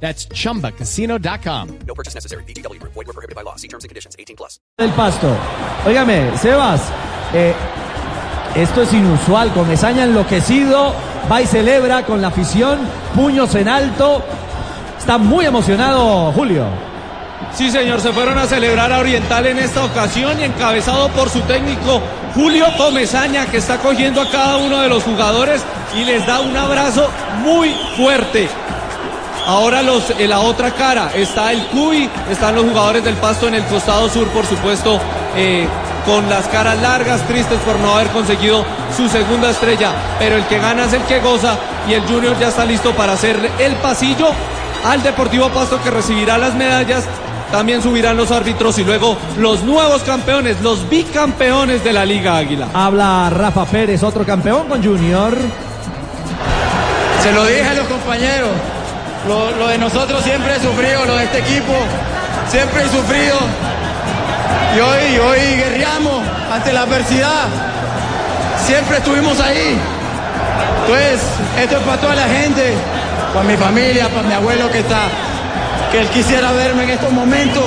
That's chumbacasino.com. No purchase necessary. BGW. Void were prohibited by law. See terms and conditions. 18 plus. El pasto. Óigame, Sebas, eh, esto es inusual. Comesaña enloquecido, va y celebra con la afición, puños en alto. Está muy emocionado, Julio. Sí, señor, se fueron a celebrar a Oriental en esta ocasión y encabezado por su técnico Julio Comesaña, que está cogiendo a cada uno de los jugadores y les da un abrazo muy fuerte. Ahora los, en la otra cara está el Cuy, están los jugadores del Pasto en el costado sur, por supuesto, eh, con las caras largas, tristes por no haber conseguido su segunda estrella. Pero el que gana es el que goza y el Junior ya está listo para hacer el pasillo al Deportivo Pasto que recibirá las medallas. También subirán los árbitros y luego los nuevos campeones, los bicampeones de la Liga Águila. Habla Rafa Pérez, otro campeón con Junior. Se lo dije a los compañeros. Lo, lo de nosotros siempre he sufrido, lo de este equipo siempre he sufrido. Y hoy, hoy guerreamos ante la adversidad. Siempre estuvimos ahí. Entonces, esto es para toda la gente, para mi familia, para mi abuelo que está, que él quisiera verme en estos momentos,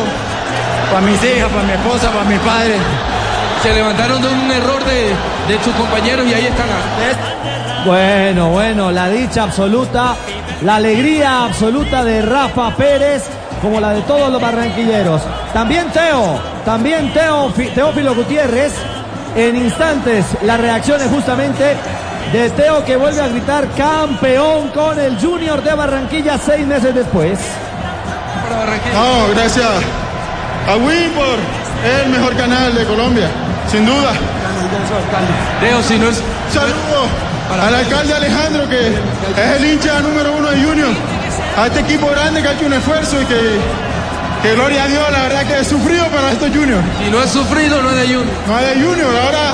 para mis hijas, para mi esposa, para mi padre. Se levantaron de un error de, de sus compañeros y ahí están. Bueno, bueno, la dicha absoluta, la alegría absoluta de Rafa Pérez, como la de todos los barranquilleros. También Teo, también Teo, Teófilo Gutiérrez. En instantes, las reacciones justamente de Teo que vuelve a gritar campeón con el Junior de Barranquilla seis meses después. No, gracias a Win por el mejor canal de Colombia, sin duda. Teo, si no es. Saludo al alcalde Alejandro, que es el hincha número uno de Junior. A este equipo grande que ha hecho un esfuerzo y que, que gloria a Dios, la verdad que he sufrido para estos Junior. Si no es sufrido, no es de Junior. No es de Junior, ahora,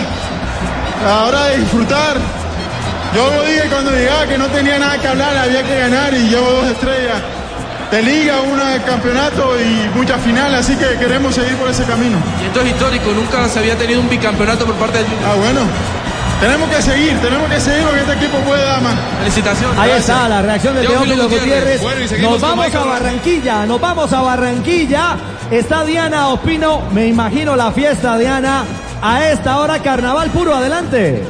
ahora de disfrutar. Yo lo dije cuando llegaba que no tenía nada que hablar, había que ganar y llevo dos estrellas de liga, una de campeonato y muchas finales, así que queremos seguir por ese camino. Y esto es histórico, nunca se había tenido un bicampeonato por parte del Junior. Ah, bueno. Tenemos que seguir, tenemos que seguir porque este equipo puede dar más. Felicitaciones. Ahí Gracias. está la reacción de Teófilo Teófilo Gutiérrez. Gutiérrez. Bueno, nos vamos a Barranquilla, nos vamos a Barranquilla. Está Diana Ospino, me imagino la fiesta, Diana. A esta hora, carnaval puro, adelante.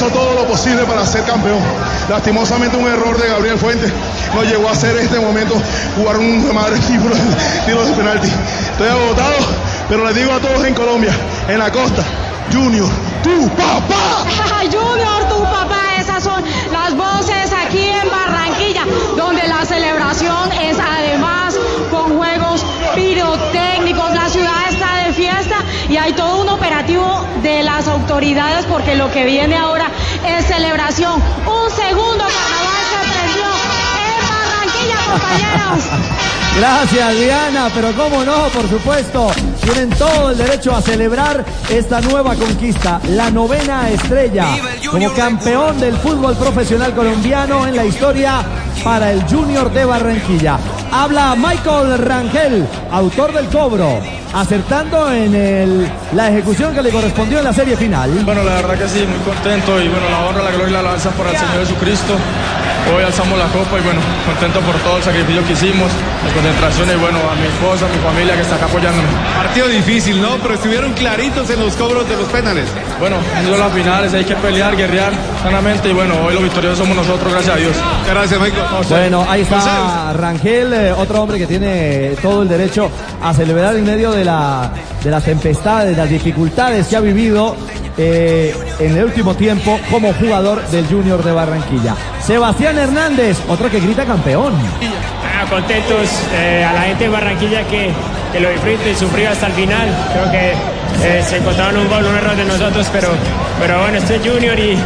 Hizo todo lo posible para ser campeón. Lastimosamente un error de Gabriel Fuentes nos llevó a hacer este momento jugar un madre tiro, tiro de penalti. Estoy agotado, pero les digo a todos en Colombia, en la costa, Junior, tu papá. Junior, tu papá, esas son las voces aquí en Barranquilla, donde la celebración es además autoridades porque lo que viene ahora es celebración. Un segundo carnaval se prendió en Barranquilla, compañeros. Gracias, Diana, pero cómo no, por supuesto, tienen todo el derecho a celebrar esta nueva conquista, la novena estrella como campeón del fútbol profesional colombiano en la historia para el Junior de Barranquilla. Habla Michael Rangel, autor del cobro, acertando en el- la ejecución que le correspondió en la serie final. Bueno, la verdad que sí, muy contento y bueno, la honra, la gloria y la alabanza por el Señor Jesucristo. Hoy alzamos la copa y bueno, contento por todo el sacrificio que hicimos, la concentración y bueno, a mi esposa, a mi familia que está acá apoyándome. Partido difícil, ¿no? Pero estuvieron claritos en los cobros de los penales. Bueno, son las finales, hay que pelear, guerrear sanamente y bueno, hoy los victoriosos somos nosotros, gracias a Dios. Gracias, Michael. Bueno, ahí está Rangel, eh, otro hombre que tiene todo el derecho a celebrar en medio de, la, de las tempestades, de las dificultades que ha vivido eh, en el último tiempo como jugador del Junior de Barranquilla. Sebastián Hernández, otro que grita campeón. Ah, contentos eh, a la gente de Barranquilla que, que lo disfrute y sufrió hasta el final. Creo que eh, se encontraron un gol, un error de nosotros, pero, pero bueno, este es Junior y,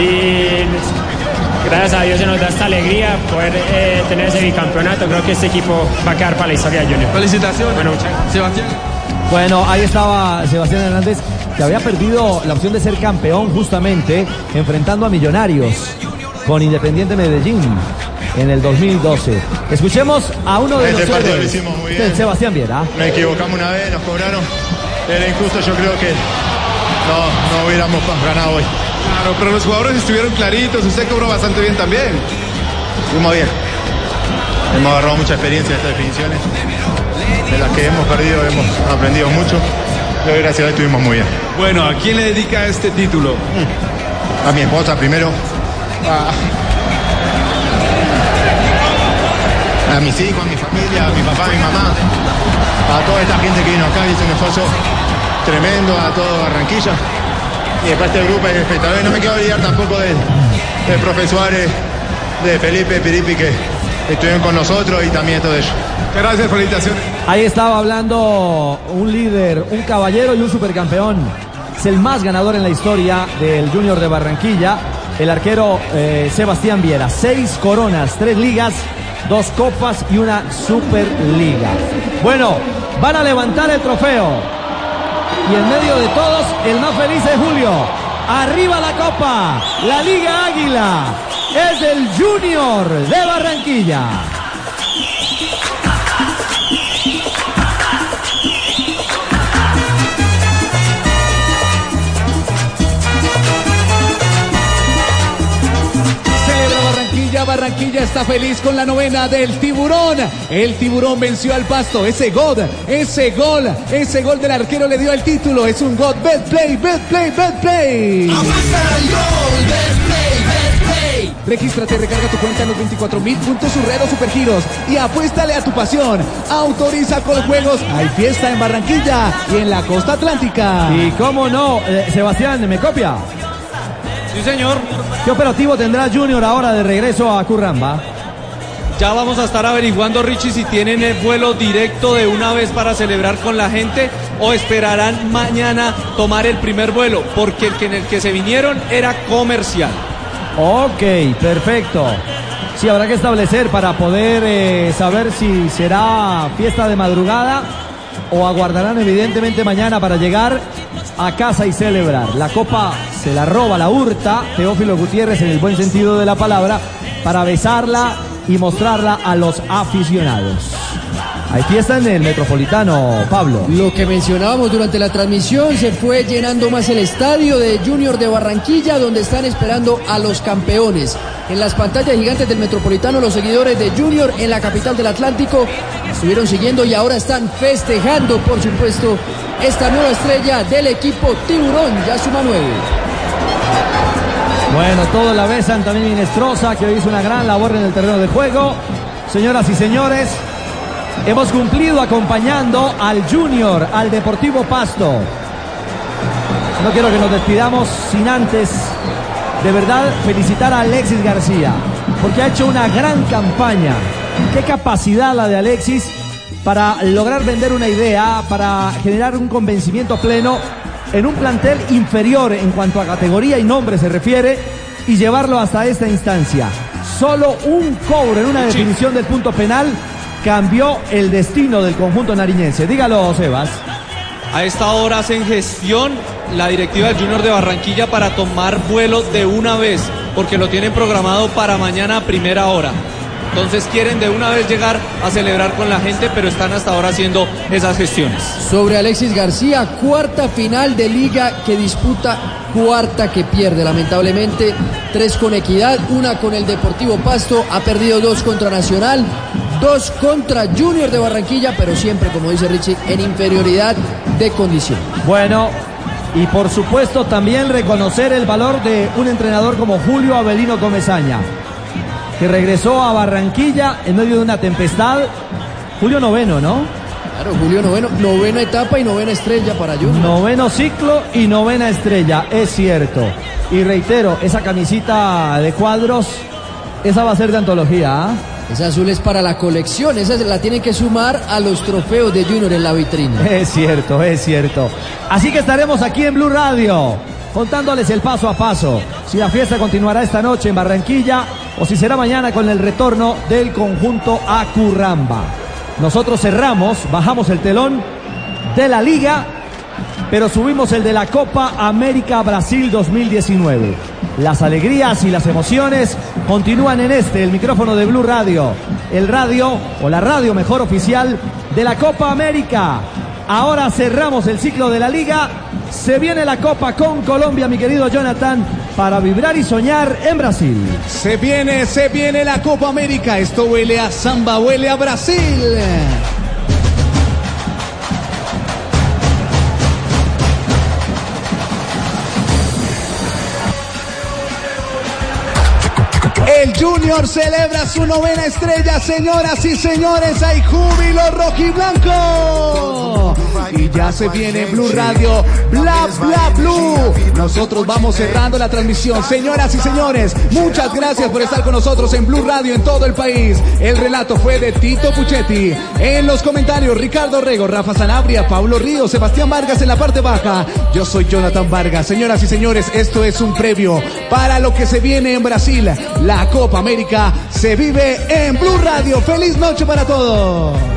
y gracias a Dios se nos da esta alegría poder eh, tener ese bicampeonato. Creo que este equipo va a quedar para la historia de Junior. Felicitaciones. Bueno. Sebastián. Bueno, ahí estaba Sebastián Hernández, que había perdido la opción de ser campeón justamente enfrentando a Millonarios con Independiente Medellín en el 2012. Escuchemos a uno de Este los partido lo hicimos muy bien. Sebastián Viera. Nos equivocamos una vez, nos cobraron. Era injusto, yo creo que no, no hubiéramos ganado hoy. Claro, pero los jugadores estuvieron claritos. Usted cobró bastante bien también. Fuimos bien. Hemos agarrado mucha experiencia de estas definiciones. De las que hemos perdido hemos aprendido mucho. Pero gracias a Dios estuvimos muy bien. Bueno, ¿a quién le dedica este título? A mi esposa primero. A, a mis hijos, a mi familia, a mi papá, a mi mamá. A toda esta gente que vino acá y hizo un esfuerzo tremendo, a todo Barranquilla. Y después este grupo de espectadores. No me quiero olvidar tampoco de, de profesores, de Felipe Piripi que estuvieron con nosotros y también todo ellos. Gracias, felicitaciones. Ahí estaba hablando un líder, un caballero y un supercampeón. Es el más ganador en la historia del Junior de Barranquilla, el arquero eh, Sebastián Viera. Seis coronas, tres ligas, dos copas y una superliga. Bueno, van a levantar el trofeo. Y en medio de todos, el más feliz es Julio. Arriba la copa, la Liga Águila. Es del Junior de Barranquilla. Barranquilla, está feliz con la novena del tiburón. El tiburón venció al pasto. Ese gol, ese gol, ese gol del arquero le dio el título. Es un gol. Bet play, bet play, bet play. Regístrate, recarga tu cuenta en los 24 mil puntos Surrero Supergiros y apuéstale a tu pasión. Autoriza con juegos. Hay fiesta en Barranquilla y en la costa atlántica. Y cómo no, eh, Sebastián, ¿me copia? Sí, señor. ¿Qué operativo tendrá Junior ahora de regreso a Curramba? Ya vamos a estar averiguando, Richie, si tienen el vuelo directo de una vez para celebrar con la gente o esperarán mañana tomar el primer vuelo, porque el que en el que se vinieron era comercial. Ok, perfecto. Sí, habrá que establecer para poder eh, saber si será fiesta de madrugada o aguardarán evidentemente mañana para llegar a casa y celebrar. La copa se la roba, la hurta Teófilo Gutiérrez en el buen sentido de la palabra para besarla y mostrarla a los aficionados. Hay fiesta en el Metropolitano, Pablo. Lo que mencionábamos durante la transmisión, se fue llenando más el estadio de Junior de Barranquilla, donde están esperando a los campeones. En las pantallas gigantes del Metropolitano, los seguidores de Junior en la capital del Atlántico estuvieron siguiendo y ahora están festejando, por supuesto, esta nueva estrella del equipo Tiburón, ya suma nueve. Bueno, todos la besan también Minestrosa, que hoy hizo una gran labor en el terreno de juego. Señoras y señores, hemos cumplido acompañando al Junior, al Deportivo Pasto. No quiero que nos despidamos sin antes, de verdad, felicitar a Alexis García, porque ha hecho una gran campaña. Qué capacidad la de Alexis para lograr vender una idea, para generar un convencimiento pleno en un plantel inferior en cuanto a categoría y nombre se refiere y llevarlo hasta esta instancia. Solo un cobro en una definición del punto penal cambió el destino del conjunto nariñense. Dígalo, Sebas. A esta hora hacen gestión la directiva del Junior de Barranquilla para tomar vuelo de una vez, porque lo tienen programado para mañana a primera hora. Entonces quieren de una vez llegar a celebrar con la gente, pero están hasta ahora haciendo esas gestiones. Sobre Alexis García, cuarta final de liga que disputa, cuarta que pierde, lamentablemente. Tres con Equidad, una con el Deportivo Pasto, ha perdido dos contra Nacional, dos contra Junior de Barranquilla, pero siempre, como dice Richie, en inferioridad de condición. Bueno, y por supuesto también reconocer el valor de un entrenador como Julio Avelino Comesaña, que regresó a Barranquilla en medio de una tempestad. Julio noveno, ¿no? Claro, Julio noveno, novena etapa y novena estrella para Junior. Noveno ciclo y novena estrella, es cierto. Y reitero, esa camisita de cuadros, esa va a ser de antología, ¿ah? Esa azul es para la colección, esa se la tienen que sumar a los trofeos de Junior en la vitrina. Es cierto, es cierto. Así que estaremos aquí en Blue Radio contándoles el paso a paso. Si la fiesta continuará esta noche en Barranquilla o si será mañana con el retorno del conjunto a Curramba. Nosotros cerramos, bajamos el telón de la liga, pero subimos el de la Copa América Brasil 2019. Las alegrías y las emociones continúan en este, el micrófono de Blue Radio, el radio o la radio mejor oficial de la Copa América. Ahora cerramos el ciclo de la liga. Se viene la Copa con Colombia, mi querido Jonathan, para vibrar y soñar en Brasil. Se viene, se viene la Copa América. Esto huele a samba, huele a Brasil. El Junior celebra su novena estrella, señoras y señores. Hay júbilo rojiblanco. Y ya se viene Blue Radio, bla bla blue. Nosotros vamos cerrando la transmisión. Señoras y señores, muchas gracias por estar con nosotros en Blue Radio en todo el país. El relato fue de Tito Puchetti. En los comentarios, Ricardo Rego, Rafa Sanabria, Pablo Río, Sebastián Vargas en la parte baja. Yo soy Jonathan Vargas. Señoras y señores, esto es un previo para lo que se viene en Brasil. La Copa América se vive en Blue Radio. Feliz noche para todos.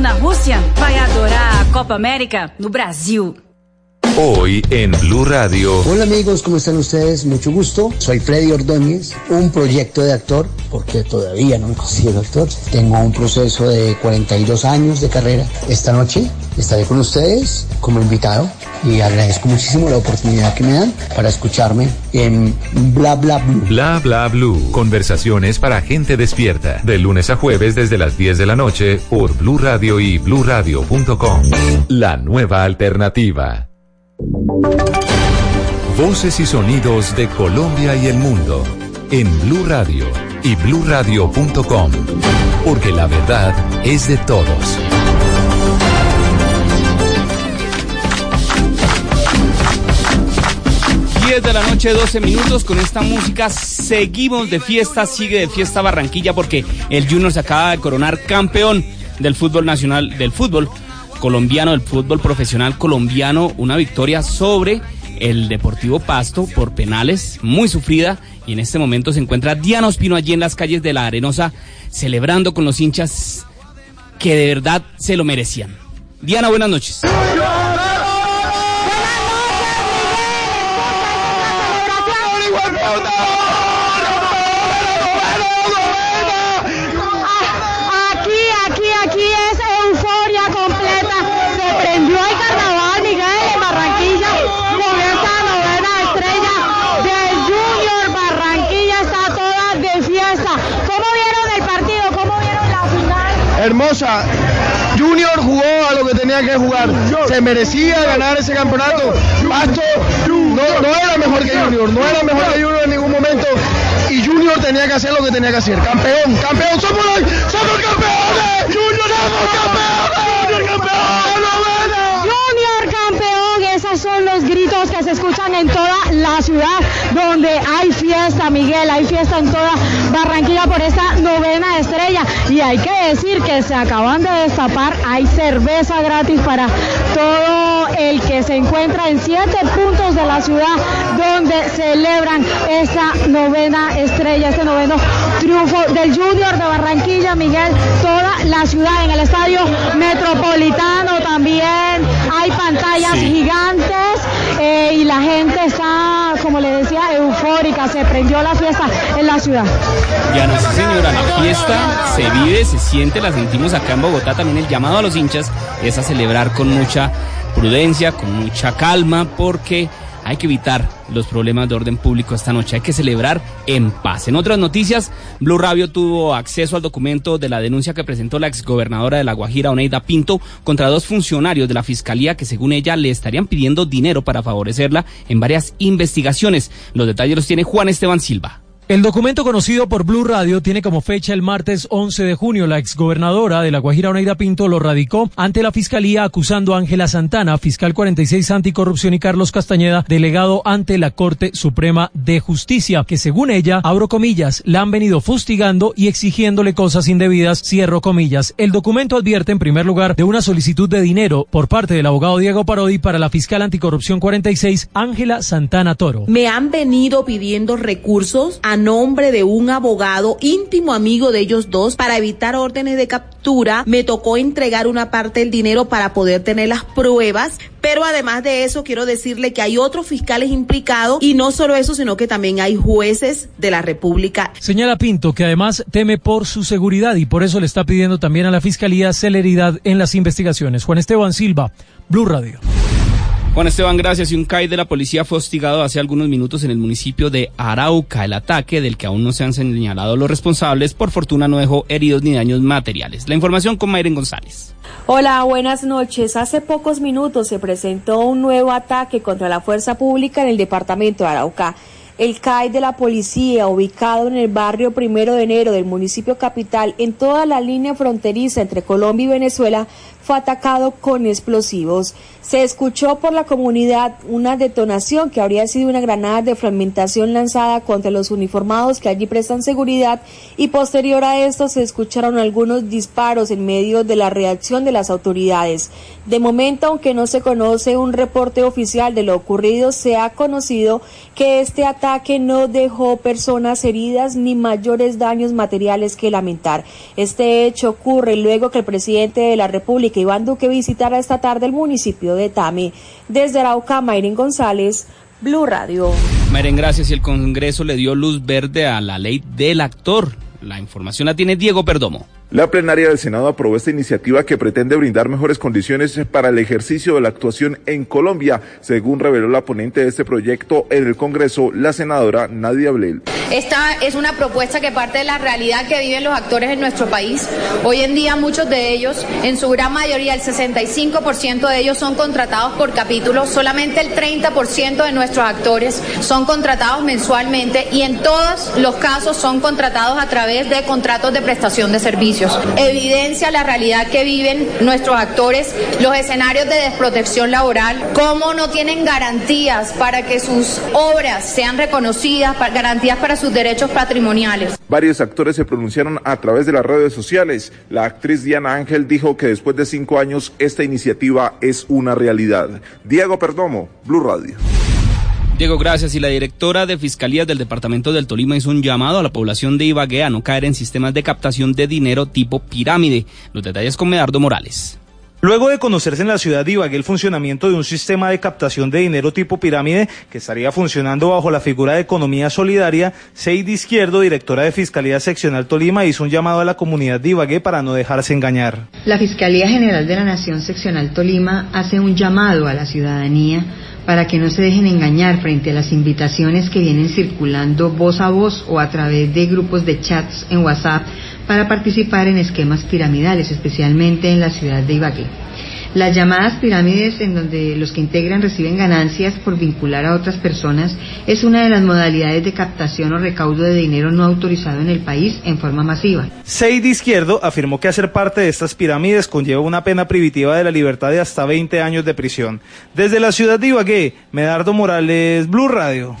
Na Rússia, vai adorar a Copa América no Brasil. Hoy en Blue Radio. Hola amigos, ¿cómo están ustedes? Mucho gusto. Soy Freddy Ordóñez, un proyecto de actor, porque todavía no me considero actor. Tengo un proceso de 42 años de carrera. Esta noche estaré con ustedes como invitado y agradezco muchísimo la oportunidad que me dan para escucharme en Bla Bla Blue. Bla bla blue. Conversaciones para gente despierta. De lunes a jueves desde las 10 de la noche por Blue Radio y bluradio.com. La nueva alternativa. Voces y sonidos de Colombia y el mundo en Blue Radio y bluradio.com. Porque la verdad es de todos. de la noche, 12 minutos. Con esta música seguimos de fiesta, sigue de fiesta Barranquilla porque el Junior se acaba de coronar campeón del fútbol nacional, del fútbol colombiano, del fútbol profesional colombiano. Una victoria sobre el Deportivo Pasto por penales, muy sufrida. Y en este momento se encuentra Diana Ospino allí en las calles de La Arenosa, celebrando con los hinchas que de verdad se lo merecían. Diana, buenas noches. hermosa. Junior jugó a lo que tenía que jugar. Se merecía ganar ese campeonato. Pasto no, no era mejor que Junior, no era mejor que Junior en ningún momento. Y Junior tenía que hacer lo que tenía que hacer. Campeón, campeón, somos, somos campeones. Junior, somos campeones. Junior, campeón. Esos son los gritos que se escuchan en toda la ciudad, donde hay fiesta, Miguel, hay fiesta en toda Barranquilla por esta novena estrella. Y hay que decir que se acaban de destapar, hay cerveza gratis para todo el que se encuentra en siete puntos de la ciudad donde celebran esta novena estrella, este noveno triunfo del Junior de Barranquilla, Miguel, toda la ciudad en el estadio metropolitano también hay pantallas Sí. gigantes eh, y la gente está, como le decía, eufórica, se prendió la fiesta en la ciudad. Ya no, sí señora, la fiesta se vive, se siente, la sentimos acá en Bogotá. También el llamado a los hinchas es a celebrar con mucha prudencia, con mucha calma, porque hay que evitar los problemas de orden público esta noche. Hay que celebrar en paz. En otras noticias, Blue Radio tuvo acceso al documento de la denuncia que presentó la exgobernadora de La Guajira, Oneida Pinto, contra dos funcionarios de la fiscalía que, según ella, le estarían pidiendo dinero para favorecerla en varias investigaciones. Los detalles los tiene Juan Esteban Silva. El documento conocido por Blue Radio tiene como fecha el martes 11 de junio. La exgobernadora de La Guajira, Oneida Pinto, lo radicó ante la fiscalía acusando a Ángela Santana, fiscal 46 anticorrupción, y Carlos Castañeda, delegado ante la Corte Suprema de Justicia, que según ella, abro comillas, la han venido fustigando y exigiéndole cosas indebidas, cierro comillas. El documento advierte, en primer lugar, de una solicitud de dinero por parte del abogado Diego Parodi para la fiscal anticorrupción 46, Ángela Santana Toro. Me han venido pidiendo recursos nombre de un abogado íntimo amigo de ellos dos para evitar órdenes de captura. Me tocó entregar una parte del dinero para poder tener las pruebas. Pero además de eso, quiero decirle que hay otros fiscales implicados y no solo eso, sino que también hay jueces de la República. Señala Pinto que además teme por su seguridad y por eso le está pidiendo también a la Fiscalía celeridad en las investigaciones. Juan Esteban Silva, Blue Radio. Juan Esteban, gracias. Y un CAI de la policía fue hostigado hace algunos minutos en el municipio de Arauca. El ataque, del que aún no se han señalado los responsables, por fortuna no dejó heridos ni daños materiales. La información con Mayren González. Hola, buenas noches. Hace pocos minutos se presentó un nuevo ataque contra la fuerza pública en el departamento de Arauca. El CAI de la policía, ubicado en el barrio Primero de Enero del municipio capital, en toda la línea fronteriza entre Colombia y Venezuela, fue atacado con explosivos. Se escuchó por la comunidad una detonación que habría sido una granada de fragmentación lanzada contra los uniformados que allí prestan seguridad y posterior a esto se escucharon algunos disparos en medio de la reacción de las autoridades. De momento, aunque no se conoce un reporte oficial de lo ocurrido, se ha conocido que este ataque no dejó personas heridas ni mayores daños materiales que lamentar. Este hecho ocurre luego que el presidente de la República, Iván Duque, visitara esta tarde el municipio de Tame. Desde Arauca, Mayren González, Blue Radio. Mayren, gracias. Y el Congreso le dio luz verde a la ley del actor. La información la tiene Diego Perdomo. La plenaria del Senado aprobó esta iniciativa que pretende brindar mejores condiciones para el ejercicio de la actuación en Colombia, según reveló la ponente de este proyecto en el Congreso, la senadora Nadia Blel. Esta es una propuesta que parte de la realidad que viven los actores en nuestro país. Hoy en día muchos de ellos, en su gran mayoría, el 65% de ellos son contratados por capítulos, solamente el 30% de nuestros actores son contratados mensualmente y en todos los casos son contratados a través de contratos de prestación de servicios. Evidencia la realidad que viven nuestros actores, los escenarios de desprotección laboral, cómo no tienen garantías para que sus obras sean reconocidas, garantías para sus derechos patrimoniales. Varios actores se pronunciaron a través de las redes sociales. La actriz Diana Ángel dijo que después de cinco años esta iniciativa es una realidad. Diego Perdomo, Blue Radio. Diego, gracias. Y la directora de Fiscalías del Departamento del Tolima hizo un llamado a la población de Ibagué a no caer en sistemas de captación de dinero tipo pirámide. Los detalles con Medardo Morales. Luego de conocerse en la ciudad de Ibagué el funcionamiento de un sistema de captación de dinero tipo pirámide que estaría funcionando bajo la figura de economía solidaria, Seid Izquierdo, directora de Fiscalía Seccional Tolima, hizo un llamado a la comunidad de Ibagué para no dejarse engañar. La Fiscalía General de la Nación Seccional Tolima hace un llamado a la ciudadanía para que no se dejen engañar frente a las invitaciones que vienen circulando voz a voz o a través de grupos de chats en WhatsApp para participar en esquemas piramidales, especialmente en la ciudad de Ibagué. Las llamadas pirámides en donde los que integran reciben ganancias por vincular a otras personas es una de las modalidades de captación o recaudo de dinero no autorizado en el país en forma masiva. Seid Izquierdo afirmó que hacer parte de estas pirámides conlleva una pena privativa de la libertad de hasta 20 años de prisión. Desde la ciudad de Ibagué, Medardo Morales, Blue Radio.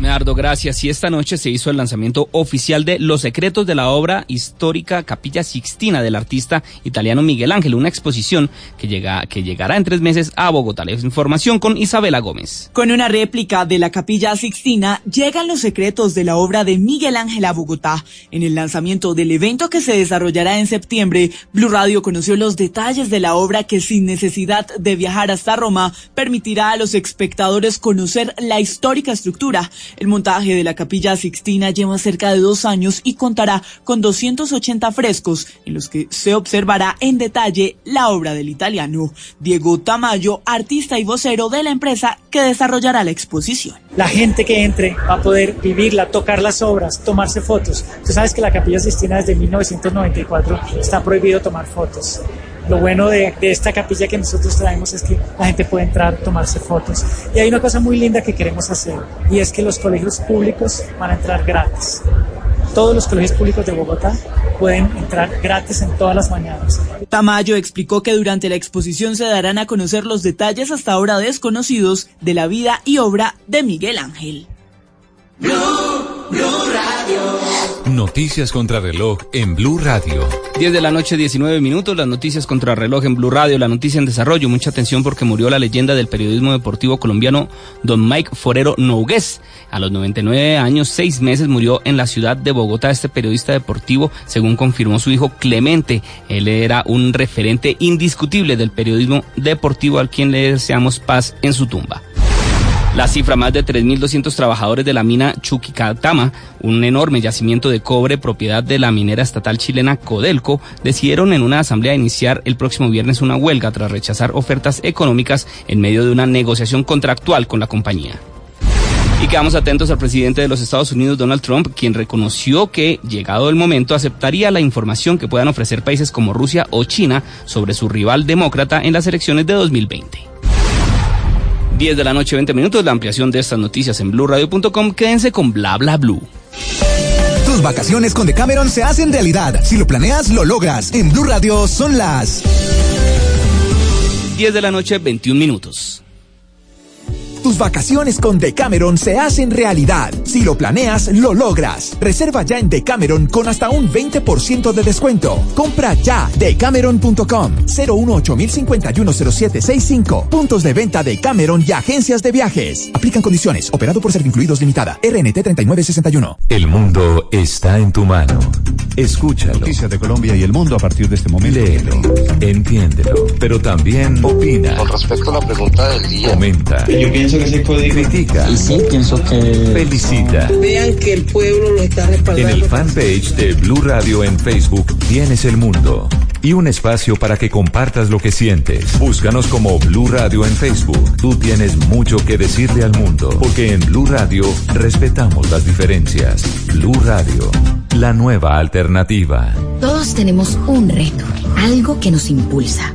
Medardo, gracias. Y esta noche se hizo el lanzamiento oficial de Los secretos de la obra histórica Capilla Sixtina del artista italiano Miguel Ángel, una exposición que, llega, que llegará en tres meses a Bogotá. Información con Isabela Gómez. Con una réplica de la Capilla Sixtina llegan los secretos de la obra de Miguel Ángel a Bogotá. En el lanzamiento del evento que se desarrollará en septiembre, Blue Radio conoció los detalles de la obra que sin necesidad de viajar hasta Roma permitirá a los espectadores conocer la histórica estructura. El montaje de la Capilla Sixtina lleva cerca de dos años y contará con 280 frescos en los que se observará en detalle la obra del italiano. Diego Tamayo, artista y vocero de la empresa que desarrollará la exposición. La gente que entre va a poder vivirla, tocar las obras, tomarse fotos. Tú sabes que la Capilla Sixtina desde 1994 está prohibido tomar fotos. Lo bueno de, de, esta capilla que nosotros traemos es que la gente puede entrar, tomarse fotos. Y hay una cosa muy linda que queremos hacer y es que los colegios públicos van a entrar gratis. Todos los colegios públicos de Bogotá pueden entrar gratis en todas las mañanas. Tamayo explicó que durante la exposición se darán a conocer los detalles hasta ahora desconocidos de la vida y obra de Miguel Ángel. Blue, Blue. Noticias contra reloj en Blue Radio. 10 de la noche, 19 minutos. Las noticias contra reloj en Blue Radio. La noticia en desarrollo. Mucha atención porque murió la leyenda del periodismo deportivo colombiano, don Mike Forero Nogués. A los 99 años, 6 meses, murió en la ciudad de Bogotá este periodista deportivo, según confirmó su hijo Clemente. Él era un referente indiscutible del periodismo deportivo al quien le deseamos paz en su tumba. La cifra, más de 3.200 trabajadores de la mina Chuquicatama, un enorme yacimiento de cobre propiedad de la minera estatal chilena Codelco, decidieron en una asamblea iniciar el próximo viernes una huelga tras rechazar ofertas económicas en medio de una negociación contractual con la compañía. Y quedamos atentos al presidente de los Estados Unidos, Donald Trump, quien reconoció que, llegado el momento, aceptaría la información que puedan ofrecer países como Rusia o China sobre su rival demócrata en las elecciones de 2020. 10 de la noche, 20 minutos. La ampliación de estas noticias en blurradio.com. Quédense con bla bla blue. Tus vacaciones con Decameron se hacen realidad. Si lo planeas, lo logras. En Blue Radio son las 10 de la noche, 21 minutos. Tus vacaciones con Decameron se hacen realidad. Si lo planeas, lo logras. Reserva ya en Decameron con hasta un 20% de descuento. Compra ya. Decameron.com 018 Puntos de venta de Cameron y agencias de viajes. Aplican condiciones. Operado por Servincluidos Limitada. RNT 3961. El mundo está en tu mano. Escúchalo. Noticias de Colombia y el mundo a partir de este momento. Léelo. Entiéndelo. Pero también opina. Con respecto a la pregunta del día. Comenta. Yo pienso que. Critica. Y sí, pienso que. Felicita. Vean que el pueblo lo está respaldando. En el fanpage de Blue Radio en Facebook tienes el mundo. Y un espacio para que compartas lo que sientes. Búscanos como Blue Radio en Facebook. Tú tienes mucho que decirle al mundo. Porque en Blue Radio respetamos las diferencias. Blue Radio, la nueva alternativa. Todos tenemos un reto. Algo que nos impulsa.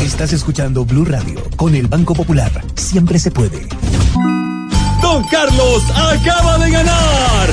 Estás escuchando Blue Radio con el Banco Popular. Siempre se puede. Don Carlos acaba de ganar.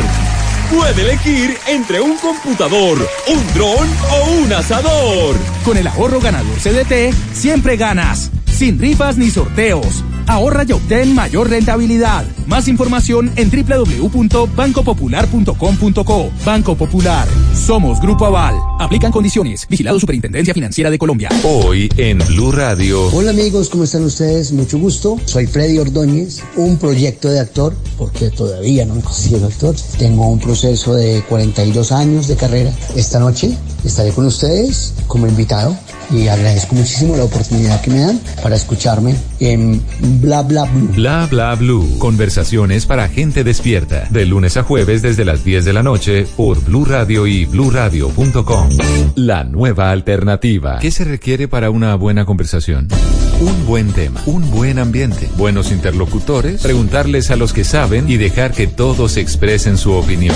Puede elegir entre un computador, un dron o un asador. Con el ahorro ganador CDT, siempre ganas. Sin rifas ni sorteos. Ahorra y obtén mayor rentabilidad. Más información en www.bancopopular.com.co. Banco Popular. Somos Grupo Aval. Aplican condiciones. Vigilado Superintendencia Financiera de Colombia. Hoy en Blue Radio. Hola amigos, ¿cómo están ustedes? Mucho gusto. Soy Freddy Ordóñez, un proyecto de actor, porque todavía no me considero actor. Tengo un proceso de 42 años de carrera. Esta noche estaré con ustedes como invitado y agradezco muchísimo la oportunidad que me dan para escucharme en Bla Bla Blue. Bla Bla Blue. Conversaciones para gente despierta. De lunes a jueves desde las 10 de la noche por Blue Radio y bluradio.com. La nueva alternativa. ¿Qué se requiere para una buena conversación? Un buen tema, un buen ambiente, buenos interlocutores, preguntarles a los que saben y dejar que todos expresen su opinión.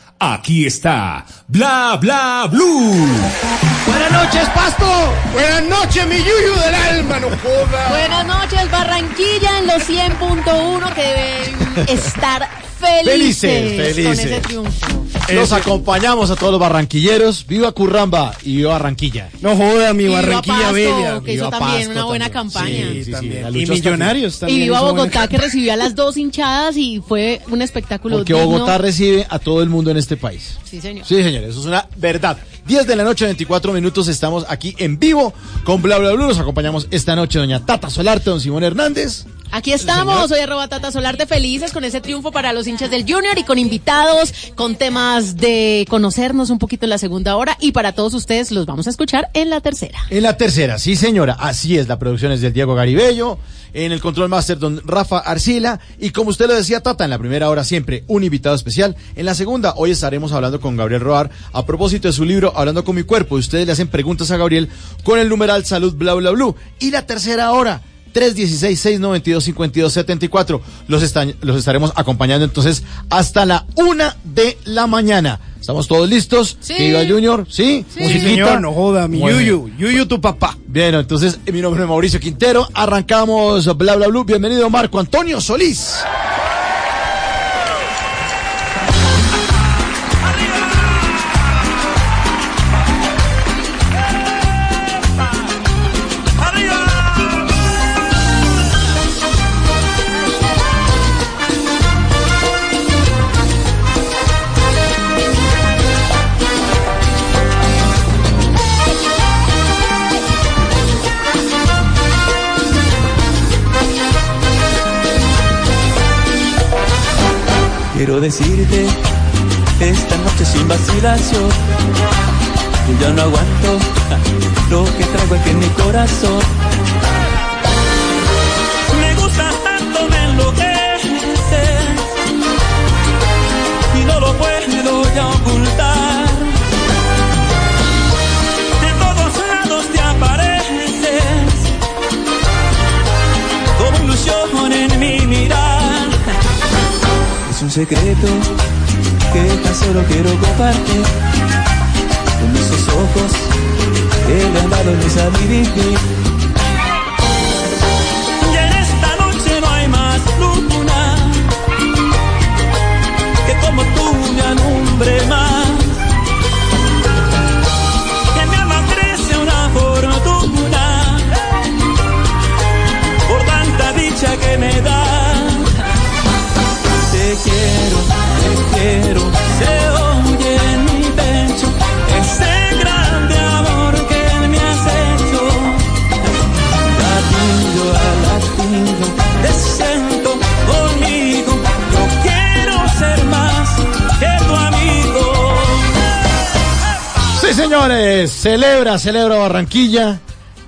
Aquí está Bla Bla Blue. Buenas noches, Pasto. Buenas noches, mi yuyu del alma, no joda. Buenas noches, Barranquilla en los 100.1 que deben estar felices, Felices, con ese triunfo. Los acompañamos a todos los barranquilleros. Viva Curramba y viva Barranquilla. No joda, mi Y viva Barranquilla Pasto, Bella. que hizo Viva también Pasto una buena también. campaña. Sí, sí, sí, la Y Millonarios Y también. viva hizo buena Bogotá que recibió a las dos hinchadas y fue un espectáculo Porque digno. Bogotá recibe a todo el mundo en este país. Sí, señor. Sí, señores, eso es una verdad. 10 de la noche, 24 minutos, estamos aquí en vivo con Bla Bla Blue. Nos acompañamos esta noche doña Tata Solarte, don Simón Hernández. Aquí estamos, soy arroba Tata Solarte, felices con ese triunfo para los hinchas del Junior y con invitados, con temas de conocernos un poquito en la segunda hora y para todos ustedes los vamos a escuchar en la tercera. En la tercera, sí señora, así es, la producción es del Diego Garibello, en el control master don Rafa Arcila y como usted lo decía Tata, en la primera hora siempre un invitado especial, en la segunda hoy estaremos hablando con Gabriel Roar a propósito de su libro Hablando con mi cuerpo, y ustedes le hacen preguntas a Gabriel con el numeral salud bla bla bla y la tercera hora 316-692-5274. Los, esta- los estaremos acompañando entonces hasta la una de la mañana. ¿Estamos todos listos? Sí. Que iba Junior, ¿sí? Sí, Musiquita. señor, no joda, mi yuyu. Yuyu, tu papá. Bien, entonces mi nombre es Mauricio Quintero. Arrancamos Bla Bla Blue. Bienvenido Marco Antonio Solís. Quiero decirte esta noche sin vacilación que ya no aguanto lo que traigo aquí en mi corazón. Es un secreto que tan solo quiero compartir con esos ojos que me han dado vivir. Y en esta noche no hay más luna que como tú me alumbre más. Que mi alma crece una fortuna por tanta dicha que me da. Te quiero, te quiero, se oye en mi pecho ese grande amor que me has hecho. Latido a latido, te siento conmigo. Yo quiero ser más que tu amigo. Sí, señores. Celebra, celebra Barranquilla.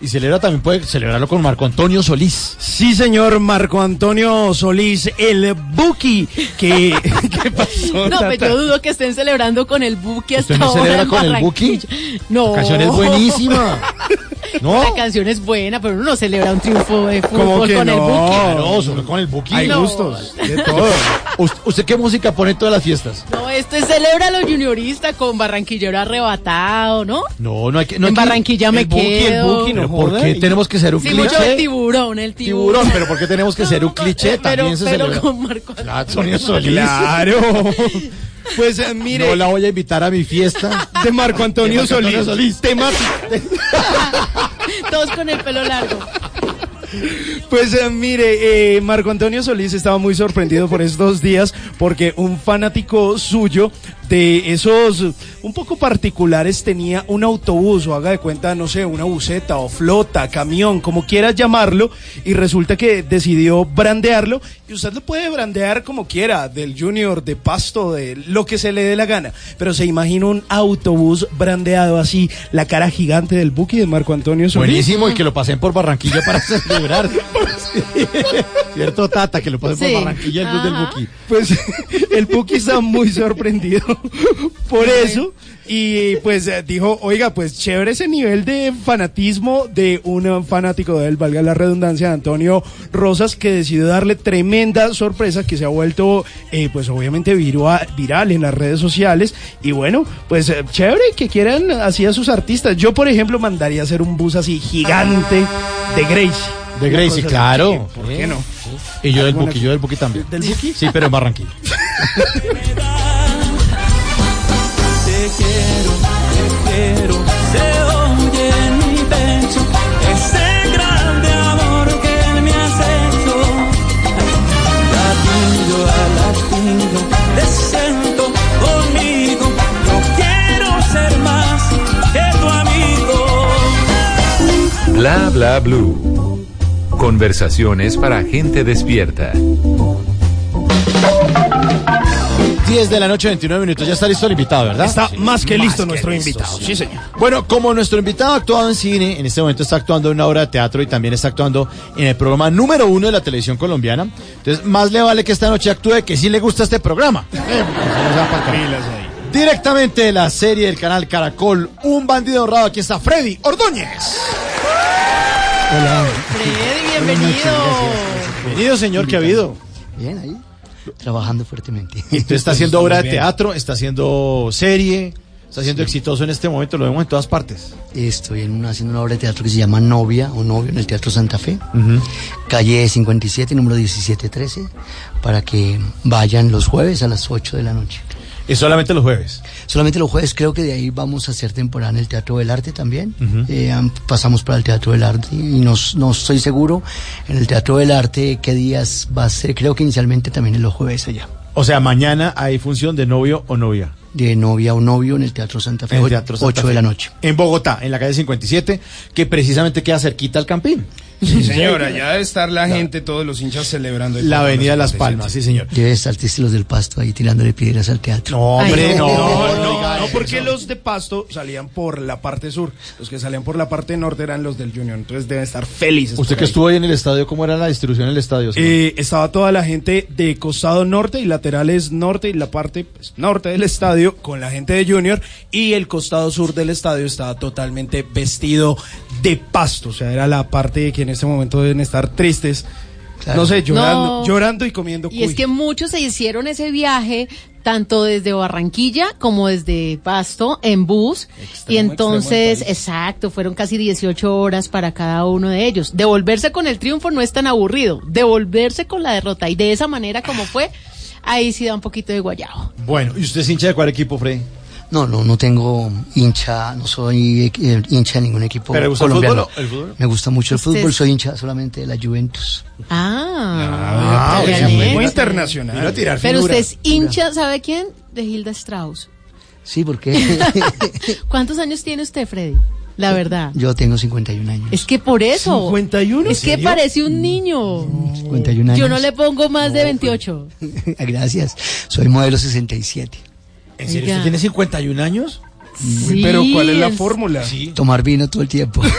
Y celebra también puede celebrarlo con Marco Antonio Solís. Sí, señor Marco Antonio Solís, el Buki. Que, ¿Qué pasó? No, pero yo dudo que estén celebrando con el Buki hasta ¿Usted no ahora celebra con el Buki? No. La canción es buenísima. ¿No? La canción es buena, pero uno no celebra un triunfo de ¿Cómo fútbol que con el no? Buki. Claro, solo con el Buki. Hay No. gustos, de todo. ¿Usted, usted qué música pone en todas las fiestas? No, esto es celebra a los junioristas con Barranquillero arrebatado, ¿no? No, no hay que. No en hay que- Barranquilla me el Buki, el quedo. Buki, ¿Pero ¿Por qué tenemos que ser un Sí, mucho cliché? el tiburón, el tiburón. Tiburón, pero ¿por qué tenemos que ser un cliché? Pero, También se pero celebra. con Marco Antonio Solís. Claro. Pues eh, mire. No la voy a invitar a mi fiesta. De Marco Antonio De Marco Antonio Solís. Temática. Todos con el pelo largo. Pues eh, mire, eh, Marco Antonio Solís estaba muy sorprendido por estos días porque un fanático suyo de esos un poco particulares tenía un autobús o haga de cuenta, no sé, una buseta o flota, camión, como quieras llamarlo, y resulta que decidió brandearlo y usted lo puede brandear como quiera, del Junior, de Pasto, de lo que se le dé la gana, pero se imagina un autobús brandeado así, la cara gigante del Buki de Marco Antonio Solís. Buenísimo, y que lo pasen por Barranquilla para celebrar. Cierto, Tata, que lo pasen Sí. por Barranquilla el bus del. Buki. Pues el Buki está muy sorprendido por eso y pues eh, dijo, oiga, pues chévere ese nivel de fanatismo de un fanático de él, valga la redundancia, de Antonio Rosas, que decidió darle tremenda sorpresa que se ha vuelto eh, pues obviamente virua- viral en las redes sociales y bueno, pues eh, chévere que quieran así a sus artistas. Yo, por ejemplo, mandaría a hacer un bus así gigante de Gracie. De Gracie, cosa así, claro. ¿Por qué no? Y yo del Buki, yo del Buki también. ¿Del Buki? Sí, pero en Barranquilla. Bla bla blue. Conversaciones para gente despierta. 10 de la noche, 29 minutos. Ya está listo el invitado, ¿verdad? Está más que Más listo que nuestro listo, invitado. Sí, señor. Bueno, como nuestro invitado ha actuado en cine, en este momento está actuando en una obra de teatro y también está actuando en el programa número uno de la televisión colombiana. Entonces, más le vale que esta noche actúe que sí le gusta este programa. Eh, carajo. Directamente de la serie del canal Caracol, Un bandido honrado. Aquí está Freddy Ordóñez. Hola. Freddy, bienvenido. Bienvenido, señor, ¿qué ha habido? Bien, ahí. Trabajando fuertemente. Y usted está haciendo obra de teatro, está haciendo serie, está siendo exitoso en este momento, lo vemos en todas partes. Estoy en una- haciendo una obra de teatro que se llama Novia o Novio en el Teatro Santa Fe, calle 57, número 1713, para que vayan los jueves a las 8 de la noche. ¿Y solamente los jueves? Solamente los jueves, creo que de ahí vamos a hacer temporada en el Teatro del Arte también. Eh, am- pasamos para el Teatro del Arte y no, no estoy seguro en el Teatro del Arte qué días va a ser, creo que inicialmente también en los jueves allá. O sea, mañana hay función de novio o novia. De novia o novio en el Teatro Santa Fe, En el o- Teatro Santa 8 de la noche. En Bogotá, en la calle 57, que precisamente queda cerquita al Campín. Sí, señora, ya debe estar la gente, todos los hinchas celebrando. el La avenida Los Las 57. Palmas, sí, señor. Debe estar los del pasto ahí tirándole piedras al teatro. No, hombre, no. No, no, no, porque los de Pasto salían por la parte sur. Los que salían por la parte norte eran los del Junior. Entonces deben estar felices. Usted que ahí. estuvo ahí en el estadio, ¿cómo era la distribución en el estadio? Eh, estaba toda la gente de costado norte y laterales norte y la parte pues, norte del estadio con la gente de Junior y el costado sur del estadio estaba totalmente vestido de pasto. O sea, era la parte que en este momento deben estar tristes. No sé, llorando, No. llorando y comiendo Y es que muchos se hicieron ese viaje tanto desde Barranquilla como desde Pasto en bus y entonces, exacto, fueron casi 18 horas para cada uno de ellos. Devolverse con el triunfo no es tan aburrido, devolverse con la derrota y de esa manera como fue, ahí sí da un poquito de guayabo. Bueno, ¿y usted es hincha de cuál equipo, Freddy? No, no, no tengo hincha, no soy eh, hincha de ningún equipo ¿Pero el colombiano. fútbol el fútbol? Me gusta mucho el fútbol, es- soy hincha solamente de la Juventus. Ah, Ah, oiga, bien. muy internacional. Vino a tirar Pero usted es hincha, ¿sabe quién? De Hilda Strauss. Sí, porque ¿Cuántos años tiene usted, Freddy? La verdad. yo tengo 51 años. Es que por eso. 51. Es que parece un niño. 51 años. Yo no le pongo más de 28. Gracias. Soy modelo 67. ¿En serio? Oiga. ¿Usted tiene 51 años? Sí, Pero ¿cuál es la fórmula? Tomar vino todo el tiempo.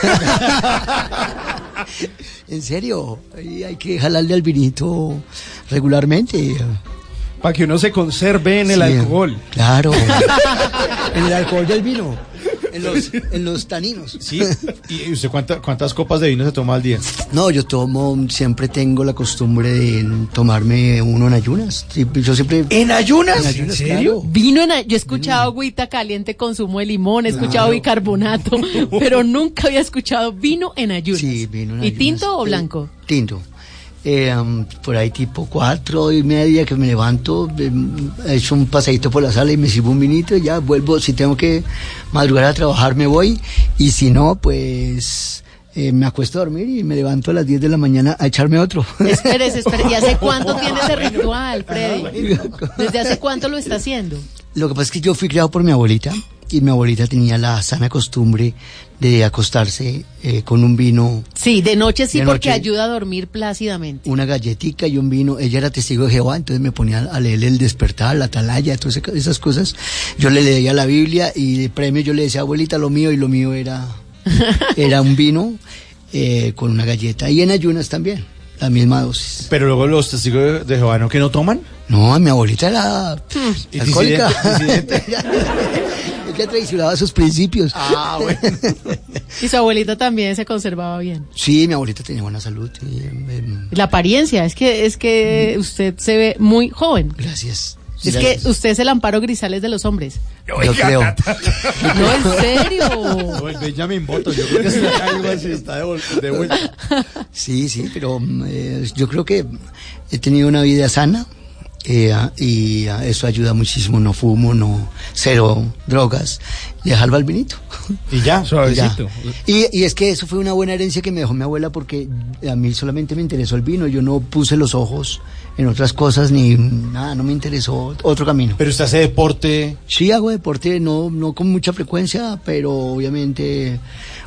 en serio, hay que jalarle al vinito regularmente. Para que uno se conserve en el Sí, alcohol. Claro. en el alcohol del vino. En los, en los taninos. Sí. ¿Y usted cuánta- cuántas copas de vino se toma al día? No, yo tomo, siempre tengo la costumbre de tomarme uno en ayunas. Sí, Yo siempre... ¿En ayunas? En ayunas, ¿En serio? claro. Vino en, a- yo he escuchado agüita caliente con zumo de limón, he escuchado bicarbonato, pero nunca había escuchado vino en ayunas. Sí, vino en ¿Y ayunas. tinto o Eh, blanco? Tinto. Eh, por ahí tipo cuatro y media que me levanto, he hecho un paseíto por la sala y me sirvo un vinito y ya vuelvo. Si tengo que madrugar a trabajar me voy y si no, pues eh, me acuesto a dormir y me levanto a las 10 de la mañana a echarme otro. Espérese, espérese. ¿Y hace cuánto tiene ese ritual, Freddy? ¿Desde hace cuánto lo está haciendo? Lo que pasa es que yo fui criado por mi abuelita y mi abuelita tenía la sana costumbre de acostarse eh, con un vino, Sí, de noche sí, De porque noche. ayuda a dormir plácidamente. una galletica y un vino. Ella era testigo de Jehová, entonces me ponía a leer el despertar, la atalaya, todas esas cosas. Yo le leía la Biblia y de premio yo le decía, abuelita, lo mío, y lo mío era, era un vino eh, con una galleta. Y en ayunas también, la misma dosis. Pero luego los testigos de- Jehová, ¿no que no toman? No, mi abuelita era ¿Y alcohólica. disidente- Ella traicionaba sus principios. Ah, bueno. Y su abuelita también se conservaba bien. Sí, mi abuelita tenía buena salud. y, em, em, La apariencia, es que, es que usted se ve muy joven. Gracias. Es Gracias. que usted es el amparo grisales de los hombres. Yo creo. No, en serio. No, el Benjamin Button, yo creo que es algo así, está de, vuelta. Sí, sí, pero mm, eh, yo creo que he tenido una vida sana eh, y eso ayuda muchísimo. No fumo, no cero drogas. Le jalba el vinito. Y ya. Suavecito. Y, y es que eso fue una buena herencia que me dejó mi abuela porque a mí solamente me interesó el vino. Yo no puse los ojos en otras cosas ni nada, no me interesó otro camino. Pero usted hace deporte. Sí, hago deporte, no, no con mucha frecuencia, pero obviamente,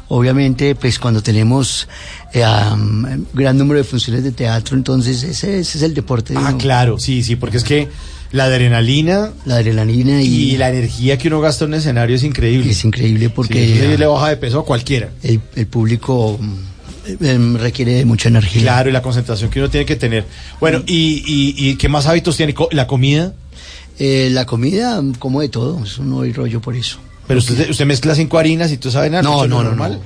obviamente, pues cuando tenemos eh, am, gran número de funciones de teatro, entonces ese, ese es el deporte. de Ah, claro, sí, sí, porque es que la adrenalina La adrenalina y, y la energía que uno gasta en un escenario es increíble. es increíble porque Sí, le baja de peso a cualquiera. el, el público mm, em, requiere de mucha energía. Claro, y la concentración que uno tiene que tener. Bueno, ¿y, y, y qué más hábitos tiene? ¿La comida? Eh, la comida, mm, como de todo, eso no hay rollo por eso. Pero usted, usted mezcla cinco harinas y tú sabes nada. No, no, no, normal.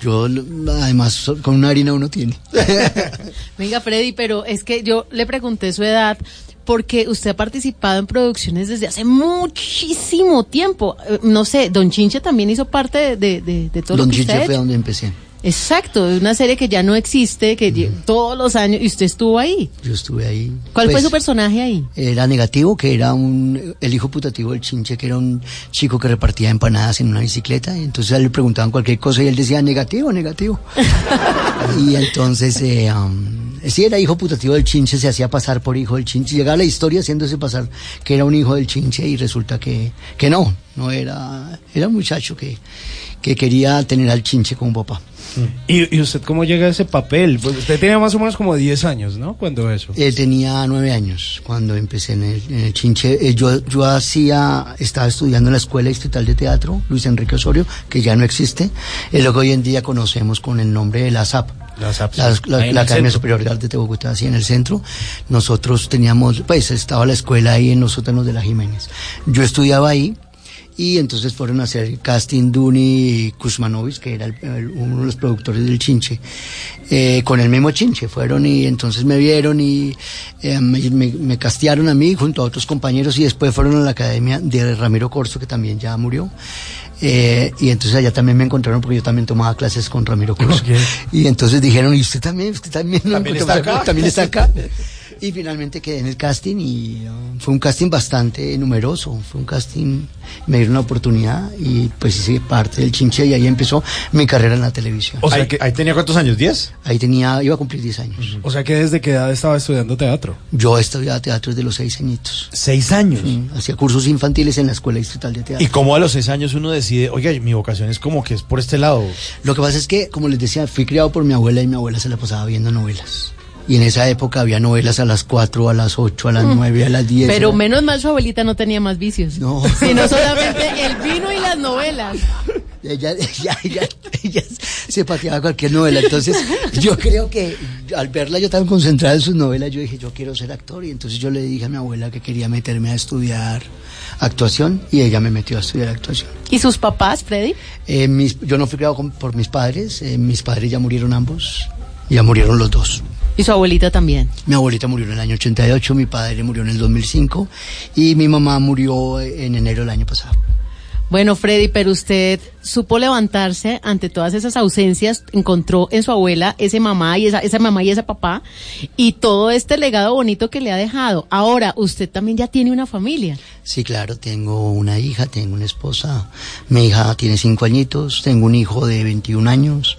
Yo, lo- además, con una harina uno tiene. Venga, Freddy, pero es que yo le pregunté su edad porque usted ha participado en producciones desde hace muchísimo tiempo. Eh, No sé, Don Chinche también hizo parte de, de- de- todo Don lo que usted Chiche ha fue hecho. donde empecé. Exacto, una serie que ya no existe, que todos los años, y usted estuvo ahí. Yo estuve ahí. ¿Cuál fue Pues, su personaje ahí? Era negativo, que era un, el hijo putativo del chinche, que era un chico que repartía empanadas en una bicicleta, y entonces a él le preguntaban cualquier cosa y él decía negativo, negativo. y entonces, eh, um, sí, era hijo putativo del chinche, se hacía pasar por hijo del chinche, llegaba la historia haciéndose pasar que era un hijo del chinche y resulta que, que no, no era, era un muchacho que, que quería tener al chinche como papá. ¿Y, y usted cómo llega a ese papel? Pues usted tenía más o menos como 10 años, ¿no? Cuando eso. Eh, tenía nueve años cuando empecé en el, en el Chinche. Eh, yo, yo hacía, estaba estudiando en la Escuela Distrital de Teatro, Luis Enrique Osorio, que ya no existe, es lo que hoy en día conocemos con el nombre de la SAP. La. La, la- Academia. Superior de Arte de Bogotá, así en el centro. Nosotros teníamos, pues estaba la escuela ahí en los sótanos de la Jiménez. Yo estudiaba ahí y entonces fueron a hacer casting Duni y Kuzmanovic, que era el- el- uno de los productores del Chinche, eh, con el mismo Chinche. Fueron y entonces me vieron y eh, me, me- me castearon a mí junto a otros compañeros y después fueron a la academia de Ramiro Corso, que también ya murió. Eh, y entonces allá también me encontraron porque yo también tomaba clases con Ramiro Corso. Y entonces dijeron, ¿y usted también? ¿Usted también, ¿También está acá? ¿También está acá? Y finalmente quedé en el casting y uh, fue un casting bastante numeroso. Fue un casting, me dieron una oportunidad y pues hice parte del chinche y ahí empezó mi carrera en la televisión. O sea, que, ¿Ahí tenía cuántos años? ¿10? Ahí tenía, iba a cumplir 10 años. O sea que desde qué edad estaba estudiando teatro. Yo estudiaba teatro desde los 6 añitos. ¿Seis años? Sí, hacía cursos infantiles en la Escuela Distrital de Teatro. ¿Y cómo a los seis años uno decide, oiga, mi vocación es como que es por este lado? Lo que pasa es que, como les decía, fui criado por mi abuela y mi abuela se la pasaba viendo novelas. Y en esa época había novelas a las 4, a las 8, a las Mm. 9, a las 10. Pero menos mal su abuelita no tenía más vicios. No. Sino solamente el vino y las novelas. Ella, ella, ella, ella se pateaba cualquier novela. Entonces, yo creo que al verla yo tan concentrada en sus novelas, yo dije, yo quiero ser actor. Y entonces yo le dije a mi abuela que quería meterme a estudiar actuación y ella me metió a estudiar actuación. ¿Y sus papás, Freddy? Eh, mis- yo no fui criado con- por mis padres, eh, mis padres ya murieron ambos, ya murieron los dos. Y su abuelita también. Mi abuelita murió en el año 88, mi padre murió en el 2005 y mi mamá murió en enero del año pasado. Bueno, Freddy, pero usted supo levantarse ante todas esas ausencias, encontró en su abuela ese mamá y esa, esa mamá y ese papá y todo este legado bonito que le ha dejado. Ahora, usted también ya tiene una familia. Sí, claro, tengo una hija, tengo una esposa. Mi hija tiene cinco añitos, tengo un hijo de 21 años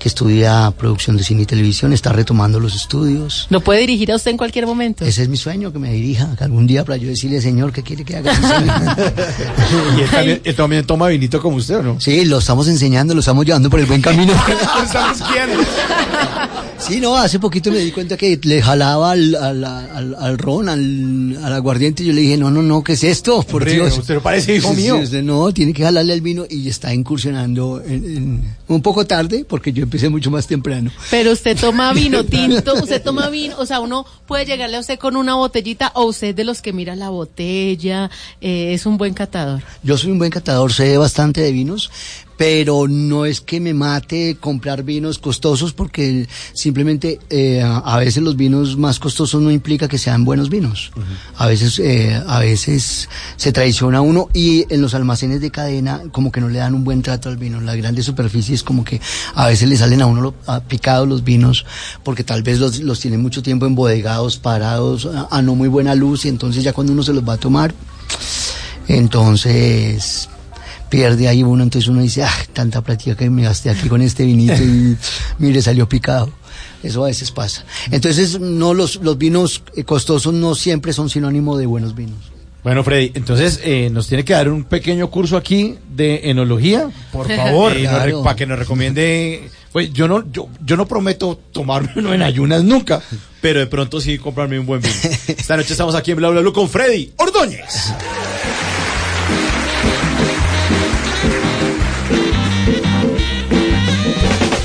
que estudia producción de cine y televisión, está retomando los estudios. ¿Lo puede dirigir a usted en cualquier momento? Ese es mi sueño, que me dirija que algún día para yo decirle, señor, ¿qué quiere que haga? y él también, él también toma vinito como usted, ¿o no? Sí, lo estamos enseñando, lo estamos llevando por el buen camino. estamos guiando. Sí, no, hace poquito me di cuenta que le jalaba al, al, al, al ron, al, al aguardiente, y yo le dije, no, no, no, ¿qué es esto? Por Hombre, Dios. usted no parece hijo Sí, sí, mío. usted no, tiene que jalarle al vino y está incursionando en- en- un poco tarde, porque yo empecé mucho más temprano. Pero usted toma vino tinto, usted toma vino, o sea, uno puede llegarle a usted con una botellita o usted de los que mira la botella, eh, es un buen catador. Yo soy un buen catador, sé bastante de vinos, pero no es que me mate comprar vinos costosos porque simplemente eh, a veces los vinos más costosos no implica que sean buenos vinos. A veces eh, a veces se traiciona uno y en los almacenes de cadena como que no le dan un buen trato al vino. Las grandes superficies como que a veces le salen a uno lo- a picados los vinos porque tal vez los, los tienen mucho tiempo embodegados, parados, a, a no muy buena luz y entonces ya cuando uno se los va a tomar entonces pierde ahí uno, entonces uno dice, ah, tanta práctica que me gasté aquí con este vinito y mire, salió picado. Eso a veces pasa. Entonces, no los, los vinos eh, costosos no siempre son sinónimo de buenos vinos. Bueno, Freddy, entonces eh, nos tiene que dar un pequeño curso aquí de enología. Por favor. Eh, Claro. para que nos recomiende. Pues yo no, yo, yo no prometo tomarme uno en ayunas nunca, pero de pronto sí comprarme un buen vino. Esta noche estamos aquí en Bla Bla Blue con Freddy Ordóñez.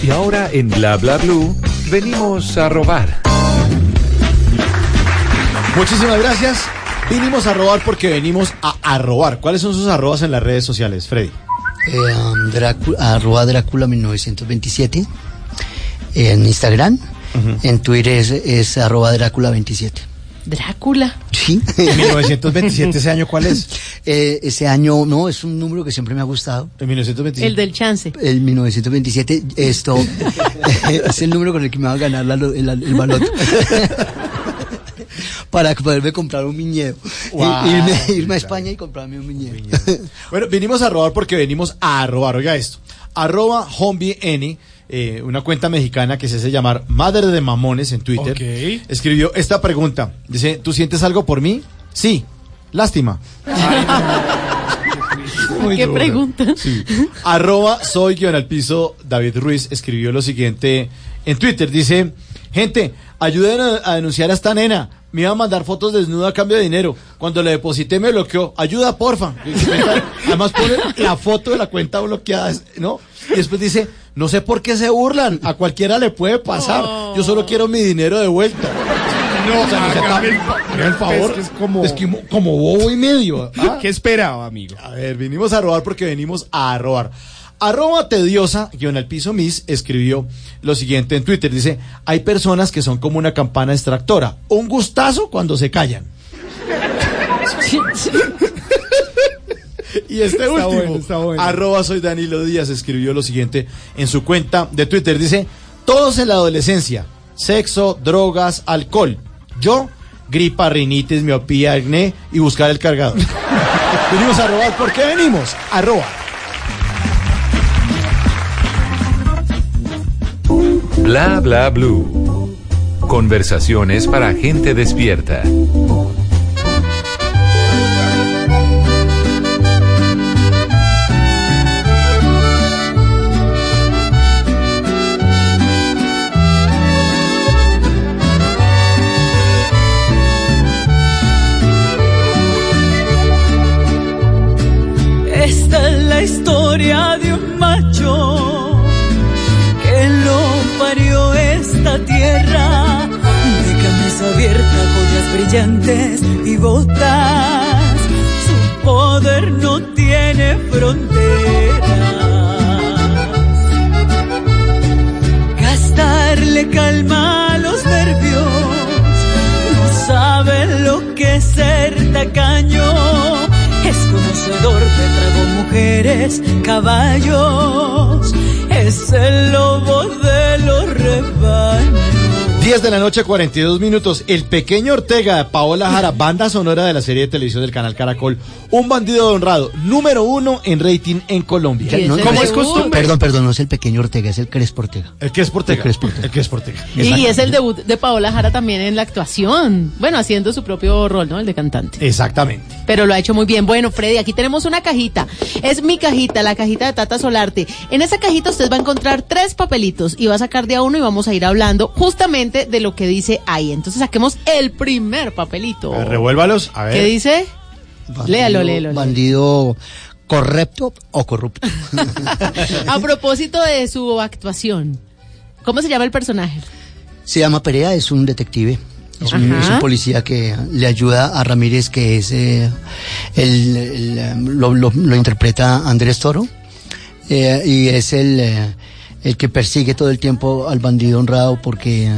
Y ahora en Bla Bla Blue venimos a robar. Muchísimas gracias. Vinimos a robar porque venimos a, a robar. ¿Cuáles son sus arrobas en las redes sociales, Freddy? Eh, um, Drácula, arroba Drácula 1927 en Instagram. En Twitter es, es arroba Drácula 27. Drácula. Sí. 1927, ¿ese año cuál es? Eh, ese año, no, es un número que siempre me ha gustado. En 1927. El del chance. El 1927, esto es el número con el que me va a ganar la el, el baloto. Para poderme comprar un viñedo. Wow. irme, irme a España y comprarme un viñedo. Bueno, vinimos a robar porque venimos a robar. Oiga esto. Arroba eh, una cuenta mexicana que se hace llamar Madre de Mamones en Twitter, escribió esta pregunta. Dice, ¿tú sientes algo por mí? Sí. Lástima. Muy ¿Qué pregunta? Arroba soy guion al piso. David Ruiz escribió lo siguiente en Twitter. Dice, gente, ayuden a, a denunciar a esta nena. Me iba a mandar fotos desnuda a cambio de dinero. Cuando le deposité me bloqueó. Ayuda, porfa. Además pone la foto de la cuenta bloqueada, ¿no? Y después dice, no sé por qué se burlan. A cualquiera le puede pasar. Yo solo quiero mi dinero de vuelta. No, o sea, no se el el favor. Es que es como- Es que mo- como bobo y medio. ¿ah? ¿Qué esperaba, amigo? A ver, vinimos a robar porque venimos a robar. Arroba tediosa, guion al piso Miss, escribió lo siguiente en Twitter. Dice, hay personas que son como una campana extractora. Un gustazo cuando se callan. Y este Está último, bueno, está bueno. arroba soy Danilo Díaz, escribió lo siguiente en su cuenta de Twitter. Dice, todos en la adolescencia, sexo, drogas, alcohol. Yo, gripa, rinitis, miopía, acné y buscar el cargador. venimos a robar, ¿por qué venimos? A robar. Bla Bla Blue. Conversaciones para gente despierta. Historia de un macho que lo parió esta tierra de camisa abierta, joyas brillantes y botas. Su poder no tiene fronteras. Gastarle calma a los nervios, no sabe lo que es ser tacaño. Es conocedor de trago, mujeres, caballos. Es el lobo de los rebaños. 10 de la noche, 42 minutos. El pequeño Ortega de Paola Jara, banda sonora de la serie de televisión del canal Caracol. Un bandido honrado, número uno en rating en Colombia. No, ¿Cómo es costumbre? Perdón, perdón, no es el pequeño Ortega, es el Crespo Ortega. El que es Ortega. El Crespo Ortega. El que es Ortega. Y es el debut de Paola Jara también en la actuación. Bueno, haciendo su propio rol, ¿no? El de cantante. Exactamente. Pero lo ha hecho muy bien. Bueno, Freddy, aquí tenemos una cajita. Es mi cajita, la cajita de Tata Solarte. En esa cajita usted va a encontrar tres papelitos y va a sacar de a uno y vamos a ir hablando justamente de lo que dice ahí. Entonces saquemos el primer papelito. A ver, revuélvalos. A ver. ¿Qué dice? Léalo, léalo, léalo. Bandido correcto o corrupto. A propósito de su actuación, ¿cómo se llama el personaje? Se llama Perea, es un detective. Es un, Ajá. es un policía que le ayuda a Ramírez, que es eh, el, el, lo, lo- lo interpreta Andrés Toro eh, y es el eh, el que persigue todo el tiempo al bandido honrado porque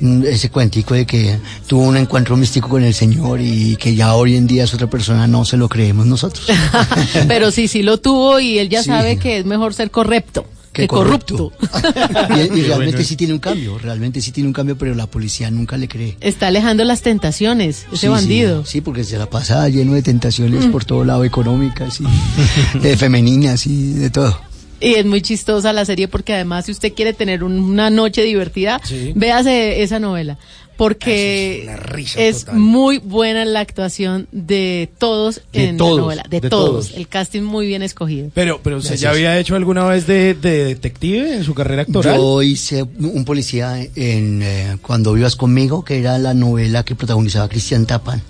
mm, ese cuentico de que tuvo un encuentro místico con el Señor y que ya hoy en día es otra persona no se lo creemos nosotros. Pero sí, sí lo tuvo y él ya Sí. sabe que es mejor ser correcto que, corrupto. y, y realmente bueno. sí tiene un cambio, realmente sí tiene un cambio, pero la policía nunca le cree. Está alejando las tentaciones, ese Sí, bandido. Sí, sí, porque se la pasa lleno de tentaciones Mm. por todo lado, económicas y eh, femeninas y de todo. Y es muy chistosa la serie porque además si usted quiere tener un- una noche divertida, Sí. véase esa novela. Porque es, muy buena la actuación de todos De en todos, la novela. De, de todos. todos. El casting muy bien escogido. Pero, pero ¿usted ya había hecho alguna vez de, de detective en su carrera actoral? Yo hice un policía en eh, Cuando vivas conmigo, que era la novela que protagonizaba Cristian Tapan.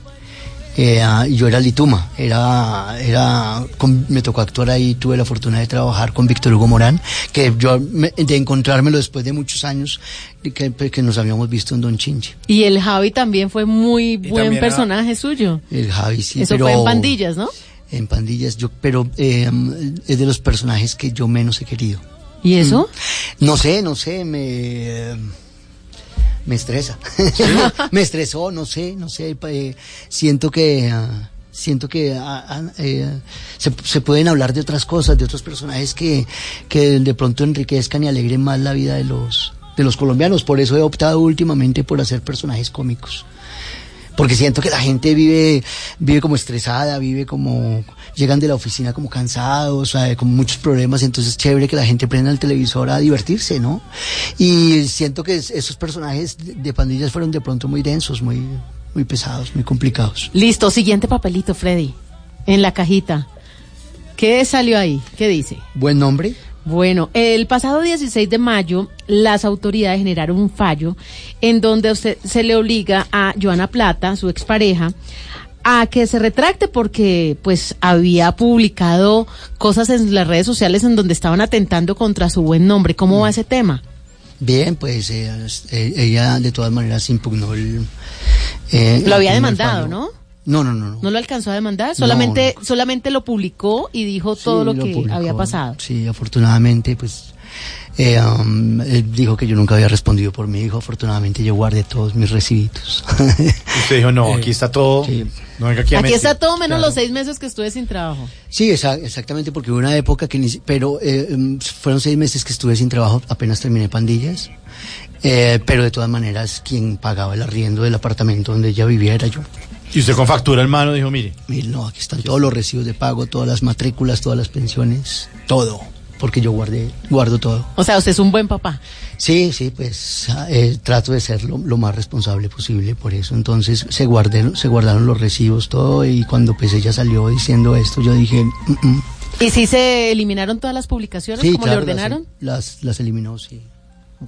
Eh, ah, yo era Lituma, era, era, con- me tocó actuar ahí, tuve la fortuna de trabajar con Víctor Hugo Morán, que yo, me- de encontrármelo después de muchos años, de que, que nos habíamos visto en Don Chinche. Y el Javi también fue muy buen era- personaje suyo. El Javi, sí. Eso pero- fue en Pandillas, ¿no? En pandillas, yo, pero eh, es de los personajes que yo menos he querido. ¿Y eso? Mm. No sé, no sé, me eh, me estresa. me estresó, no sé, no sé. eh, siento que ah, siento que ah, ah, eh, se, se pueden hablar de otras cosas, de otros personajes que, que de pronto enriquezcan y alegren más la vida de los de los colombianos. Por eso he optado últimamente por hacer personajes cómicos porque siento que la gente vive vive como estresada, vive como llegan de la oficina como cansados, con muchos problemas, entonces es chévere que la gente prenda el televisor a divertirse, ¿no? Y siento que es- esos personajes de, de pandillas fueron de pronto muy densos, muy muy pesados, muy complicados. Listo, siguiente papelito, Freddy. En la cajita. ¿Qué salió ahí? ¿Qué dice? Buen nombre. Bueno, el pasado 16 de mayo, las autoridades generaron un fallo en donde usted se le obliga a Joana Plata, su expareja, a que se retracte porque pues había publicado cosas en las redes sociales en donde estaban atentando contra su buen nombre. ¿Cómo va ese tema? Bien, pues eh, eh, ella de todas maneras impugnó el... eh, Lo había demandado. ¿no? No, no, no, no. ¿No lo alcanzó a demandar? Solamente, solamente lo publicó y dijo todo Sí, lo lo que publicó. había pasado. Sí, afortunadamente, pues eh, um, él dijo que yo nunca había respondido por mi hijo. Afortunadamente, yo guardé todos mis recibitos. Usted dijo, no, aquí está todo. No venga aquí a Aquí está todo menos Claro. los seis meses que estuve sin trabajo. Sí, esa- exactamente, porque hubo una época que ni pero eh, em, fueron seis meses que estuve sin trabajo, apenas terminé pandillas. Eh, pero de todas maneras, quien pagaba el arriendo del apartamento donde ella vivía era yo. Y usted con factura en mano dijo, mire. Mire, no, aquí están todos los recibos de pago, todas las matrículas, todas las pensiones, todo, porque yo guardé, guardo todo. O sea, usted es un buen papá. Sí, sí, pues eh, trato de ser lo, lo más responsable posible por eso. Entonces se, guardé, se guardaron los recibos, todo, y cuando pues ella salió diciendo esto, yo dije, "Mm, mm". ¿Y si se eliminaron todas las publicaciones sí, como claro, le ordenaron? Las, las, las eliminó, sí.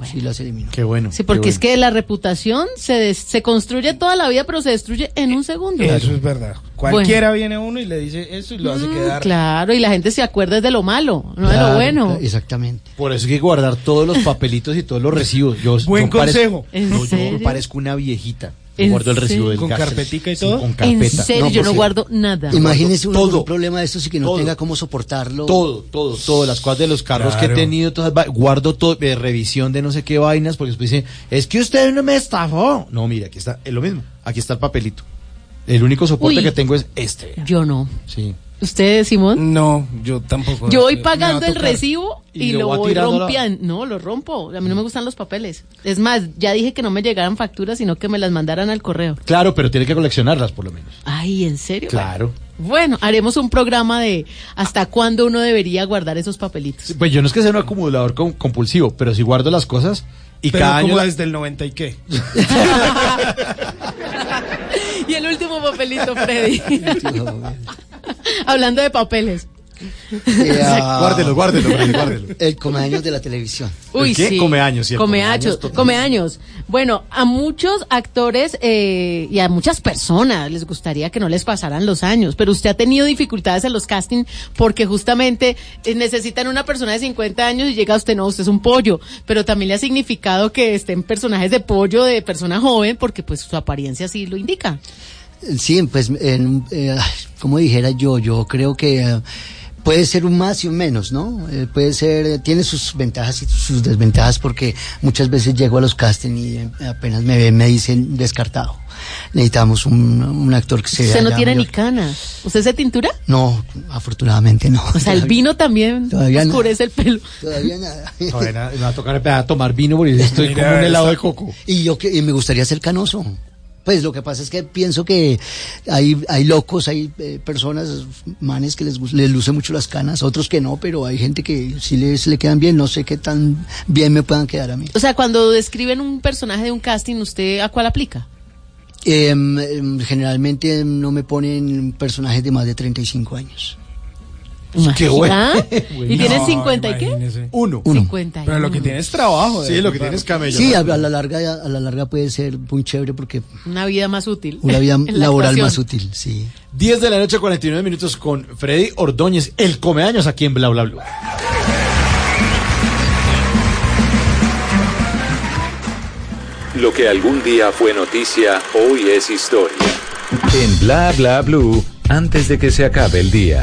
Sí, las eliminó. Qué bueno. Sí, porque es que la reputación se, des- se construye toda la vida, pero se destruye en un segundo. Eso es verdad. Cualquiera viene a uno y le dice eso y lo hace Mm, quedar. Claro, y la gente se acuerda de lo malo, no de lo bueno. claro, Exactamente. Por eso hay que guardar todos los papelitos y todos los recibos. Yo, Buen yo parezco- consejo. ¿En no, yo parezco una viejita. ¿En guardo el recibo serio? del ¿Con gas. carpetica y Sí, todo? con En carpeta. serio, yo no guardo nada. Imagínese uno con todo. un problema de estos y que no Todo. tenga cómo soportarlo. Todo, todo, todo, las cosas de los carros que he tenido, todas, guardo todo, de revisión de no sé qué vainas, porque después dicen, es que usted no me estafó. No, mira, aquí está, es lo mismo, aquí está el papelito. El único soporte Uy. que tengo es este. Yo no. Sí. ¿Usted, Simón? No, yo tampoco. Yo voy pagando el recibo y, Y lo, voy la- rompiendo. No, lo rompo. A mí no me gustan los papeles. Es más, ya dije que no me llegaran facturas, sino que me las mandaran al correo. Claro, pero tiene que coleccionarlas por lo menos. Ay, ¿en serio? Claro. Bueno, haremos un programa de hasta cuándo uno debería guardar esos papelitos. Pues yo no es que sea un acumulador com- compulsivo, pero si guardo las cosas y Pero cada año... como la- desde el 90 y qué. y el último papelito, Freddy. Hablando de papeles. Eh, ah, Guárdelo, guárdelo, guárdelo. El comeaños de la televisión. Uy, ¿El qué? sí. Comeaños, ¿cierto? Comeaños, Comeaños, comeaños. Bueno, a muchos actores eh, y a muchas personas les gustaría que no les pasaran los años, pero usted ha tenido dificultades en los castings porque justamente eh, necesitan una persona de 50 años y llega usted, no, usted es un pollo, pero también le ha significado que estén personajes de pollo de persona joven porque pues su apariencia sí lo indica. Sí, pues, en, eh, como dijera yo, yo creo que eh, puede ser un más y un menos, ¿no? Eh, puede ser, eh, tiene sus ventajas y sus desventajas porque muchas veces llego a los castings y apenas me ven, me dicen descartado. Necesitamos un, un actor que sea. Usted no tiene ni mayor". canas. ¿Usted se tintura? No, afortunadamente no. O sea, el vino también Todavía no. oscurece el pelo. Todavía nada. Todavía me va a tocar a tomar vino porque estoy como un helado de coco. Y yo que y me gustaría ser canoso. Pues lo que pasa es que pienso que hay, hay locos, hay eh, personas, manes que les, les luce mucho las canas, otros que no, pero hay gente que sí les le quedan bien, no sé qué tan bien me puedan quedar a mí. O sea, cuando describen un personaje de un casting, ¿usted a cuál aplica? Em, generalmente no me ponen personajes de más de 35 años. Qué bueno. ¿Y tienes No, 50 y qué? Uno. 50 y Pero lo que tiene es trabajo. Sí, de lo que tienes camello. Sí, a, la larga a la larga puede ser muy chévere porque Una vida más útil. una vida la laboral actuación. más útil, sí. 10 de la noche, 49 minutos con Freddy Ordóñez, el comeaños aquí en Bla Bla Bla. Lo que algún día fue noticia, hoy es historia. En Bla Bla Blue, antes de que se acabe el día.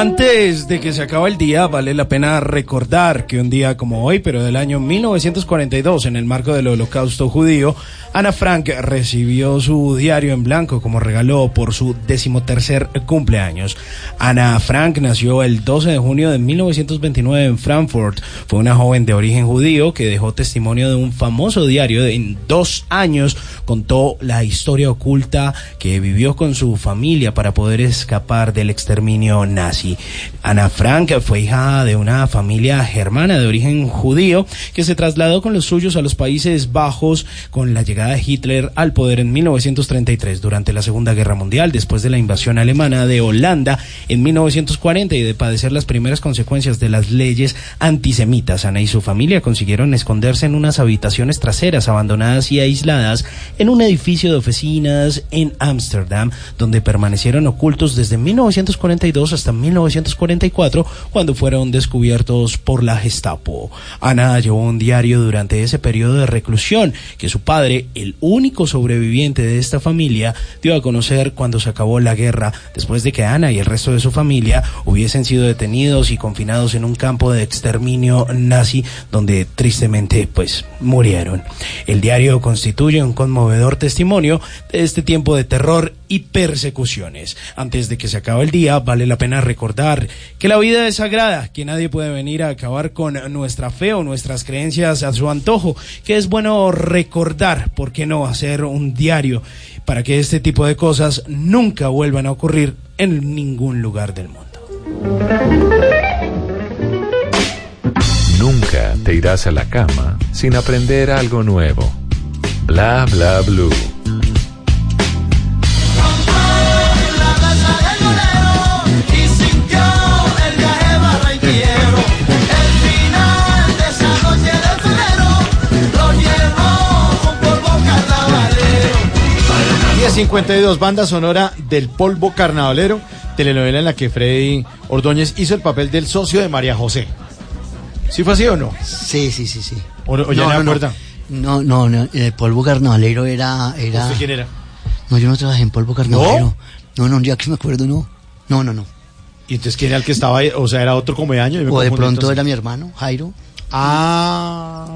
Antes de que se acabe el día, vale la pena recordar que un día como hoy, pero del año 1942, en el marco del holocausto judío, Ana Frank recibió su diario en blanco como regalo por su decimotercer cumpleaños. Ana Frank nació el 12 de junio de 1929 en Frankfurt. Fue una joven de origen judío que dejó testimonio de un famoso diario. En dos años contó la historia oculta que vivió con su familia para poder escapar del exterminio nazi. Ana Frank fue hija de una familia germana de origen judío que se trasladó con los suyos a los Países Bajos con la llegada de Hitler al poder en 1933 durante la Segunda Guerra Mundial, después de la invasión alemana de Holanda en 1940 y de padecer las primeras consecuencias de las leyes antisemitas. Ana y su familia consiguieron esconderse en unas habitaciones traseras abandonadas y aisladas en un edificio de oficinas en Ámsterdam, donde permanecieron ocultos desde 1942 hasta 1944, cuando fueron descubiertos por la Gestapo. Ana llevó un diario durante ese periodo de reclusión que su padre, el único sobreviviente de esta familia, dio a conocer cuando se acabó la guerra, después de que Ana y el resto de su familia hubiesen sido detenidos y confinados en un campo de exterminio nazi, donde tristemente pues murieron. El diario constituye un conmovedor testimonio de este tiempo de terror y persecuciones. Antes de que se acabe el día, vale la pena recordar que la vida es sagrada, que nadie puede venir a acabar con nuestra fe o nuestras creencias a su antojo, que es bueno recordar, ¿por qué no?, hacer un diario para que este tipo de cosas nunca vuelvan a ocurrir en ningún lugar del mundo. Nunca te irás a la cama sin aprender algo nuevo. Bla Bla Blue. 1052, banda sonora del polvo carnavalero, telenovela en la que Freddy Ordóñez hizo el papel del socio de María José. ¿Sí fue así o no? Sí, sí, sí, sí. ¿O, o ya No, no, no, no. acuerda? No, no, no, el polvo carnavalero era, era. ¿Usted quién era? No, yo no trabajé en polvo carnavalero. No, no, ya que me acuerdo, no. No, no, no. ¿Y entonces quién era el que estaba ahí? O sea, era otro me O de pronto entonces. era mi hermano, Jairo. Ah.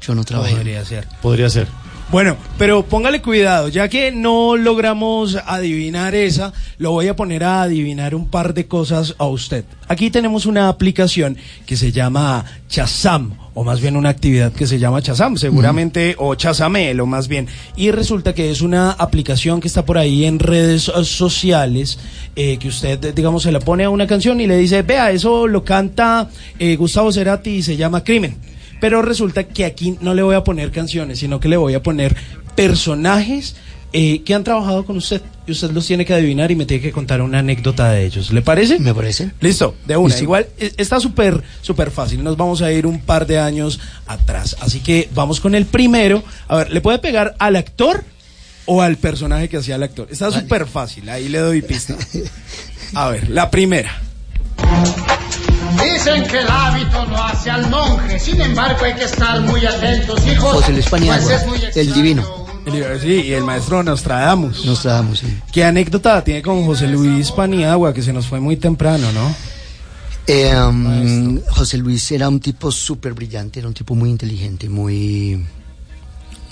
yo no trabajé. Podría ser. Podría ser. Bueno, pero póngale cuidado, ya que no logramos adivinar esa, lo voy a poner a adivinar un par de cosas a usted. Aquí tenemos una aplicación que se llama Chazam, o más bien una actividad que se llama Chazam, seguramente, o Chazamel, o más bien. Y resulta que es una aplicación que está por ahí en redes sociales, eh, que usted, digamos, se la pone a una canción y le dice, vea, eso lo canta eh, Gustavo Cerati y se llama Crimen. Pero resulta que aquí no le voy a poner canciones, sino que le voy a poner personajes eh, que han trabajado con usted. Y usted los tiene que adivinar y me tiene que contar una anécdota de ellos. ¿Le parece? Me parece. Listo, de una. Listo. Igual eh, está súper, súper fácil. Nos vamos a ir un par de años atrás. Así que vamos con el primero. A ver, ¿le puede pegar al actor o al personaje que hacía el actor? Está súper fácil. Ahí le doy pista. A ver, la primera. Dicen que el hábito no hace al monje, sin embargo hay que estar muy atentos, hijos. José Luis Paniagua, pues es muy el divino. Sí, y el maestro Nostradamus. Nostradamus, sí. ¿Qué anécdota tiene con José Luis Paniagua, que se nos fue muy temprano, no? Eh, um, José Luis era un tipo súper brillante, era un tipo muy inteligente, muy,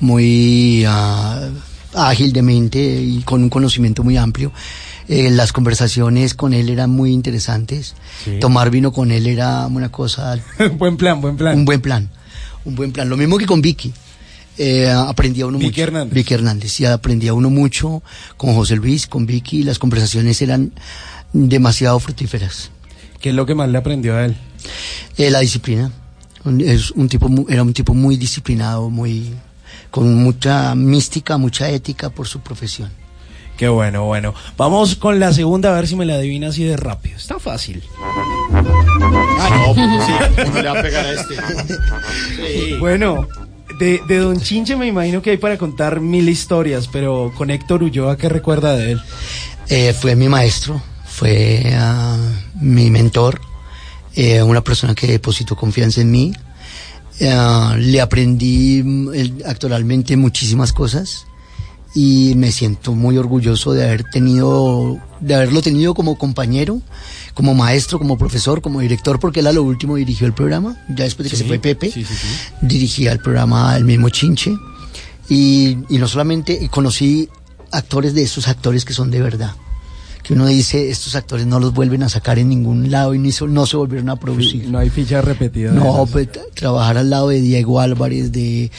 muy ah, ágil de mente y con un conocimiento muy amplio. Eh, las conversaciones con él eran muy interesantes. Sí. Tomar vino con él era una cosa, buen plan, buen plan. un buen plan, un buen plan. Lo mismo que con Vicky. Eh, aprendía uno Vicky mucho. Hernández. Vicky Hernández. Sí, aprendía uno mucho con José Luis, con Vicky. Las conversaciones eran demasiado fructíferas. ¿Qué es lo que más le aprendió a él? Eh, la disciplina. Un- Es un tipo, era un tipo muy disciplinado, muy con mucha mística, mucha ética por su profesión. Qué bueno, bueno. Vamos con la segunda a ver si me la adivina así de rápido. Está fácil. No, sí, ¿cómo le va a pegar a este? Sí. Bueno, de, de Don Chinche me imagino que hay para contar mil historias, pero con Héctor Ulloa, ¿qué recuerda de él? Eh, fue mi maestro, fue ah, mi mentor, eh, una persona que depositó confianza en mí. Ah, le aprendí mm, actualmente muchísimas cosas y me siento muy orgulloso de haber tenido, de haberlo tenido como compañero, como maestro, como profesor, como director, porque él a lo último dirigió el programa, ya después de que Sí, se fue Pepe, sí, dirigía el programa el mismo Chinche y, y no solamente conocí actores de esos actores que son de verdad que uno dice estos actores no los vuelven a sacar en ningún lado y ni so- no se volvieron a producir No hay ficha repetida. de no, pues trabajar al lado de Diego Álvarez, de,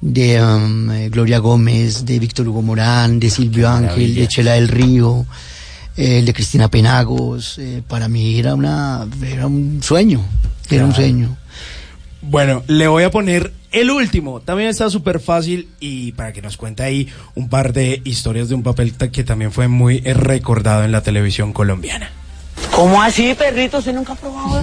de um, eh, Gloria Gómez, de Víctor Hugo Morán, de Silvio Ángel, de Chela del Río, eh, de Cristina Penagos, eh, para mí era una era un sueño, era un sueño. Bueno, le voy a poner el último. También está súper fácil y para que nos cuente ahí un par de historias de un papel que también fue muy recordado en la televisión colombiana. ¿Cómo así, perrito? ¿Usted nunca ha probado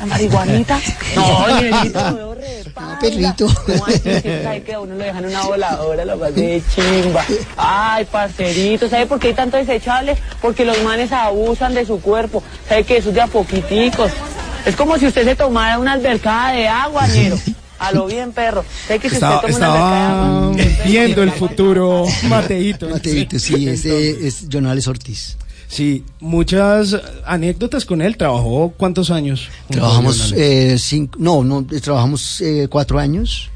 la marihuanita? No, Miguelito, lo veo re pana. perrito. ¿Cómo así? Que sabe que a uno lo dejan en una voladora, lo más de chimba. Ay, parcerito, ¿sabe por qué hay tanto desechable? Porque los manes abusan de su cuerpo. ¿Sabe que eso es de a poquiticos? Es como si usted se tomara una albercada de agua, ñero. A lo bien, perro. ¿Sabe que si usted toma una viendo el futuro Mateito. Mateito, sí, ese es Jonales Ortiz. Sí, muchas anécdotas con él. ¿Trabajó cuántos años? Trabajamos eh, cinco, no, no, eh, trabajamos eh, cuatro años.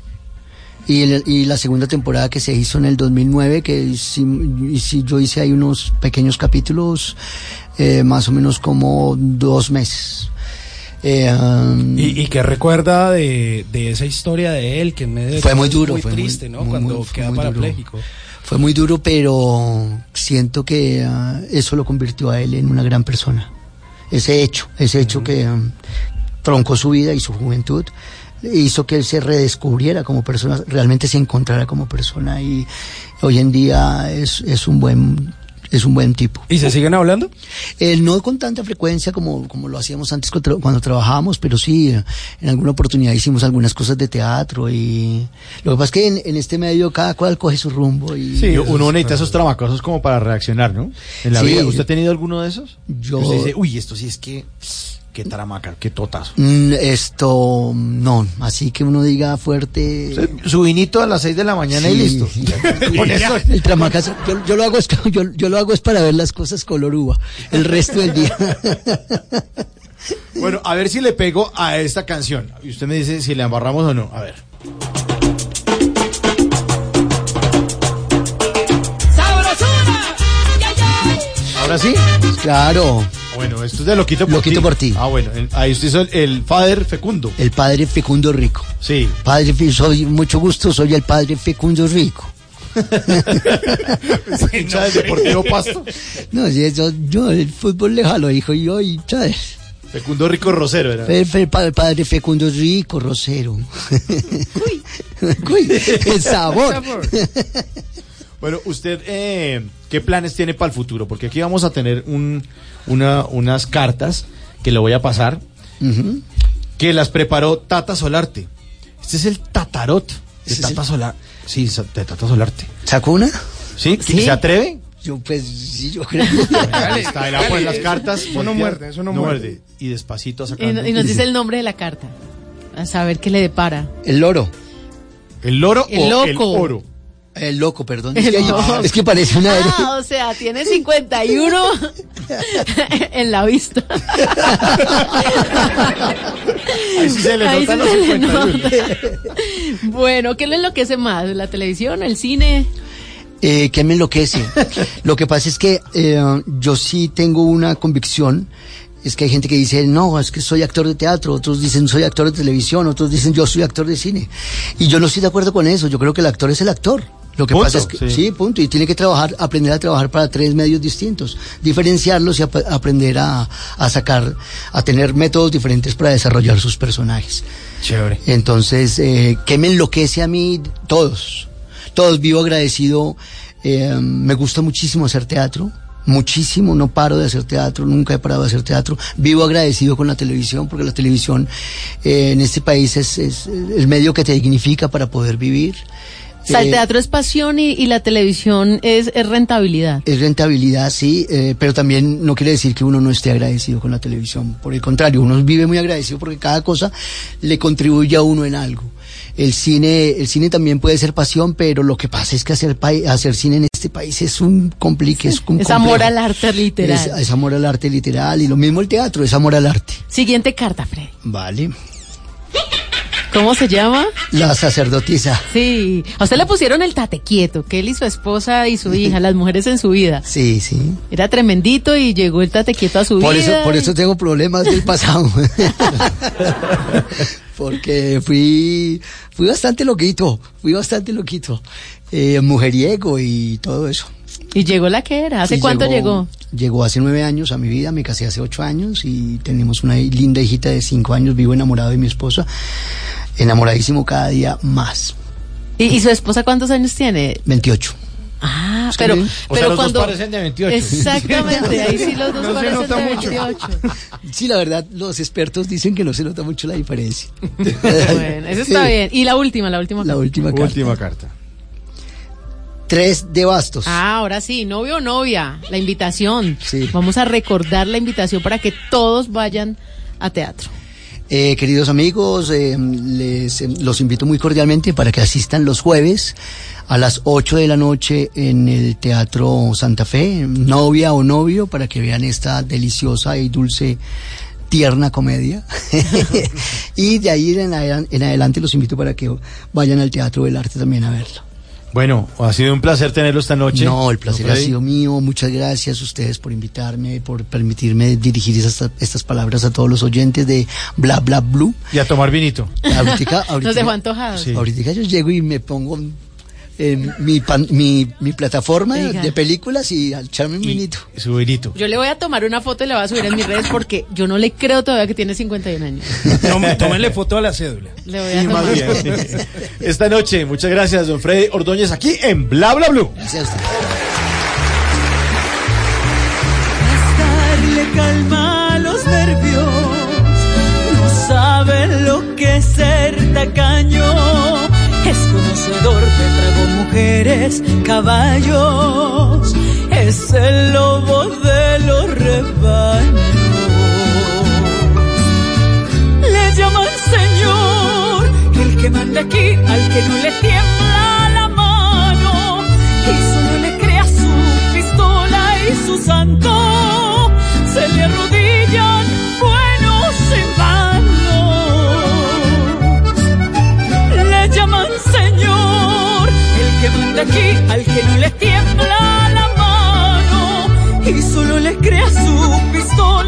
Y, el- y la segunda temporada que se hizo en el 2009, que hici- hici- yo hice ahí unos pequeños capítulos, eh, más o menos como dos meses. Eh, um, ¿Y, y qué recuerda de, de esa historia de él? Que en medio de Fue muy duro, Muy fue muy- triste, ¿no? muy, Cuando queda parapléjico. Fue muy duro, pero siento que ah, eso lo convirtió a él en una gran persona. Ese hecho, ese hecho que ah, troncó su vida y su juventud, hizo que él se redescubriera como persona, realmente se encontrara como persona y hoy en día es, es un buen es un buen tipo. ¿Y se siguen hablando? Eh, no con tanta frecuencia como, como lo hacíamos antes cuando, cuando trabajábamos, pero sí, eh, en alguna oportunidad hicimos algunas cosas de teatro y lo que pasa es que en, en este medio cada cual coge su rumbo y Sí, uno necesita esos tramacosos como para reaccionar, ¿no? En la Sí. vida. ¿Usted ha tenido alguno de esos? Yo- Usted dice, uy, esto sí es que qué taramaca, qué totazo. Mm, esto, no, así que uno diga fuerte. Se, su vinito a las 6 de la mañana y listo. El tramaca, yo, lo hago es, para ver las cosas color uva, el resto del día. bueno, a ver si le pego a esta canción. Y usted me dice si le embarramos o no. A ver. ¿Ahora sí? Claro. Bueno, esto es de Loquito por Loquito ti. por ti. Ah, bueno, el- ahí usted hizo el, el Father Fecundo. El padre fecundo rico. Sí. Padre, Fe- soy mucho gusto, soy el padre fecundo rico. hincha del Deportivo Pasto. No, sí, yo, yo el fútbol le jalo, hijo, y yo, y, ¿sabes? Fecundo Rico Rosero era. El, el pa- el padre fecundo rico, rosero. Uy, el sabor. Bueno, usted, eh, ¿qué planes tiene para el futuro? Porque aquí vamos a tener un, una, unas cartas que le voy a pasar, que las preparó Tata Solarte. Este es el Tatarot de ¿Ese es Tata el- Solarte. Sí, de Tata Solarte. ¿Sacó una? ¿Sí? Sí. ¿Se atreve? Yo, pues, sí, yo creo. Está, la ponen las cartas. Eso no muerde, eso no muerde. Y despacito Y, sacando. no- y nos dice el nombre de la carta. A saber qué le depara. El loro. ¿El loro El o el loco. oro? El loco, perdón. El es, que, hay- loco. es que parece una... Ah, o sea, tiene 51 en la vista. Ahí sí se le Ahí notan sí los se le 51. nota. Bueno, ¿qué le enloquece más? ¿La televisión, el cine? Eh, ¿Qué me enloquece? Lo que pasa es que eh, yo sí tengo una convicción. Es que hay gente que dice, no, es que soy actor de teatro, otros dicen soy actor de televisión, otros dicen yo soy actor de cine. Y yo no estoy de acuerdo con eso, yo creo que el actor es el actor. Lo que Punto, pasa es que, sí. sí. punto, y tiene que trabajar, aprender a trabajar para tres medios distintos, diferenciarlos y ap- aprender a, a sacar, a tener métodos diferentes para desarrollar sus personajes. Chévere. Entonces, eh, ¿qué me enloquece a mí? Todos. Todos vivo agradecido. eh, me gusta muchísimo hacer teatro. Muchísimo, no paro de hacer teatro, nunca he parado de hacer teatro. Vivo agradecido con la televisión, porque la televisión eh, en este país es, es el medio que te dignifica para poder vivir. O sea, el Eh, teatro es pasión y, y la televisión es, es rentabilidad. Es rentabilidad, sí, eh, pero también no quiere decir que uno no esté agradecido con la televisión. Por el contrario, uno vive muy agradecido porque cada cosa le contribuye a uno en algo. El cine, el cine también puede ser pasión, pero lo que pasa es que hacer, hacer cine en este país es un complique, es un Es amor al arte literal. Es, es amor al arte literal y lo mismo el teatro, es amor al arte. Siguiente carta, Freddy. Vale. ¿Cómo se llama? La sacerdotisa. Sí. A usted le pusieron el tate quieto, que él y su esposa y su hija, las mujeres en su vida. Sí, sí. Era tremendito y llegó el tate quieto a su Por vida. eso, por eso tengo problemas del pasado. Porque fui, fui bastante loquito, fui bastante loquito. Eh, mujeriego y todo eso. Y llegó la que era. ¿Hace Y cuánto llegó? Llegó hace nueve años a mi vida, me casé hace ocho años y tenemos una linda hijita de cinco años, vivo enamorado de mi esposa, enamoradísimo cada día más. ¿Y, y su esposa cuántos años tiene? 28. Ah, pero, bien. O pero sea, los dos parecen de 28. Exactamente, ahí sí los dos No se parecen nota de mucho. 28. Sí, la verdad, los expertos dicen que no se nota mucho la diferencia. Bueno, eso está bien. Y la última, la última. La última carta. Última carta. Tres de bastos. Ah, ahora sí, novio o novia, la invitación. Sí. Vamos a recordar la invitación para que todos vayan a teatro. Eh, queridos amigos, eh, les eh, los invito muy cordialmente para que asistan los jueves a las 8 de la noche en el Teatro Santa Fe, novia o novio, para que vean esta deliciosa y dulce tierna comedia. y de ahí en, en adelante los invito para que vayan al Teatro del Arte también a verlo. Bueno, ha sido un placer tenerlo esta noche. No, el placer ha sido mío. Muchas gracias a ustedes por invitarme, por permitirme dirigir estas, estas palabras a todos los oyentes de Bla Bla Blue. Y a tomar vinito. Ahorita, ahorita, Nos dejó antojados. Sí. ahorita yo llego y me pongo en mi, pan- mi, mi plataforma Oiga. de películas y al echarme un vinito. Y su vinito. Yo le voy a tomar una foto y la voy a subir en mis redes porque yo no le creo todavía que tiene 51 años. Tome- Tómenle foto a la cédula. Le voy a Sí, más tomar. bien. Esta noche, muchas gracias, don Freddy Ordóñez, aquí en Bla Bla Blue. Gracias a darle calma a los nervios. No sabe lo que es ser tacaño. Es conocedor de trago, mujeres, caballos. Es el lobo de los rebaños. Le llaman señor, el que manda aquí al que no le tiembla la mano. Y solo le crea su pistola y su santo. Se le arrodillan Señor, el que manda aquí al que no le tiembla la mano y solo le crea su pistola.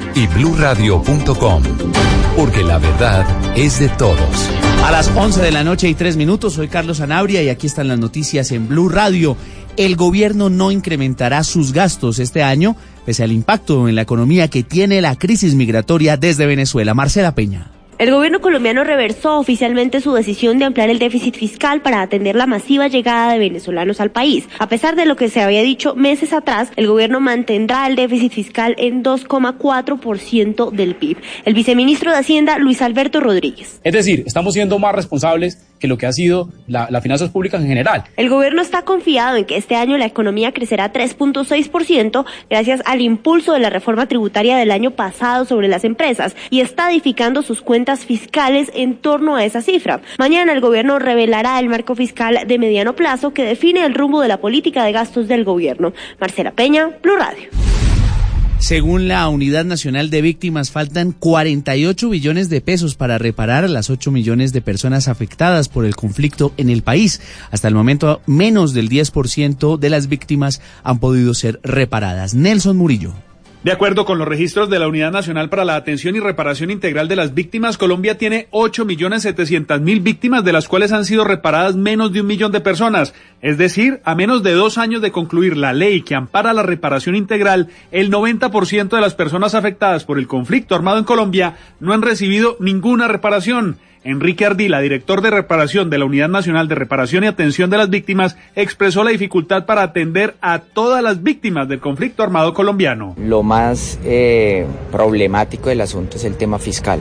y bluradio.com, porque la verdad es de todos. A las 11 de la noche y 3 minutos, soy Carlos Anabria y aquí están las noticias en Blue Radio. El gobierno no incrementará sus gastos este año, pese al impacto en la economía que tiene la crisis migratoria desde Venezuela. Marcela Peña. El gobierno colombiano reversó oficialmente su decisión de ampliar el déficit fiscal para atender la masiva llegada de venezolanos al país. A pesar de lo que se había dicho meses atrás, el gobierno mantendrá el déficit fiscal en 2,4% del PIB. El viceministro de Hacienda, Luis Alberto Rodríguez. Es decir, estamos siendo más responsables que lo que ha sido las la finanzas públicas en general. El gobierno está confiado en que este año la economía crecerá 3.6% gracias al impulso de la reforma tributaria del año pasado sobre las empresas y está edificando sus cuentas fiscales en torno a esa cifra. Mañana el gobierno revelará el marco fiscal de mediano plazo que define el rumbo de la política de gastos del gobierno. Marcela Peña, Blue Radio. Según la Unidad Nacional de Víctimas, faltan 48 billones de pesos para reparar a las 8 millones de personas afectadas por el conflicto en el país. Hasta el momento, menos del 10% de las víctimas han podido ser reparadas. Nelson Murillo. De acuerdo con los registros de la Unidad Nacional para la Atención y Reparación Integral de las Víctimas, Colombia tiene 8.700.000 víctimas, de las cuales han sido reparadas menos de un millón de personas. Es decir, a menos de dos años de concluir la ley que ampara la reparación integral, el 90% de las personas afectadas por el conflicto armado en Colombia no han recibido ninguna reparación. Enrique Ardila, director de reparación de la Unidad Nacional de Reparación y Atención de las Víctimas, expresó la dificultad para atender a todas las víctimas del conflicto armado colombiano. Lo más eh, problemático del asunto es el tema fiscal.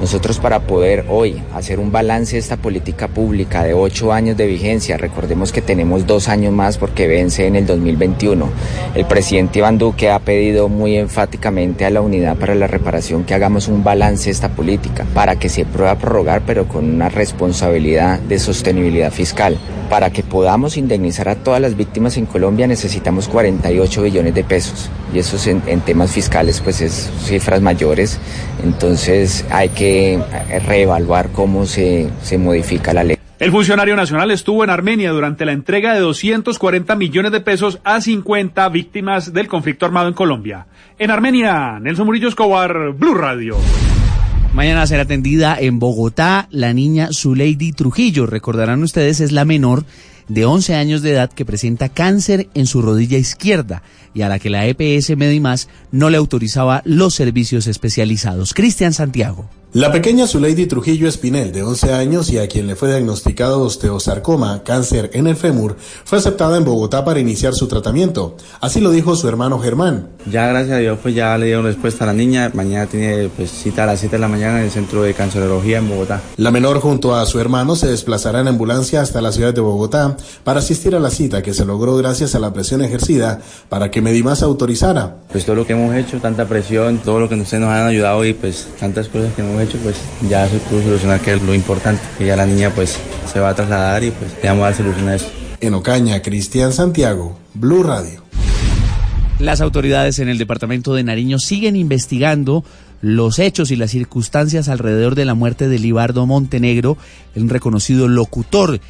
Nosotros para poder hoy hacer un balance de esta política pública de ocho años de vigencia, recordemos que tenemos dos años más porque vence en el 2021, el presidente Iván Duque ha pedido muy enfáticamente a la Unidad para la Reparación que hagamos un balance de esta política para que se pueda prorrogar pero con una responsabilidad de sostenibilidad fiscal. Para que podamos indemnizar a todas las víctimas en Colombia necesitamos 48 billones de pesos y eso es en, en temas fiscales pues es cifras mayores, entonces hay que reevaluar cómo se, se modifica la ley. El funcionario nacional estuvo en Armenia durante la entrega de 240 millones de pesos a 50 víctimas del conflicto armado en Colombia. En Armenia, Nelson Murillo Escobar, Blue Radio. Mañana será atendida en Bogotá la niña Zuleidi Trujillo. Recordarán ustedes, es la menor de 11 años de edad que presenta cáncer en su rodilla izquierda y a la que la EPS Medimás no le autorizaba los servicios especializados. Cristian Santiago. La pequeña Zuleidi Trujillo Espinel, de 11 años y a quien le fue diagnosticado osteosarcoma, cáncer en el fémur, fue aceptada en Bogotá para iniciar su tratamiento. Así lo dijo su hermano Germán. Ya gracias a Dios pues ya le dieron respuesta a la niña. Mañana tiene pues cita a las 7 de la mañana en el Centro de Cancerología en Bogotá. La menor junto a su hermano se desplazará en ambulancia hasta la ciudad de Bogotá para asistir a la cita que se logró gracias a la presión ejercida para que Medimás autorizara. Pues todo lo que hemos hecho, tanta presión, todo lo que ustedes nos han ayudado y pues tantas cosas que hemos hecho, pues ya se pudo solucionar, que es lo importante, que ya la niña pues se va a trasladar y pues le vamos a dar solución a eso. En Ocaña, Cristian Santiago, Blue Radio. Las autoridades en el departamento de Nariño siguen investigando los hechos y las circunstancias alrededor de la muerte de Libardo Montenegro, un reconocido locutor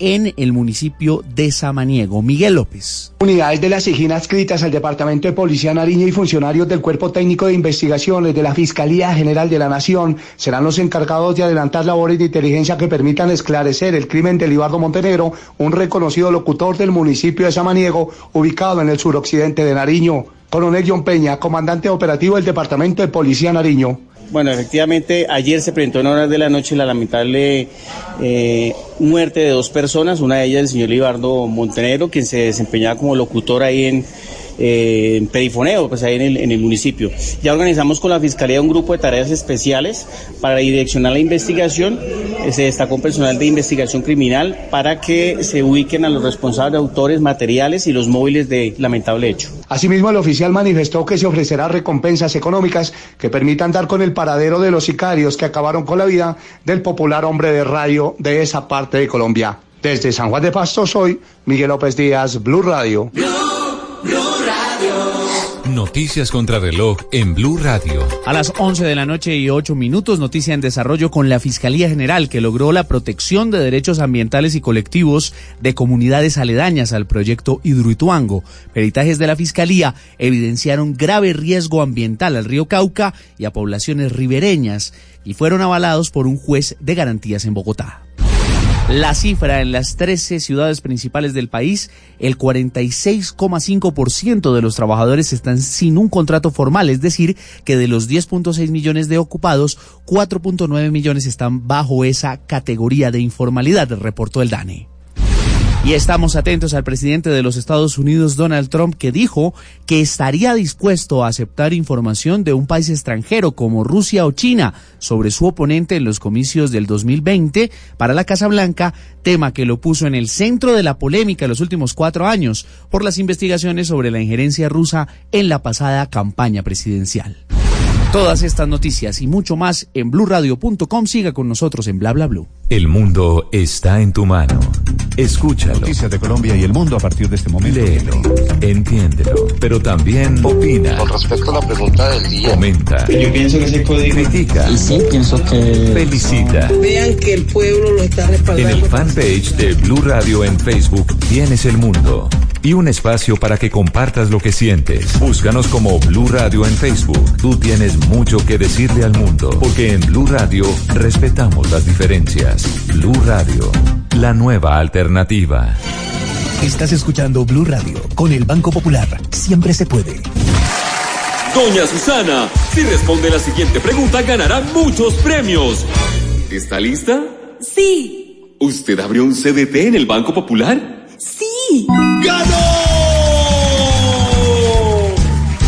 en el municipio de Samaniego. Miguel López. Unidades de la SIGIN adscritas al Departamento de Policía Nariño y funcionarios del Cuerpo Técnico de Investigaciones de la Fiscalía General de la Nación serán los encargados de adelantar labores de inteligencia que permitan esclarecer el crimen de Libardo Montenegro, un reconocido locutor del municipio de Samaniego, ubicado en el suroccidente de Nariño. Coronel John Peña, comandante operativo del Departamento de Policía Nariño. Bueno, efectivamente, ayer se presentó en horas de la noche la lamentable eh, muerte de dos personas, una de ellas el señor Libardo Montenegro, quien se desempeñaba como locutor ahí en, eh, perifoneo pues, ahí en el, municipio. Ya organizamos con la Fiscalía un grupo de tareas especiales para direccionar la investigación. Eh, se destacó un personal de investigación criminal para que se ubiquen a los responsables, autores, materiales y los móviles de lamentable hecho. Asimismo, el oficial manifestó que se ofrecerá recompensas económicas que permitan dar con el paradero de los sicarios que acabaron con la vida del popular hombre de radio de esa parte de Colombia. Desde San Juan de Pasto soy Miguel López Díaz, Blue Radio. Noticias contra reloj en Blue Radio. A las 11 de la noche y 8 minutos, noticia en desarrollo con la Fiscalía General que logró la protección de derechos ambientales y colectivos de comunidades aledañas al proyecto Hidroituango. Peritajes de la Fiscalía evidenciaron grave riesgo ambiental al río Cauca y a poblaciones ribereñas y fueron avalados por un juez de garantías en Bogotá. La cifra en las 13 ciudades principales del país, el 46,5% de los trabajadores están sin un contrato formal, es decir, que de los 10.6 millones de ocupados, 4.9 millones están bajo esa categoría de informalidad, reportó el DANE. Y estamos atentos al presidente de los Estados Unidos, Donald Trump, que dijo que estaría dispuesto a aceptar información de un país extranjero como Rusia o China sobre su oponente en los comicios del 2020 para la Casa Blanca, tema que lo puso en el centro de la polémica los últimos cuatro años por las investigaciones sobre la injerencia rusa en la pasada campaña presidencial. Todas estas noticias y mucho más en blurradio.com. Siga con nosotros en bla bla blue. El mundo está en tu mano. Escúchalo. Noticias de Colombia y el mundo a partir de este momento. Léelo, entiéndelo, pero también opina. Con respecto a la pregunta del día. Comenta. Yo pienso que código. Critica. Y sí, pienso que. Felicita. Vean que el pueblo lo está respaldando. En el fanpage de Blue Radio en Facebook tienes el mundo y un espacio para que compartas lo que sientes. Búscanos como Blue Radio en Facebook. Tú tienes mucho que decirle al mundo, porque en Blue Radio respetamos las diferencias. Blue Radio, la nueva alternativa. Estás escuchando Blue Radio con el Banco Popular. Siempre se puede. Doña Susana, si responde la siguiente pregunta ganará muchos premios. ¿Está lista? Sí. ¿Usted abrió un CDT en el Banco Popular? Sí.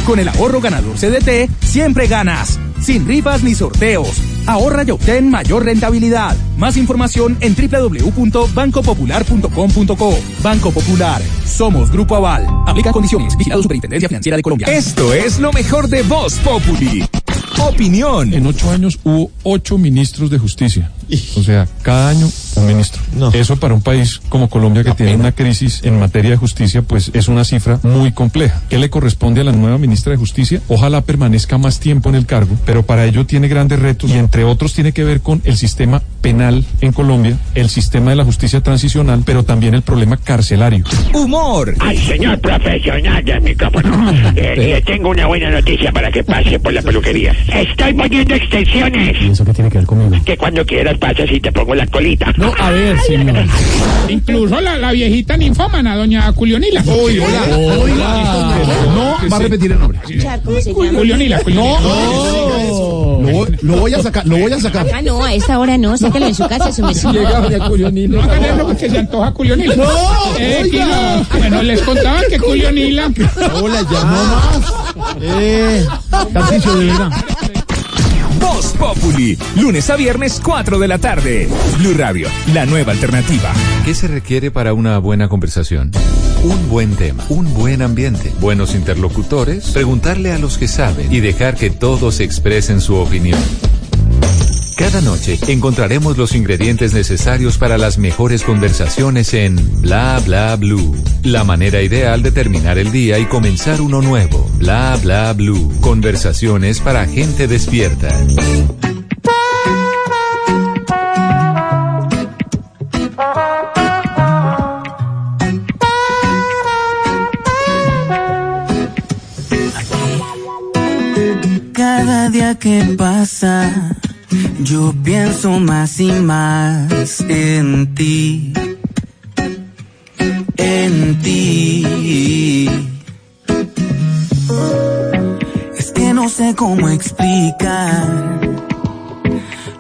Con el ahorro ganador CDT, siempre ganas. Sin rifas ni sorteos. Ahorra y obtén mayor rentabilidad. Más información en www.bancopopular.com.co. Banco Popular. Somos Grupo Aval. Aplica condiciones. Vigilado Superintendencia Financiera de Colombia. Esto es lo mejor de Voz Populi. Opinión. En ocho años hubo ocho ministros de justicia. O sea, cada año un ministro. Eso para un país como Colombia que tiene una crisis en materia de justicia, pues es una cifra muy compleja. ¿Qué le corresponde a la nueva ministra de Justicia? Ojalá permanezca más tiempo en el cargo, pero para ello tiene grandes retos y entre otros tiene que ver con el sistema penal en Colombia, el sistema de la justicia transicional, pero también el problema carcelario. Humor. Al señor profesional del micrófono, eh, le tengo una buena noticia para que pase por la peluquería. Estoy poniendo extensiones. ¿Y eso qué tiene que ver conmigo? Que cuando quieras pasas y te pongo la colita. No, a ver, señor. Incluso la, la viejita ninfómana, doña Culionila. Uy, hola. No, va a repetir el nombre. Culionila, Culionila. No. Lo, voy- lo voy a sacar, lo voy a sacar. Ah, no, a esta hora no, sáquelo en su casa, su mesita. Llega doña Culionila. No hagan eso porque se antoja Culionila. No, Eh, oiga. Bueno, les contaba que Culionila. Hola, ya no más. Eh, Tarcisio, de verdad. Voz Populi. Lunes a viernes, 4 de la tarde. Blue Radio, la nueva alternativa. ¿Qué se requiere para una buena conversación? Un buen tema, un buen ambiente, buenos interlocutores, preguntarle a los que saben y dejar que todos expresen su opinión. Cada noche encontraremos los ingredientes necesarios para las mejores conversaciones en Bla Bla Blue. La manera ideal de terminar el día y comenzar uno nuevo. Bla Bla Blue. Conversaciones para gente despierta. Cada día que pasa, yo pienso más y más en ti. En ti. Es que no sé cómo explicar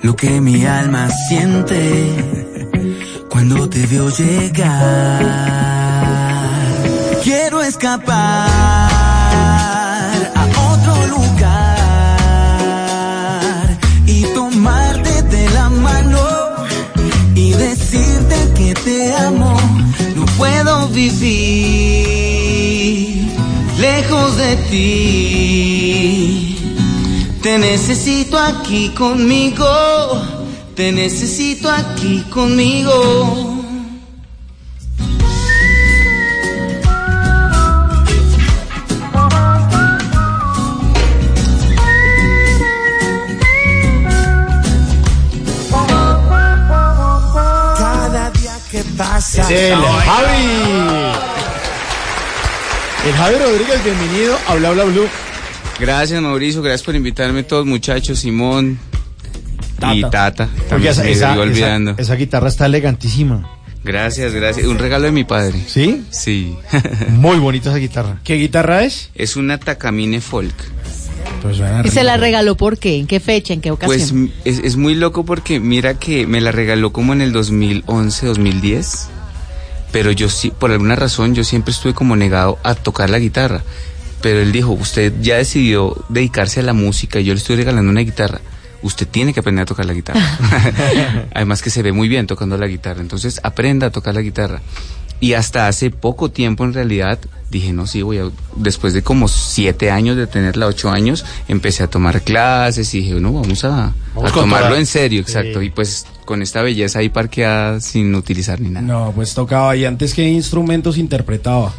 lo que mi alma siente cuando te veo llegar. Quiero escapar te amo, no puedo vivir lejos de ti. Te necesito aquí conmigo, te necesito aquí conmigo. Pasa. Es el Javi. El Javi Rodríguez, bienvenido a Bla Bla Blue. Gracias Mauricio, gracias por invitarme todos muchachos, Simón y Tata. Oye, esa, esa- olvidando. esa- esa guitarra está elegantísima. Gracias, gracias. Un regalo de mi padre. ¿Sí? Sí. Muy bonita esa guitarra. ¿Qué guitarra es? es una Takamine Folk. Pues suena ¿Y se la regaló por qué? ¿En qué fecha? ¿En qué ocasión? Pues m- es, es muy loco porque mira que me la regaló como en el 2011, 2010. Pero yo sí, por alguna razón, yo siempre estuve como negado a tocar la guitarra. Pero él dijo, usted ya decidió dedicarse a la música y yo le estoy regalando una guitarra. Usted tiene que aprender a tocar la guitarra. Además que se ve muy bien tocando la guitarra. Entonces aprenda a tocar la guitarra. Y hasta hace poco tiempo en realidad dije, no, sí, voy a... Después de como siete años de tenerla, ocho años, empecé a tomar clases y dije, no, vamos a, Vamos a con tomarlo toda. en serio, exacto. Sí. Y pues con esta belleza ahí parqueada sin utilizar ni nada. No, pues tocaba. ¿Y antes qué instrumentos interpretaba?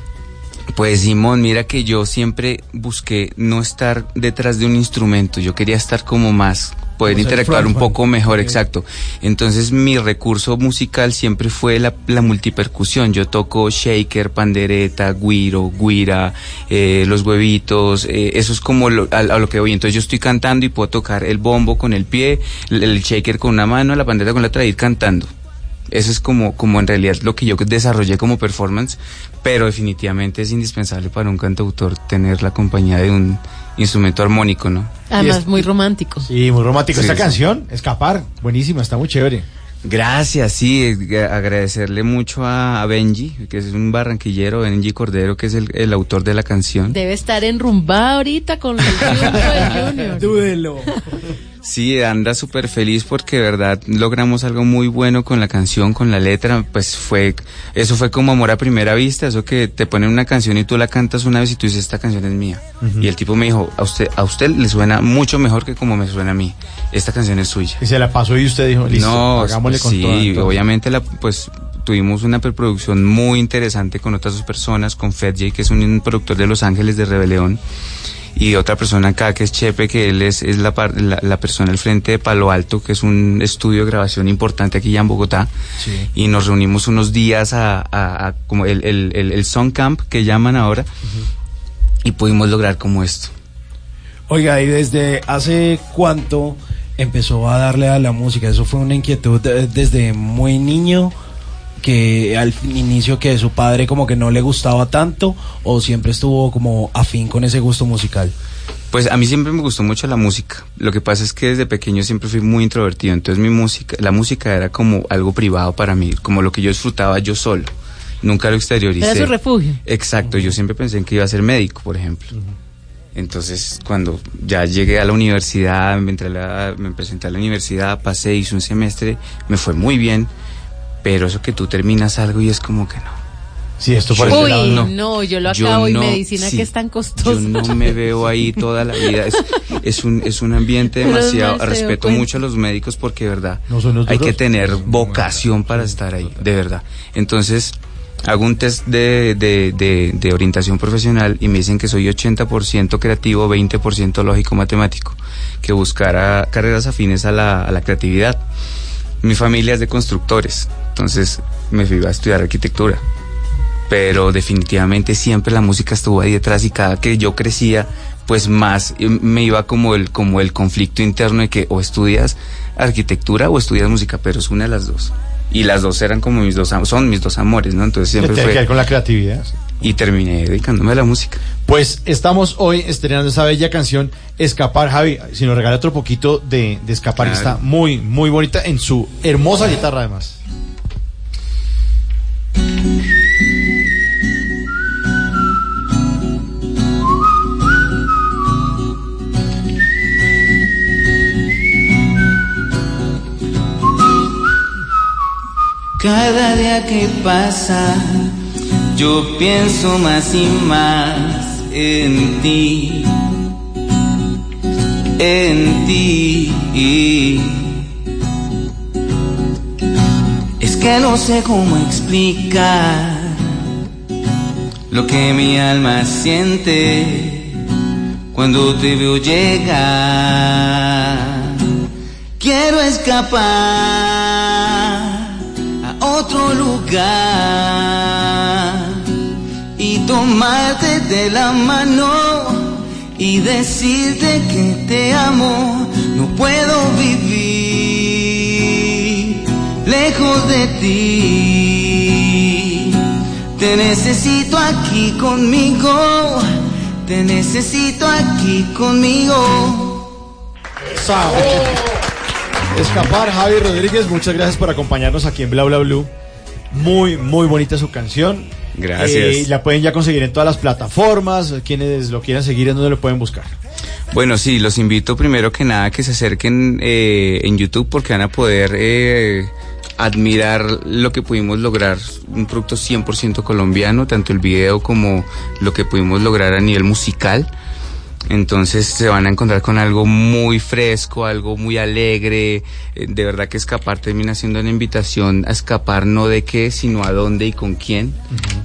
Pues Simón, mira que yo siempre busqué no estar detrás de un instrumento, yo quería estar como más, poder interactuar un poco mejor, exacto. Entonces mi recurso musical siempre fue la, la multipercusión, yo toco shaker, pandereta, guiro, guira, eh, los huevitos, eh, eso es como lo- a, a lo que voy. Entonces yo estoy cantando y puedo tocar el bombo con el pie, el, el shaker con una mano, la pandereta con la otra y ir cantando. Eso es como, como en realidad lo que yo desarrollé como performance, pero definitivamente es indispensable para un cantautor tener la compañía de un instrumento armónico, ¿no? Además, muy romántico. Sí, muy romántico. Sí, Esta sí. canción, Escapar, buenísima, está muy chévere. Gracias, sí, eh, agradecerle mucho a, a Benji, que es un barranquillero, Benji Cordero, que es el, el autor de la canción. Debe estar enrumbada ahorita con el Junior. Dúdelo. Sí, anda súper feliz porque de verdad logramos algo muy bueno con la canción, con la letra, pues fue, eso fue como amor a primera vista, eso que te ponen una canción y tú la cantas una vez y tú dices, esta canción es mía. Y el tipo me dijo, a usted, a usted le suena mucho mejor que como me suena a mí, esta canción es suya. Y se la pasó y usted dijo, listo, no, hagámosle con sí, toda, entonces. obviamente la, pues tuvimos una preproducción muy interesante con otras dos personas, con Fed J, que es un productor de Los Ángeles de Rebelión, y otra persona acá que es Chepe, que él es, es la, par- la, la persona al frente de Palo Alto, que es un estudio de grabación importante aquí ya en Bogotá, y nos reunimos unos días a, a- a como el, el, el, el Song Camp que llaman ahora, y pudimos lograr como esto. Oiga, ¿y desde hace cuánto empezó a darle a la música? ¿Eso fue una inquietud eh, desde muy niño? Que al inicio que su padre como que no le gustaba tanto o siempre estuvo como afín con ese gusto musical? Pues a mí siempre me gustó mucho la música. Lo que pasa es que desde pequeño siempre fui muy introvertido. Entonces mi música, la música era como algo privado para mí, como lo que yo disfrutaba yo solo. Nunca lo exterioricé. Era su refugio. Exacto. Yo siempre pensé en que iba a ser médico, por ejemplo. Entonces, cuando ya llegué a la universidad, me, entré a la- me presenté a la universidad, pasé, hice un semestre, me fue muy bien, pero eso que tú terminas algo y es como que no. Sí, esto Yo Uy, no. no, yo lo Yo acabo y no, medicina sí. que es tan costoso. Yo no me veo ahí toda la vida. Es, es un, es un ambiente demasiado. Respeto cuenta. mucho a los médicos porque, de verdad, No son los hay que tener vocación para estar ahí, de verdad. Entonces, hago un test de, de, de, de orientación profesional y me dicen que soy 80% creativo, 20% lógico-matemático, que buscara carreras afines a la, a la creatividad. Mi familia es de constructores, entonces me fui a estudiar arquitectura. Pero definitivamente siempre la música estuvo ahí detrás y cada que yo crecía pues más me iba como el como el conflicto interno de que o estudias arquitectura o estudias música pero es una de las dos. Y las dos eran como mis dos son mis dos amores no entonces siempre Tiene que ver con la creatividad. Y terminé dedicándome a la música Pues estamos hoy estrenando esa bella canción Escapar, Javi. Si nos regala otro poquito de, de Escapar, Claro. está muy, muy bonita en su hermosa guitarra además. Cada día que pasa, yo pienso más y más en ti, en ti. Es que no sé cómo explicar lo que mi alma siente cuando te veo llegar. Quiero escapar a otro lugar tomarte de la mano y decirte que te amo. No puedo vivir lejos de ti. Te necesito aquí conmigo. Te necesito aquí conmigo. Escapar, Javi Rodríguez, muchas gracias por acompañarnos aquí en Bla Bla Blue. Muy, muy bonita su canción. Gracias. Eh, la pueden ya conseguir en todas las plataformas. Quienes lo quieran seguir, ¿en dónde lo pueden buscar? Bueno, sí, los invito primero que nada que se acerquen eh, en YouTube porque van a poder eh, admirar lo que pudimos lograr, un producto 100% colombiano, tanto el video como lo que pudimos lograr a nivel musical. Entonces se van a encontrar con algo muy fresco, algo muy alegre. Eh, De verdad que escapar termina siendo una invitación a escapar no de qué, sino a dónde y con quién.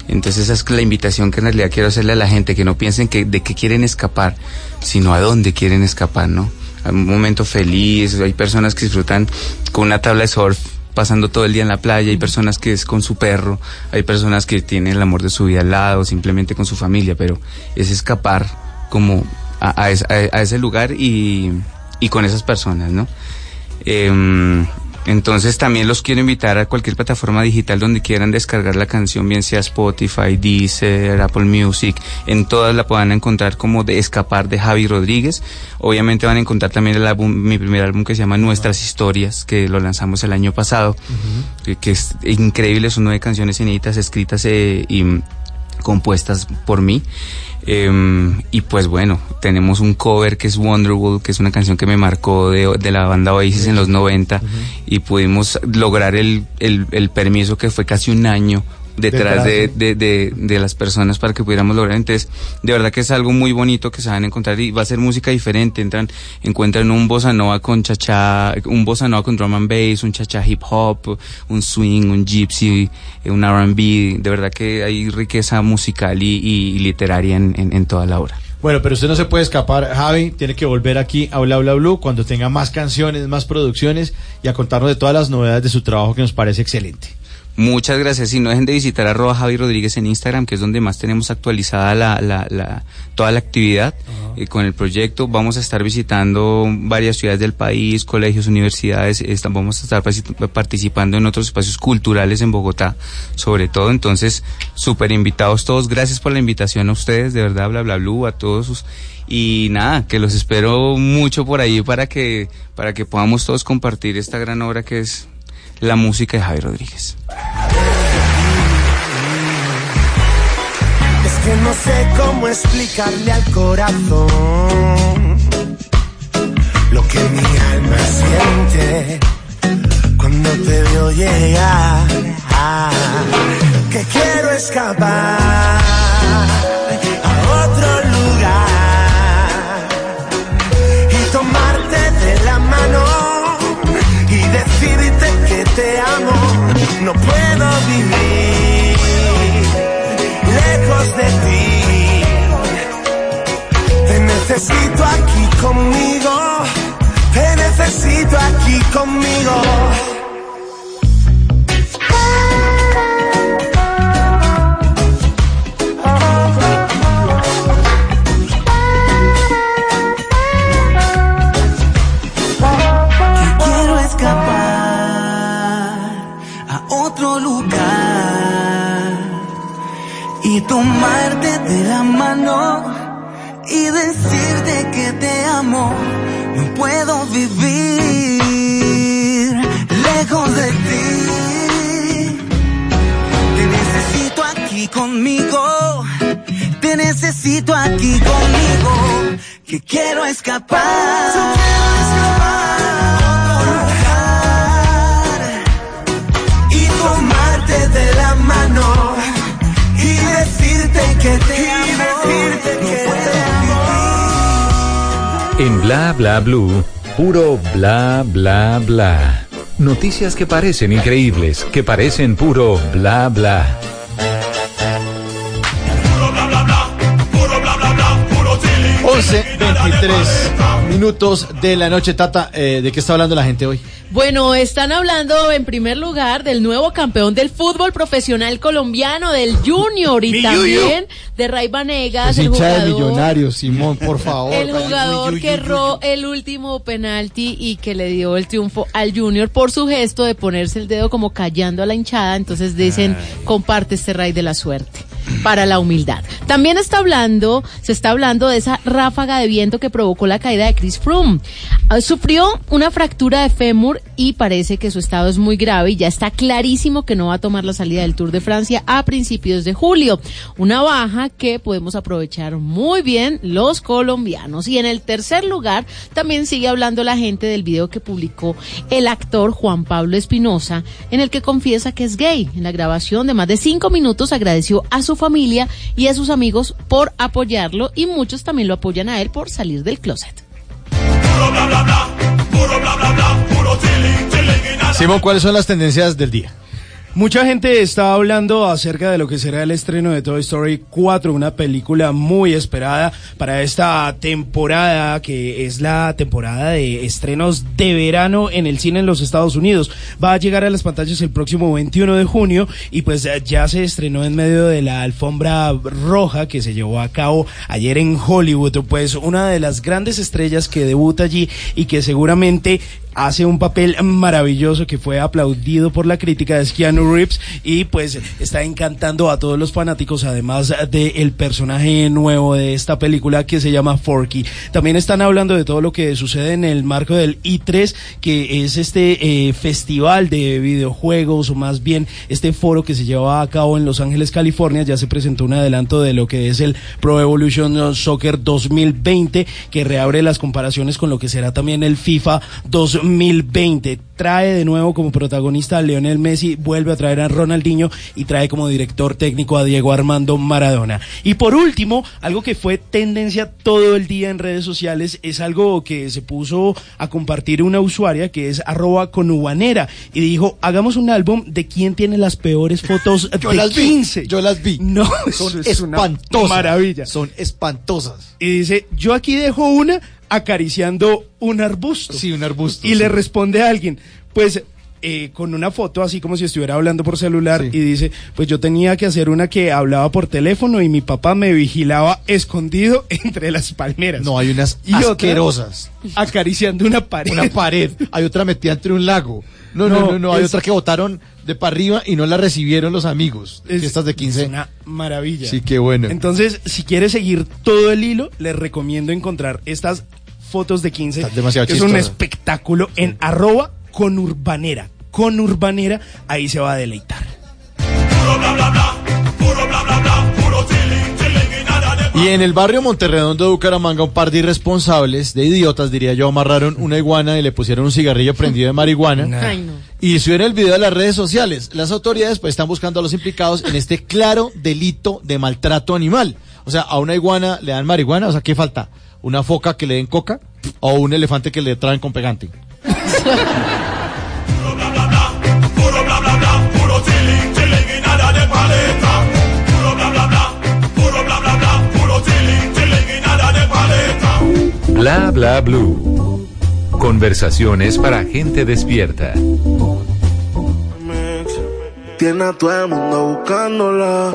Entonces esa es la invitación que en realidad quiero hacerle a la gente, que no piensen que de qué quieren escapar, sino a dónde quieren escapar, ¿no? A un momento feliz, hay personas que disfrutan con una tabla de surf pasando todo el día en la playa, hay personas que es con su perro, hay personas que tienen el amor de su vida al lado, simplemente con su familia, pero es escapar como a, a es- a- a ese lugar y, y con esas personas, ¿no? Em, entonces también los quiero invitar a cualquier plataforma digital donde quieran descargar la canción, bien sea Spotify, Deezer, Apple Music, en todas la puedan encontrar como de Escapar de Javi Rodríguez. Obviamente van a encontrar también el álbum, mi primer álbum que se llama Nuestras Historias, que lo lanzamos el año pasado, que, que es increíble, son nueve canciones inéditas escritas eh, y compuestas por mí. Em, y pues bueno, tenemos un cover que es Wonderwall, que es una canción que me marcó de, de la banda Oasis en los 90 y pudimos lograr el, el, el permiso que fue casi un año detrás de, de, de, de las personas para que pudiéramos lograr. Entonces, de verdad que es algo muy bonito que se van a encontrar y va a ser música diferente. Entran, encuentran un bossa nova con chacha, un bossa nova con drum and bass, un chacha hip hop, un swing, un gypsy, eh, un R&B. De verdad que hay riqueza musical y literaria en, en, en toda la obra. Bueno, pero usted no se puede escapar, Javi. Tiene que volver aquí a Bla Bla Blue cuando tenga más canciones, más producciones y a contarnos de todas las novedades de su trabajo que nos parece excelente. Muchas gracias. Y no dejen de visitar arroba Javi Rodríguez en Instagram, que es donde más tenemos actualizada la, la, la- toda la actividad eh, con el proyecto. Vamos a estar visitando varias ciudades del país, colegios, universidades. esta- vamos a estar participando en otros espacios culturales en Bogotá, sobre todo. Entonces, súper invitados todos. Gracias por la invitación a ustedes, de verdad, bla, bla, blue, a todos sus... Y nada, que los espero mucho por ahí para que, para que podamos todos compartir esta gran obra que es la música de Javi Rodríguez. Es que no sé cómo explicarle al corazón lo que mi alma siente cuando te veo llegar. Ah, que quiero escapar vivir lejos de ti. Te necesito aquí conmigo. Te necesito aquí conmigo. Necesito aquí conmigo. Que quiero escapar. y tomarte de la mano y que te amo. No puedo En Bla Bla Blue, puro bla bla bla. Noticias que parecen increíbles, que parecen puro bla bla. 11, 23 minutos de la noche, Tata. eh, ¿De qué está hablando la gente hoy? Bueno, están hablando en primer lugar del nuevo campeón del fútbol profesional colombiano, del Junior, y también de Ray Vanegas, el hincha de jugador. millonarios, Simón, por favor. El jugador que erró el último penalti y que le dio el triunfo al Junior por su gesto de ponerse el dedo como callando a la hinchada. Entonces dicen, comparte este Ray de la suerte para la humildad. También está hablando, se está hablando de esa ráfaga de viento que provocó la caída de Chris Froome. Ah, Sufrió una fractura de fémur y parece que su estado es muy grave y ya está clarísimo que no va a tomar la salida del Tour de Francia a principios de julio. Una baja que podemos aprovechar muy bien los colombianos. Y en el tercer lugar también sigue hablando la gente del video que publicó el actor Juan Pablo Espinosa, en el que confiesa que es gay. En la grabación de más de cinco minutos agradeció a su familia y a sus amigos por apoyarlo y muchos también lo apoyan a él por salir del closet. Simón, ¿cuáles son las tendencias del día? Mucha gente está hablando acerca de lo que será el estreno de Toy Story 4, una película muy esperada para esta temporada, que es la temporada de estrenos de verano en el cine en los Estados Unidos. Va a llegar a las pantallas el próximo 21 de junio y pues ya se estrenó en medio de la alfombra roja que se llevó a cabo ayer en Hollywood. Pues una de las grandes estrellas que debuta allí y que seguramente hace un papel maravilloso que fue aplaudido por la crítica de Keanu Reeves y pues está encantando a todos los fanáticos además del personaje nuevo de esta película que se llama Forky. También están hablando de todo lo que sucede en el marco del I3 que es este eh, festival de videojuegos o más bien este foro que se lleva a cabo en Los Ángeles, California. Ya se presentó un adelanto de lo que es el Pro Evolution Soccer 2020 que reabre las comparaciones con lo que será también el FIFA 2020. Trae de nuevo como protagonista a Lionel Messi, vuelve a traer a Ronaldinho y trae como director técnico a Diego Armando Maradona. Y por último, algo que fue tendencia todo el día en redes sociales es algo que se puso a compartir una usuaria que es arroba conubanera y dijo, hagamos un álbum de quién tiene las peores fotos Yo de las vi, 15. yo las vi. No, Son es una espantosas. maravilla. Son espantosas. Y dice, yo aquí dejo una acariciando un arbusto. Sí, un arbusto. Y sí. le responde a alguien, pues eh, con una foto así como si estuviera hablando por celular y dice, pues yo tenía que hacer una que hablaba por teléfono y mi papá me vigilaba escondido entre las palmeras. No, hay unas Y otra, asquerosas. acariciando una pared. Una pared. Hay otra metida entre un lago. No, no, No, no, no. Hay es- otra que botaron de para arriba y no la recibieron los amigos. Es- Fiestas de 15. Es una maravilla. Sí, qué bueno. Entonces, si quieres seguir todo el hilo, les recomiendo encontrar estas fotos de 15. Estás demasiado que es un espectáculo en arroba con urbanera. Con urbanera, ahí se va a deleitar. Y en el barrio Monterredondo de Bucaramanga, un par de irresponsables, de idiotas, diría yo, amarraron una iguana y le pusieron un cigarrillo prendido de marihuana. Ay, no. Y subieron el video a las redes sociales. Las autoridades pues están buscando a los implicados en este claro delito de maltrato animal. O sea, a una iguana le dan marihuana, o sea, ¿qué falta? ¿Una foca que le den coca? ¿O un elefante que le traen con pegante? Bla bla blue. Conversaciones para gente despierta. Tiene a todo el mundo buscándola.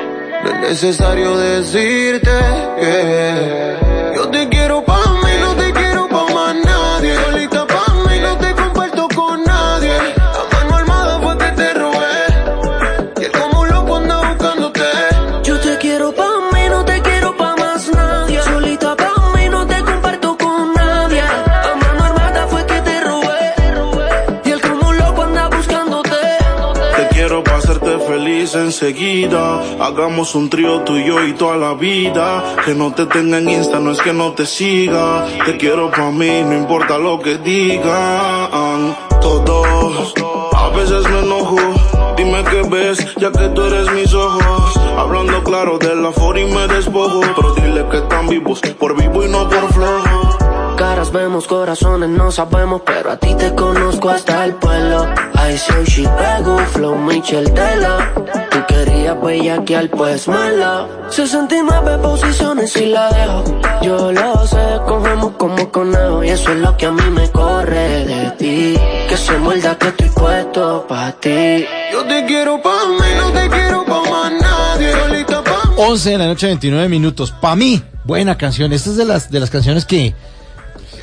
No es necesario decirte que yo te quiero pa' Hagamos un trío tú y yo y toda la vida. Que no te tenga en Insta, no es que no te siga. Te quiero pa' mí, no importa lo que digan. Todos, a veces me enojo. Dime qué ves, ya que tú eres mis ojos. Hablando claro de la for y me despojo. Pero dile que están vivos, por vivo y no por flojo. Caras vemos, corazones no sabemos, pero a ti te conozco hasta el pueblo. I say she pego, flow Michel Tela. Tú querías bellaquear, pues mala. 69 posiciones y la dejo. Yo lo sé, cogemos como conejo. Y eso es lo que a mí me corre de ti. Que se muerda que estoy puesto pa' ti. Yo te quiero pa' mí, no te quiero pa' más nadie. Solita pa' 11 de la noche, 29 minutos. Pa' mí, buena canción. Esta es de las, de las canciones que,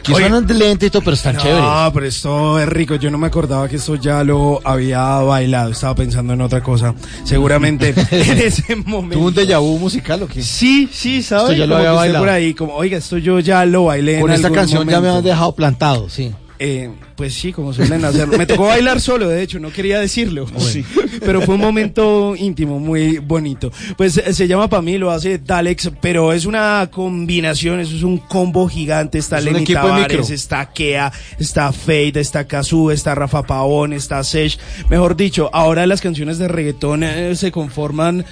que Oye. de lento y todo, pero están chéveres. No, pero esto es rico. Yo no me acordaba que esto ya lo había bailado. Estaba pensando en otra cosa. Seguramente en ese momento. ¿Tuvo un déjà vu musical o qué? Sí, sí, ¿sabes? Esto ya lo había bailado. por ahí, como, oiga, esto yo ya lo bailé. Con en esta algún canción ya me han dejado plantado, sí. Eh, pues sí, como suelen hacer. Me tocó bailar solo, de hecho, no quería decirlo. Sí. Pero fue un momento íntimo, muy bonito. Pues eh, se llama para mí, lo hace Dalex, pero es una combinación, eso es un combo gigante. Está Es Lenny equipo de Tavares, está Kea, está Fade, está Kazoo, está Rafa Pavón, está Sesh. Mejor dicho, ahora las canciones de reggaetón eh, se conforman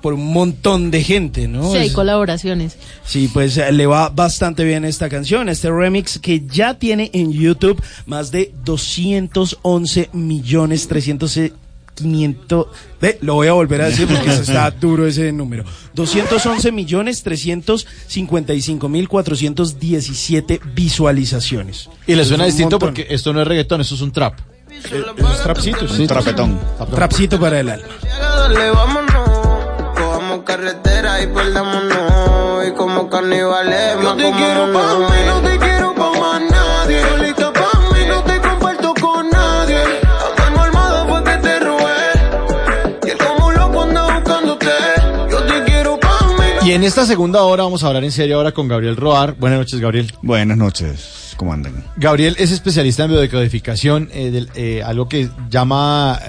por un montón de gente, ¿no? Sí, hay Es- colaboraciones. Sí, pues eh, le va bastante bien esta canción, este remix que ya tiene en YouTube más de 211 millones 300 eh, 500 ve, lo voy a volver a decir porque está duro ese número. 211 millones 355 mil 417 visualizaciones. Y le suena distinto montón. porque esto no es reggaetón, esto es un trap. Eso es trapcito, sí. Trapetón. Trapcito para el alma. Carretera y perdámonos. Y como carnivales, Yo te quiero pa' mí, no te quiero Y en esta segunda hora vamos a hablar en serio ahora con Gabriel Roar. Buenas noches, Gabriel. Buenas noches, ¿cómo andan? Gabriel es especialista en biodecodificación, eh, del- eh, algo que llama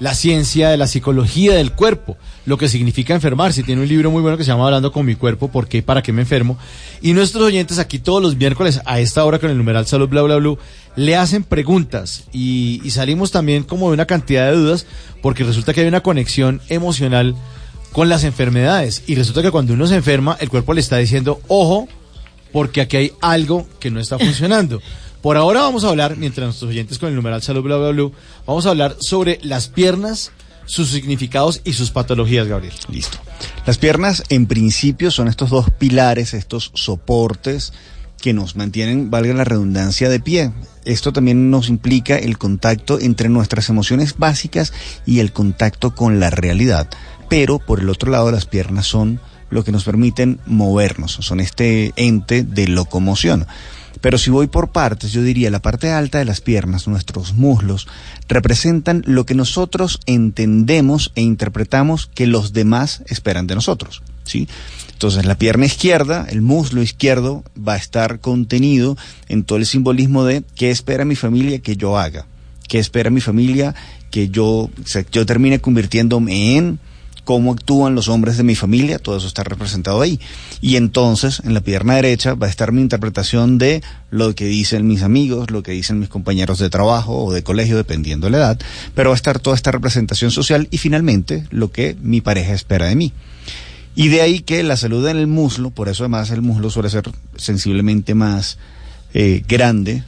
la ciencia de la psicología del cuerpo, lo que significa enfermarse. Tiene un libro muy bueno que se llama Hablando con mi cuerpo, ¿por qué para qué me enfermo? Y nuestros oyentes aquí todos los miércoles a esta hora con el numeral salud bla bla bla le hacen preguntas y, y salimos también como de una cantidad de dudas porque resulta que hay una conexión emocional con las enfermedades y resulta que cuando uno se enferma el cuerpo le está diciendo ojo porque aquí hay algo que no está funcionando. Por ahora vamos a hablar, mientras nuestros oyentes con el numeral salud bla bla bla, vamos a hablar sobre las piernas, sus significados y sus patologías, Gabriel. Listo. Las piernas, en principio, son estos dos pilares, estos soportes que nos mantienen, valga la redundancia, de pie. Esto también nos implica el contacto entre nuestras emociones básicas y el contacto con la realidad. Pero, por el otro lado, las piernas son lo que nos permiten movernos, son este ente de locomoción. Pero si voy por partes, yo diría la parte alta de las piernas, nuestros muslos, representan lo que nosotros entendemos e interpretamos que los demás esperan de nosotros. ¿sí? Entonces la pierna izquierda, el muslo izquierdo, va a estar contenido en todo el simbolismo de qué espera mi familia que yo haga, qué espera mi familia que yo, yo termine convirtiéndome en cómo actúan los hombres de mi familia, todo eso está representado ahí. Y entonces, en la pierna derecha va a estar mi interpretación de lo que dicen mis amigos, lo que dicen mis compañeros de trabajo o de colegio, dependiendo de la edad, pero va a estar toda esta representación social y finalmente lo que mi pareja espera de mí. Y de ahí que la salud en el muslo, por eso además el muslo suele ser sensiblemente más eh, grande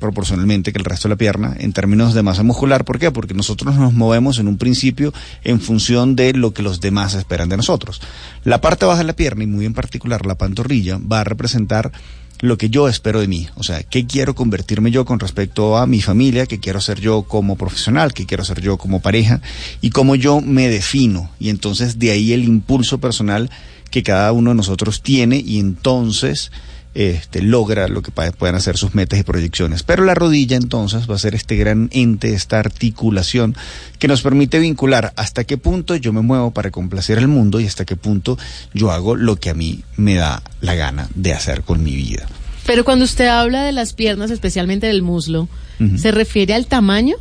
proporcionalmente que el resto de la pierna en términos de masa muscular. ¿Por qué? Porque nosotros nos movemos en un principio en función de lo que los demás esperan de nosotros. La parte baja de la pierna y muy en particular la pantorrilla va a representar lo que yo espero de mí, o sea, qué quiero convertirme yo con respecto a mi familia, qué quiero ser yo como profesional, qué quiero ser yo como pareja y cómo yo me defino. Y entonces de ahí el impulso personal que cada uno de nosotros tiene y entonces este, logra lo que puedan hacer sus metas y proyecciones. Pero la rodilla entonces va a ser este gran ente, esta articulación que nos permite vincular hasta qué punto yo me muevo para complacer al mundo y hasta qué punto yo hago lo que a mí me da la gana de hacer con mi vida. Pero cuando usted habla de las piernas, especialmente del muslo. ¿se refiere al tamaño?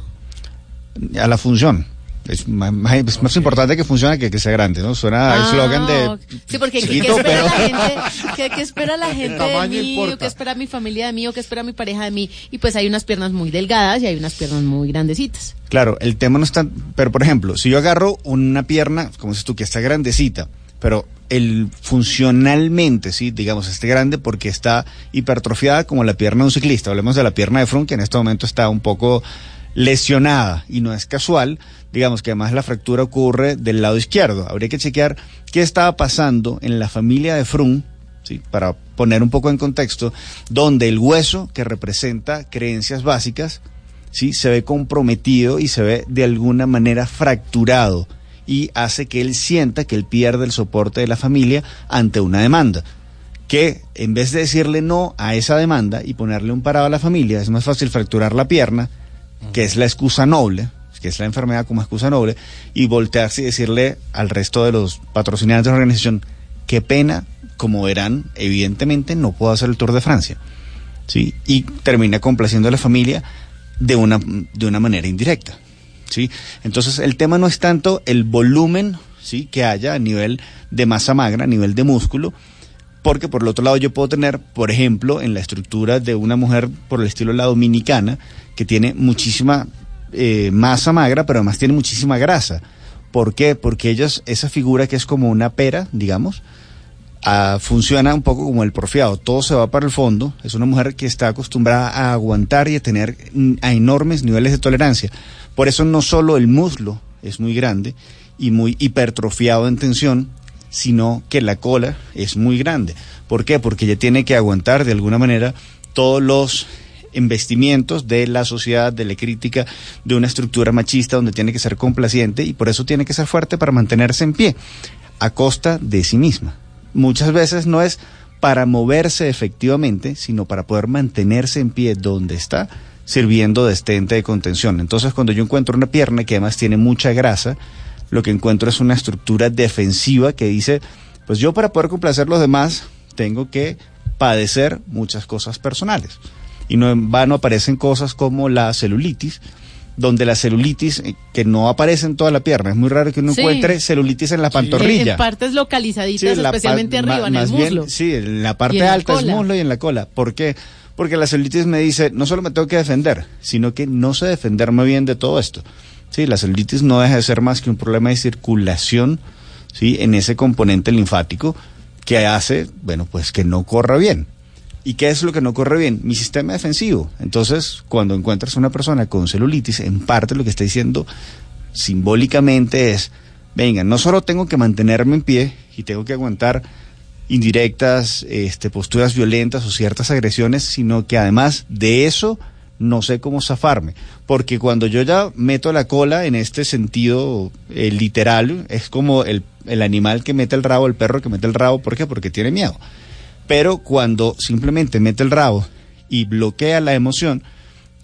A la función. Es más, más- es más importante que funcione que que sea grande, ¿no? Suena Ah, eslogan de. Sí, porque ¿qué- ¿qué, chiquito, espera pero- la gente? ¿Qué, qué espera la gente de mí? importa. ¿O qué espera mi familia de mí? ¿O qué espera mi pareja de mí? Y pues hay unas piernas muy delgadas y hay unas piernas muy grandecitas. Claro, el tema no está. Pero, por ejemplo, si yo agarro una pierna, como dices tú, que está grandecita, pero el funcionalmente, sí, digamos, esté grande porque está hipertrofiada como la pierna de un ciclista. Hablemos de la pierna de Froome, que en este momento está un poco lesionada y no es casual. Digamos que además la fractura ocurre del lado izquierdo. Habría que chequear qué estaba pasando en la familia de Froome, ¿sí? para poner un poco en contexto, donde el hueso que representa creencias básicas, ¿sí? se ve comprometido y se ve de alguna manera fracturado y hace que él sienta que él pierde el soporte de la familia ante una demanda. Que en vez de decirle no a esa demanda y ponerle un parado a la familia, es más fácil fracturar la pierna, que es la excusa noble, que es la enfermedad como excusa noble, y voltearse y decirle al resto de los patrocinantes de la organización, qué pena, como verán, evidentemente no puedo hacer el Tour de Francia. ¿sí? Y termina complaciendo a la familia de una, de una manera indirecta. ¿sí? Entonces el tema no es tanto el volumen ¿sí? que haya a nivel de masa magra, a nivel de músculo, porque por el otro lado yo puedo tener, por ejemplo, en la estructura de una mujer por el estilo de la dominicana, que tiene muchísima eh, masa magra, pero además tiene muchísima grasa. ¿Por qué? Porque ellas, esa figura que es como una pera, digamos, ah, funciona un poco como el porfiado, todo se va para el fondo, es una mujer que está acostumbrada a aguantar y a tener mm, a enormes niveles de tolerancia. Por eso no solo el muslo es muy grande y muy hipertrofiado en tensión, sino que la cola es muy grande. ¿Por qué? Porque ella tiene que aguantar de alguna manera todos los investimientos de la sociedad, de la crítica, de una estructura machista donde tiene que ser complaciente y por eso tiene que ser fuerte para mantenerse en pie, a costa de sí misma. Muchas veces no es para moverse efectivamente, sino para poder mantenerse en pie donde está, sirviendo de estente de contención. Entonces, cuando yo encuentro una pierna que además tiene mucha grasa, lo que encuentro es una estructura defensiva que dice, pues yo para poder complacer a los demás tengo que padecer muchas cosas personales. Y no en vano aparecen cosas como la celulitis, donde la celulitis, eh, que no aparece en toda la pierna, es muy raro que uno Sí. encuentre celulitis en la pantorrilla. en partes localizaditas, Sí, en la pa- especialmente arriba, en el bien, muslo. sí, en la parte en la alta del cola. muslo y en la cola. ¿Por qué? Porque la celulitis me dice, no solo me tengo que defender, sino que no sé defenderme bien de todo esto. Sí, la celulitis no deja de ser más que un problema de circulación, sí, en ese componente linfático que hace, bueno, pues que no corra bien. ¿Y qué es lo que no corre bien? Mi sistema defensivo. Entonces, cuando encuentras una persona con celulitis, en parte lo que está diciendo simbólicamente es, venga, no solo tengo que mantenerme en pie y tengo que aguantar indirectas, este, posturas violentas o ciertas agresiones, sino que además de eso no sé cómo zafarme. Porque cuando yo ya meto la cola en este sentido eh, literal, es como el, el animal que mete el rabo, el perro que mete el rabo, ¿por qué? Porque tiene miedo. Pero cuando simplemente mete el rabo y bloquea la emoción,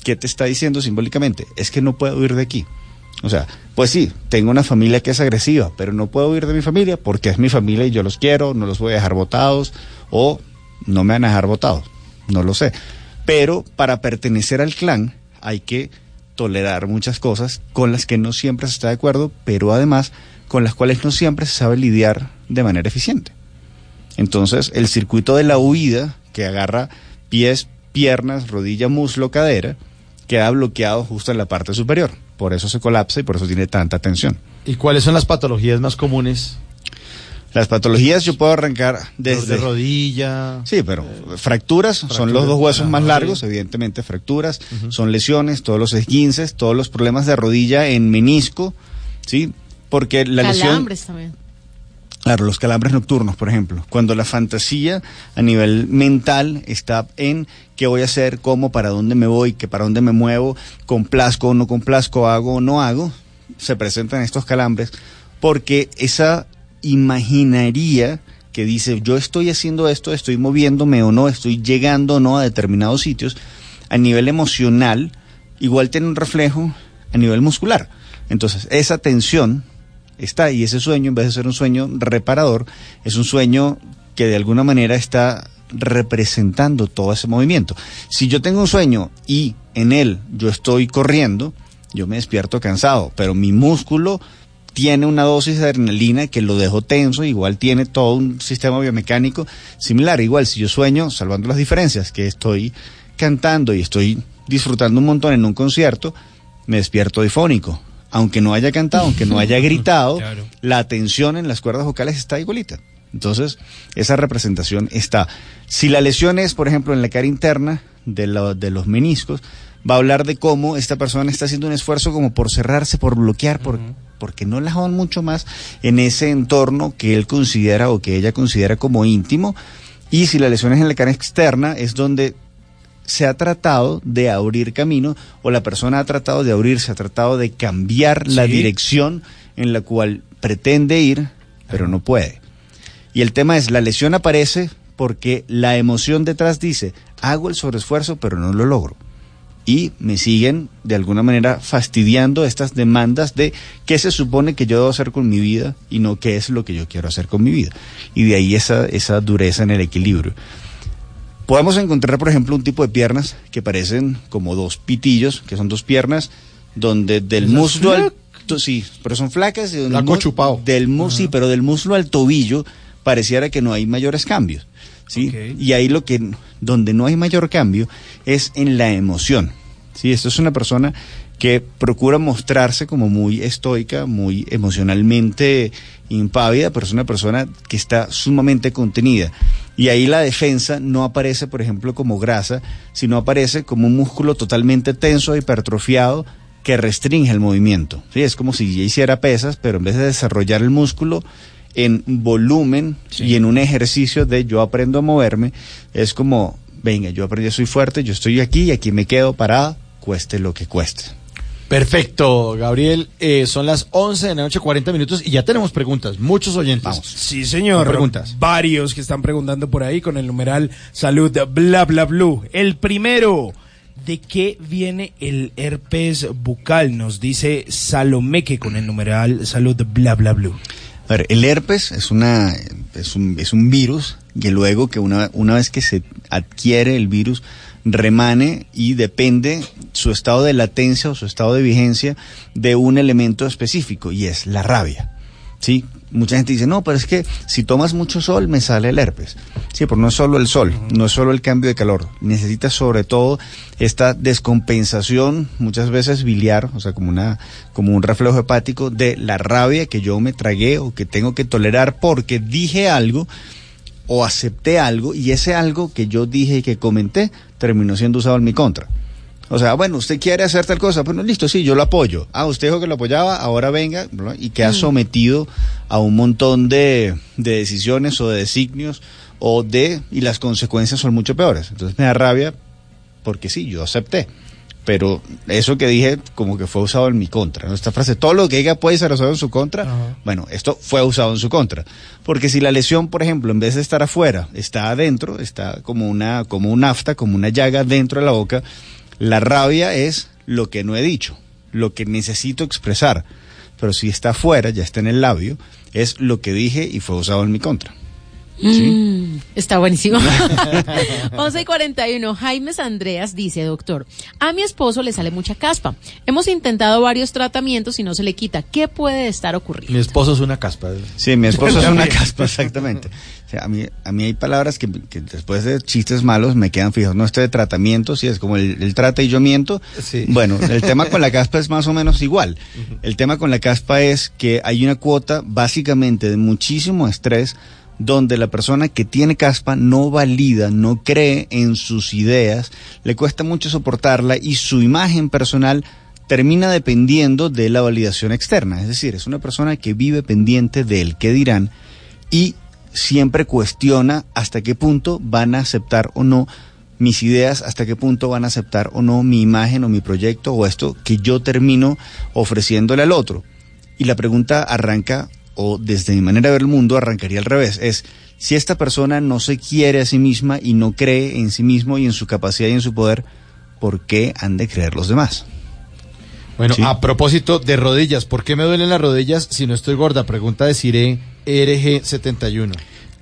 ¿qué te está diciendo simbólicamente? Es que no puedo huir de aquí. O sea, pues sí, tengo una familia que es agresiva, pero no puedo huir de mi familia porque es mi familia y yo los quiero, no los voy a dejar votados o no me van a dejar votados, no lo sé. Pero para pertenecer al clan hay que tolerar muchas cosas con las que no siempre se está de acuerdo, pero además con las cuales no siempre se sabe lidiar de manera eficiente. Entonces, el circuito de la huida, que agarra pies, piernas, rodilla, muslo, cadera, queda bloqueado justo en la parte superior. Por eso se colapsa y por eso tiene tanta tensión. ¿Y cuáles son las patologías más comunes? Las patologías yo puedo arrancar desde... de rodilla. Sí, pero fracturas, son los dos huesos más largos, evidentemente fracturas, son lesiones, todos los esguinces, todos los problemas de rodilla en menisco, ¿sí? Porque la lesión... Calambres también. Claro, los calambres nocturnos, por ejemplo. Cuando la fantasía a nivel mental está en qué voy a hacer, cómo, para dónde me voy, que para dónde me muevo, complazco o no complazco, hago o no hago, se presentan estos calambres porque esa imaginaría que dice yo estoy haciendo esto, estoy moviéndome o no, estoy llegando o no a determinados sitios, a nivel emocional, igual tiene un reflejo a nivel muscular. Entonces, esa tensión está y ese sueño, en vez de ser un sueño reparador, es un sueño que de alguna manera está representando todo ese movimiento. Si yo tengo un sueño y en él yo estoy corriendo, yo me despierto cansado, pero mi músculo tiene una dosis de adrenalina que lo dejo tenso, igual tiene todo un sistema biomecánico similar. Igual si yo sueño, salvando las diferencias, que estoy cantando y estoy disfrutando un montón en un concierto, me despierto difónico. Aunque no haya cantado, aunque no haya gritado, la tensión en las cuerdas vocales está igualita. Entonces, esa representación está. Si la lesión es, por ejemplo, en la cara interna de, lo- de los meniscos, va a hablar de cómo esta persona está haciendo un esfuerzo como por cerrarse, por bloquear, por, porque no la jodan mucho más en ese entorno que él considera o que ella considera como íntimo. Y si la lesión es en la cara externa, es donde se ha tratado de abrir camino o la persona ha tratado de abrirse, ha tratado de cambiar la dirección en la cual pretende ir, pero no puede. Y el tema es, la lesión aparece porque la emoción detrás dice, hago el sobreesfuerzo, pero no lo logro. Y me siguen de alguna manera fastidiando estas demandas de qué se supone que yo debo hacer con mi vida y no qué es lo que yo quiero hacer con mi vida. Y de ahí esa, esa dureza en el equilibrio. Podemos encontrar, por ejemplo, un tipo de piernas que parecen como dos pitillos, que son dos piernas, donde del muslo al... Sí, pero son flacas. y del chupao. Del mu- sí, pero del muslo al tobillo pareciera que no hay mayores cambios. ¿sí? Y ahí lo que, donde no hay mayor cambio es en la emoción. ¿sí? Esto es una persona que procura mostrarse como muy estoica, muy emocionalmente impávida, pero es una persona que está sumamente contenida. Y ahí la defensa no aparece, por ejemplo, como grasa, sino aparece como un músculo totalmente tenso, hipertrofiado, que restringe el movimiento. ¿sí? Es como si ya hiciera pesas, pero en vez de desarrollar el músculo en volumen y en un ejercicio de yo aprendo a moverme, es como, venga, yo aprendí, soy fuerte, yo estoy aquí y aquí me quedo parada, cueste lo que cueste. Perfecto, Gabriel. Eh, son las 11 de la noche, 40 minutos y ya tenemos preguntas. Muchos oyentes. Sí, señor. Preguntas. Varios que están preguntando por ahí con el numeral salud bla bla blue. El primero, ¿de qué viene el herpes bucal? Nos dice Salomeque con el numeral salud bla bla blue. A ver, el herpes es una es un, es un virus que luego que una, una vez que se adquiere el virus remane y depende su estado de latencia o su estado de vigencia de un elemento específico y es la rabia. ¿Sí? Mucha gente dice, no, pero es que si tomas mucho sol me sale el herpes. Sí, pero no es solo el sol, no es solo el cambio de calor. Necesitas sobre todo esta descompensación, muchas veces biliar, o sea, como, una, como un reflejo hepático de la rabia que yo me tragué o que tengo que tolerar porque dije algo o acepté algo y ese algo que yo dije y que comenté terminó siendo usado en mi contra. O sea, bueno, usted quiere hacer tal cosa, bueno, listo, sí, yo lo apoyo. Ah, usted dijo que lo apoyaba, ahora venga, ¿no? y queda Mm. sometido a un montón de, de decisiones o de designios o de, y las consecuencias son mucho peores. Entonces me da rabia porque sí, yo acepté. Pero eso que dije como que fue usado en mi contra. ¿no? Esta frase, todo lo que diga puede ser usado en su contra. Bueno, esto fue usado en su contra. Porque si la lesión, por ejemplo, en vez de estar afuera, está adentro, está como una, como un afta, como una llaga dentro de la boca, la rabia es lo que no he dicho, lo que necesito expresar. Pero si está afuera, ya está en el labio, es lo que dije y fue usado en mi contra. Mm, está buenísimo. 11 y 41. Jaimes Andreas dice, doctor, a mi esposo le sale mucha caspa. Hemos intentado varios tratamientos y no se le quita. ¿Qué puede estar ocurriendo? Mi esposo es una caspa. Sí, mi esposo es una caspa, exactamente. O sea, a, mí, a mí hay palabras que, que después de chistes malos me quedan fijos. No, este de tratamiento, sí, es como el, el trata y yo miento. Bueno, el tema con la caspa es más o menos igual. El tema con la caspa es que hay una cuota básicamente de muchísimo estrés donde la persona que tiene caspa no valida, no cree en sus ideas, le cuesta mucho soportarla y su imagen personal termina dependiendo de la validación externa. Es decir, es una persona que vive pendiente del qué dirán y siempre cuestiona hasta qué punto van a aceptar o no mis ideas, hasta qué punto van a aceptar o no mi imagen o mi proyecto o esto que yo termino ofreciéndole al otro. Y la pregunta arranca, o desde mi manera de ver el mundo, arrancaría al revés. Es, si esta persona no se quiere a sí misma y no cree en sí mismo y en su capacidad y en su poder, ¿por qué han de creer los demás? Bueno, a propósito de rodillas, ¿por qué me duelen las rodillas si no estoy gorda? Pregunta de Cire RG71.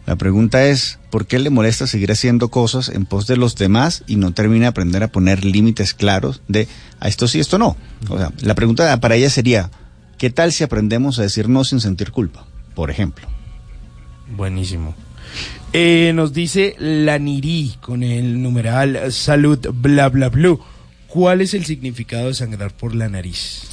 La pregunta es, ¿por qué le molesta seguir haciendo cosas en pos de los demás y no termina de aprender a poner límites claros de a esto sí, esto no? O sea, la pregunta para ella sería, ¿qué tal si aprendemos a decir no sin sentir culpa? Por ejemplo. Buenísimo. Eh, nos dice la Niri con el numeral salud bla bla blue. ¿Cuál es el significado de sangrar por la nariz?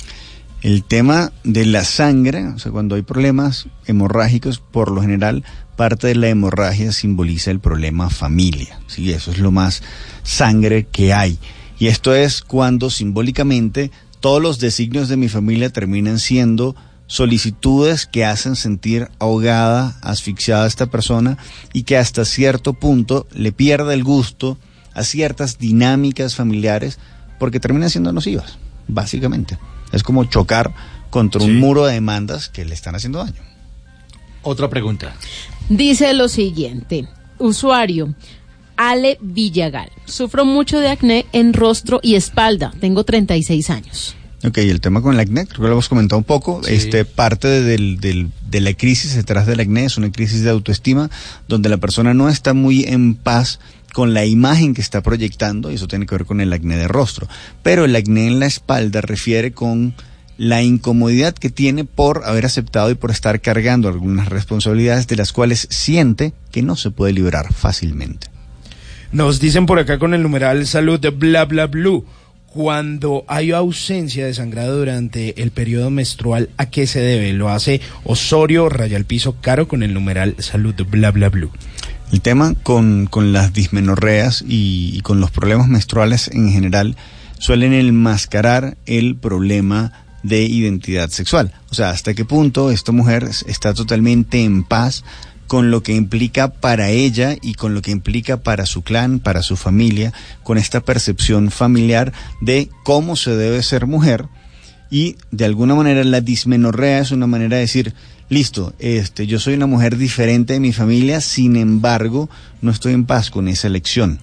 El tema de la sangre, o sea, cuando hay problemas hemorrágicos, por lo general, parte de la hemorragia simboliza el problema familia. Sí, eso es lo más sangre que hay. Y esto es cuando simbólicamente todos los designios de mi familia terminan siendo solicitudes que hacen sentir ahogada, asfixiada a esta persona y que hasta cierto punto le pierde el gusto a ciertas dinámicas familiares porque terminan siendo nocivas, básicamente. Es como chocar contra un muro de demandas que le están haciendo daño. Otra pregunta. Dice lo siguiente, usuario. Ale Villagal. Sufro mucho de acné en rostro y espalda. Tengo 36 años. Ok, el tema con el acné, creo que lo hemos comentado un poco. Este, parte de, del- del- de la crisis detrás del acné es una crisis de autoestima donde la persona no está muy en paz con la imagen que está proyectando, y eso tiene que ver con el acné de rostro. Pero el acné en la espalda refiere con la incomodidad que tiene por haber aceptado y por estar cargando algunas responsabilidades de las cuales siente que no se puede liberar fácilmente. Nos dicen por acá con el numeral salud bla bla blue. Cuando hay ausencia de sangrado durante el periodo menstrual, ¿a qué se debe? Lo hace Osorio Raya al Piso Caro con el numeral salud bla bla blue. El tema con, con las dismenorreas y, y con los problemas menstruales en general suelen enmascarar el problema de identidad sexual. O sea, hasta qué punto esta mujer es- está totalmente en paz con lo que implica para ella y con lo que implica para su clan, para su familia, con esta percepción familiar de cómo se debe ser mujer y de alguna manera la dismenorrea es una manera de decir, listo, este, yo soy una mujer diferente de mi familia, sin embargo, no estoy en paz con esa elección.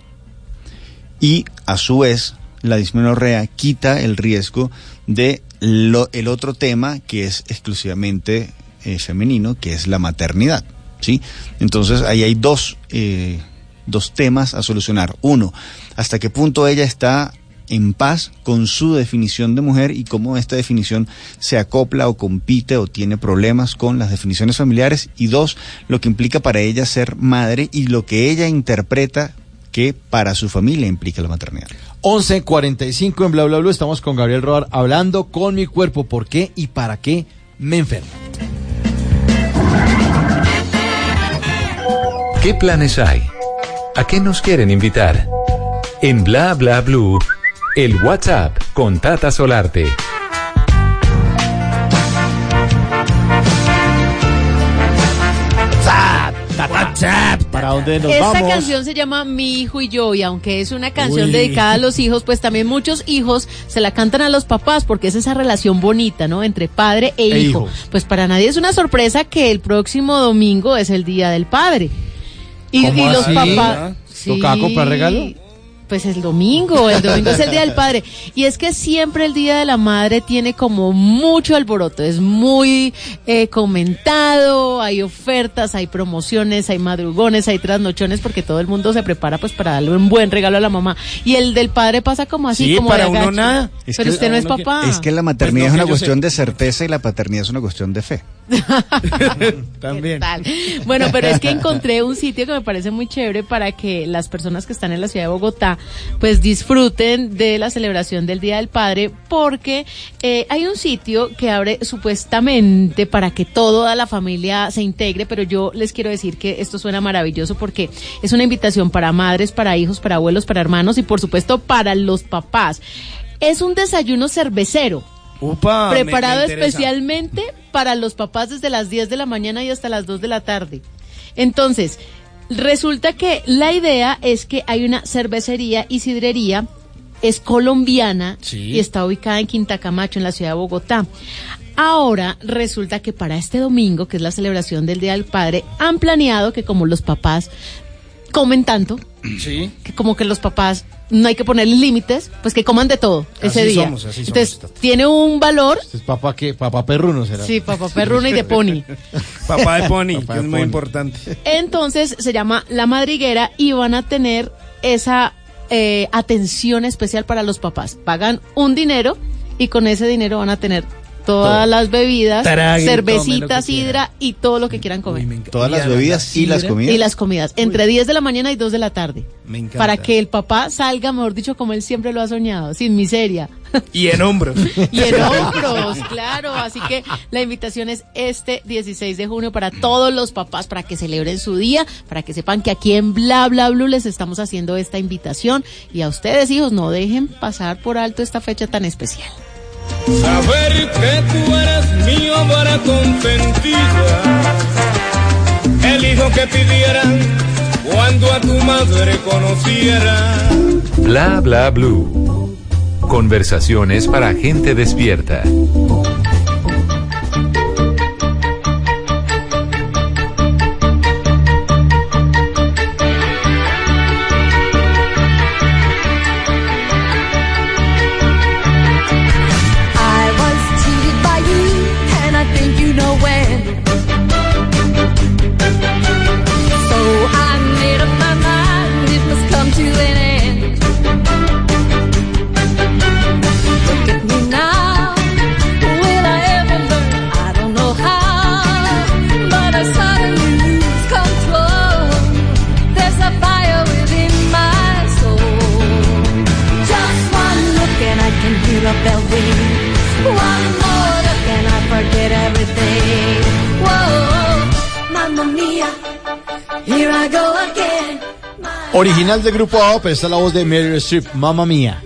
Y a su vez, la dismenorrea quita el riesgo de el otro tema que es exclusivamente eh, femenino, que es la maternidad. ¿Sí? Entonces ahí hay dos, eh, dos temas a solucionar. Uno, hasta qué punto ella está en paz con su definición de mujer y cómo esta definición se acopla o compite o tiene problemas con las definiciones familiares. Y dos, lo que implica para ella ser madre y lo que ella interpreta que para su familia implica la maternidad. 11.45 en Bla Bla Bla. Estamos con Gabriel Roar hablando con mi cuerpo. ¿Por qué y para qué me enfermo? ¿Qué planes hay? ¿A qué nos quieren invitar? En Bla Bla Blue, el WhatsApp con Tata Solarte. ¿Para dónde nos Esta vamos? canción se llama Mi hijo y yo y aunque es una canción Uy. dedicada a los hijos, pues también muchos hijos se la cantan a los papás porque es esa relación bonita, ¿no? Entre padre e, E hijo. hijo. Pues para nadie es una sorpresa que el próximo domingo es el Día del Padre. Y, ¿Cómo y los así? papás... ¿Toca comprar regalo? Pues el domingo, el domingo es el Día del Padre. Y es que siempre el Día de la Madre tiene como mucho alboroto, es muy eh, comentado, hay ofertas, hay promociones, hay madrugones, hay trasnochones, porque todo el mundo se prepara pues para darle un buen regalo a la mamá. Y el del padre pasa como así, Sí, como para de uno nada. Pero usted no es papá. Es que la maternidad Pues no, es una cuestión sé. de certeza y la paternidad es una cuestión de fe. También. Bueno, pero es que encontré un sitio que me parece muy chévere para que las personas que están en la ciudad de Bogotá pues disfruten de la celebración del Día del Padre porque eh, hay un sitio que abre supuestamente para que toda la familia se integre, pero yo les quiero decir que esto suena maravilloso porque es una invitación para madres, para hijos, para abuelos, para hermanos y por supuesto para los papás. Es un desayuno cervecero Upa, preparado me especialmente para los papás desde las 10 de la mañana y hasta las 2 de la tarde. Entonces, resulta que la idea es que hay una cervecería y sidrería, es colombiana Sí. y está ubicada en Quinta Camacho, en la ciudad de Bogotá. Ahora resulta que para este domingo, que es la celebración del Día del Padre, han planeado que como los papás comen tanto, Sí. Que como que los papás no hay que ponerle límites, pues que coman de todo ese Así día. somos, así somos, Entonces, tiene un valor, Es papá que papá perruno será. sí, papá perruno y de pony. Papá de Pony, Papá que de es muy importante. Entonces se llama La Madriguera y van a tener esa eh, atención especial para los papás. Pagan un dinero y con ese dinero van a tener todas Todo. las bebidas, Traguen, cervecitas, sidra y todo lo que quieran comer. Todas las bebidas y las comidas. Y las comidas, entre 10 de la mañana y 2 de la tarde. Me encanta. Para que el papá salga, mejor dicho, como él siempre lo ha soñado, sin miseria. Y en hombros. Y en hombros, claro. Así que la invitación es este 16 de junio para todos los papás, para que celebren su día, para que sepan que aquí en Bla Bla Blue les estamos haciendo esta invitación. Y a ustedes, hijos, no dejen pasar por alto esta fecha tan especial. Saber que tú eres mío para consentida. El hijo que pidieran cuando a tu madre conociera. Bla bla blue. Conversaciones para gente despierta. Here I go again. Original del grupo A, pero esta es la voz de Meryl Streep, mamá mía.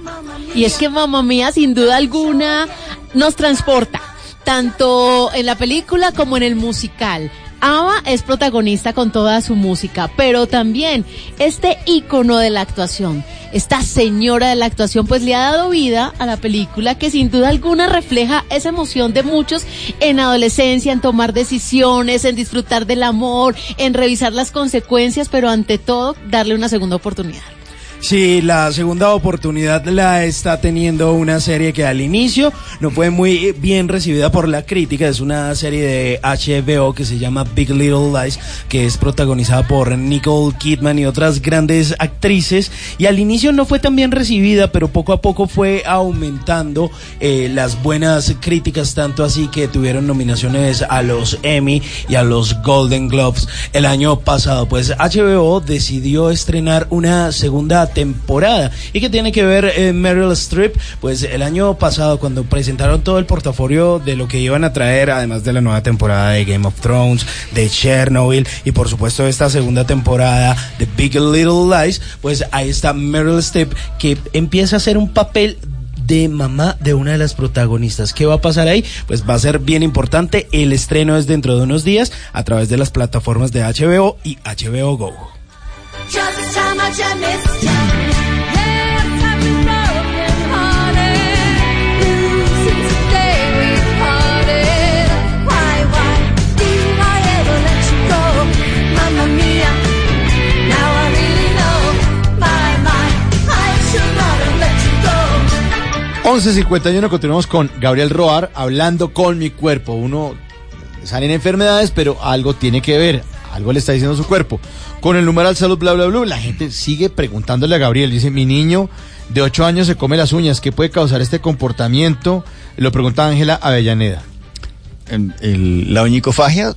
Y es que Mamma Mía, sin duda alguna, nos transporta, tanto en la película como en el musical. Ava es protagonista con toda su música, pero también este ícono de la actuación, esta señora de la actuación, pues le ha dado vida a la película que sin duda alguna refleja esa emoción de muchos en adolescencia, en tomar decisiones, en disfrutar del amor, en revisar las consecuencias, pero ante todo darle una segunda oportunidad. Sí, la segunda oportunidad la está teniendo una serie que al inicio no fue muy bien recibida por la crítica. Es una serie de HBO que se llama Big Little Lies, que es protagonizada por Nicole Kidman y otras grandes actrices. Y al inicio no fue tan bien recibida, pero poco a poco fue aumentando eh, las buenas críticas, tanto así que tuvieron nominaciones a los Emmy y a los Golden Globes el año pasado. Pues HBO decidió estrenar una segunda temporada. ¿Y que tiene que ver eh, Meryl Streep? Pues el año pasado cuando presentaron todo el portafolio de lo que iban a traer, además de la nueva temporada de Game of Thrones, de Chernobyl y por supuesto esta segunda temporada de Big Little Lies, pues ahí está Meryl Streep que empieza a hacer un papel de mamá de una de las protagonistas. ¿Qué va a pasar ahí? Pues va a ser bien importante. El estreno es dentro de unos días a través de las plataformas de HBO y HBO Go. 11.51 continuamos con Gabriel Roar hablando con mi cuerpo. Uno salen enfermedades, pero algo tiene que ver, algo le está diciendo su cuerpo. Con el numeral salud bla bla bla, la gente sigue preguntándole a Gabriel, dice, mi niño de 8 años se come las uñas, ¿qué puede causar este comportamiento? Lo pregunta Ángela Avellaneda. El- el- la oñicofagia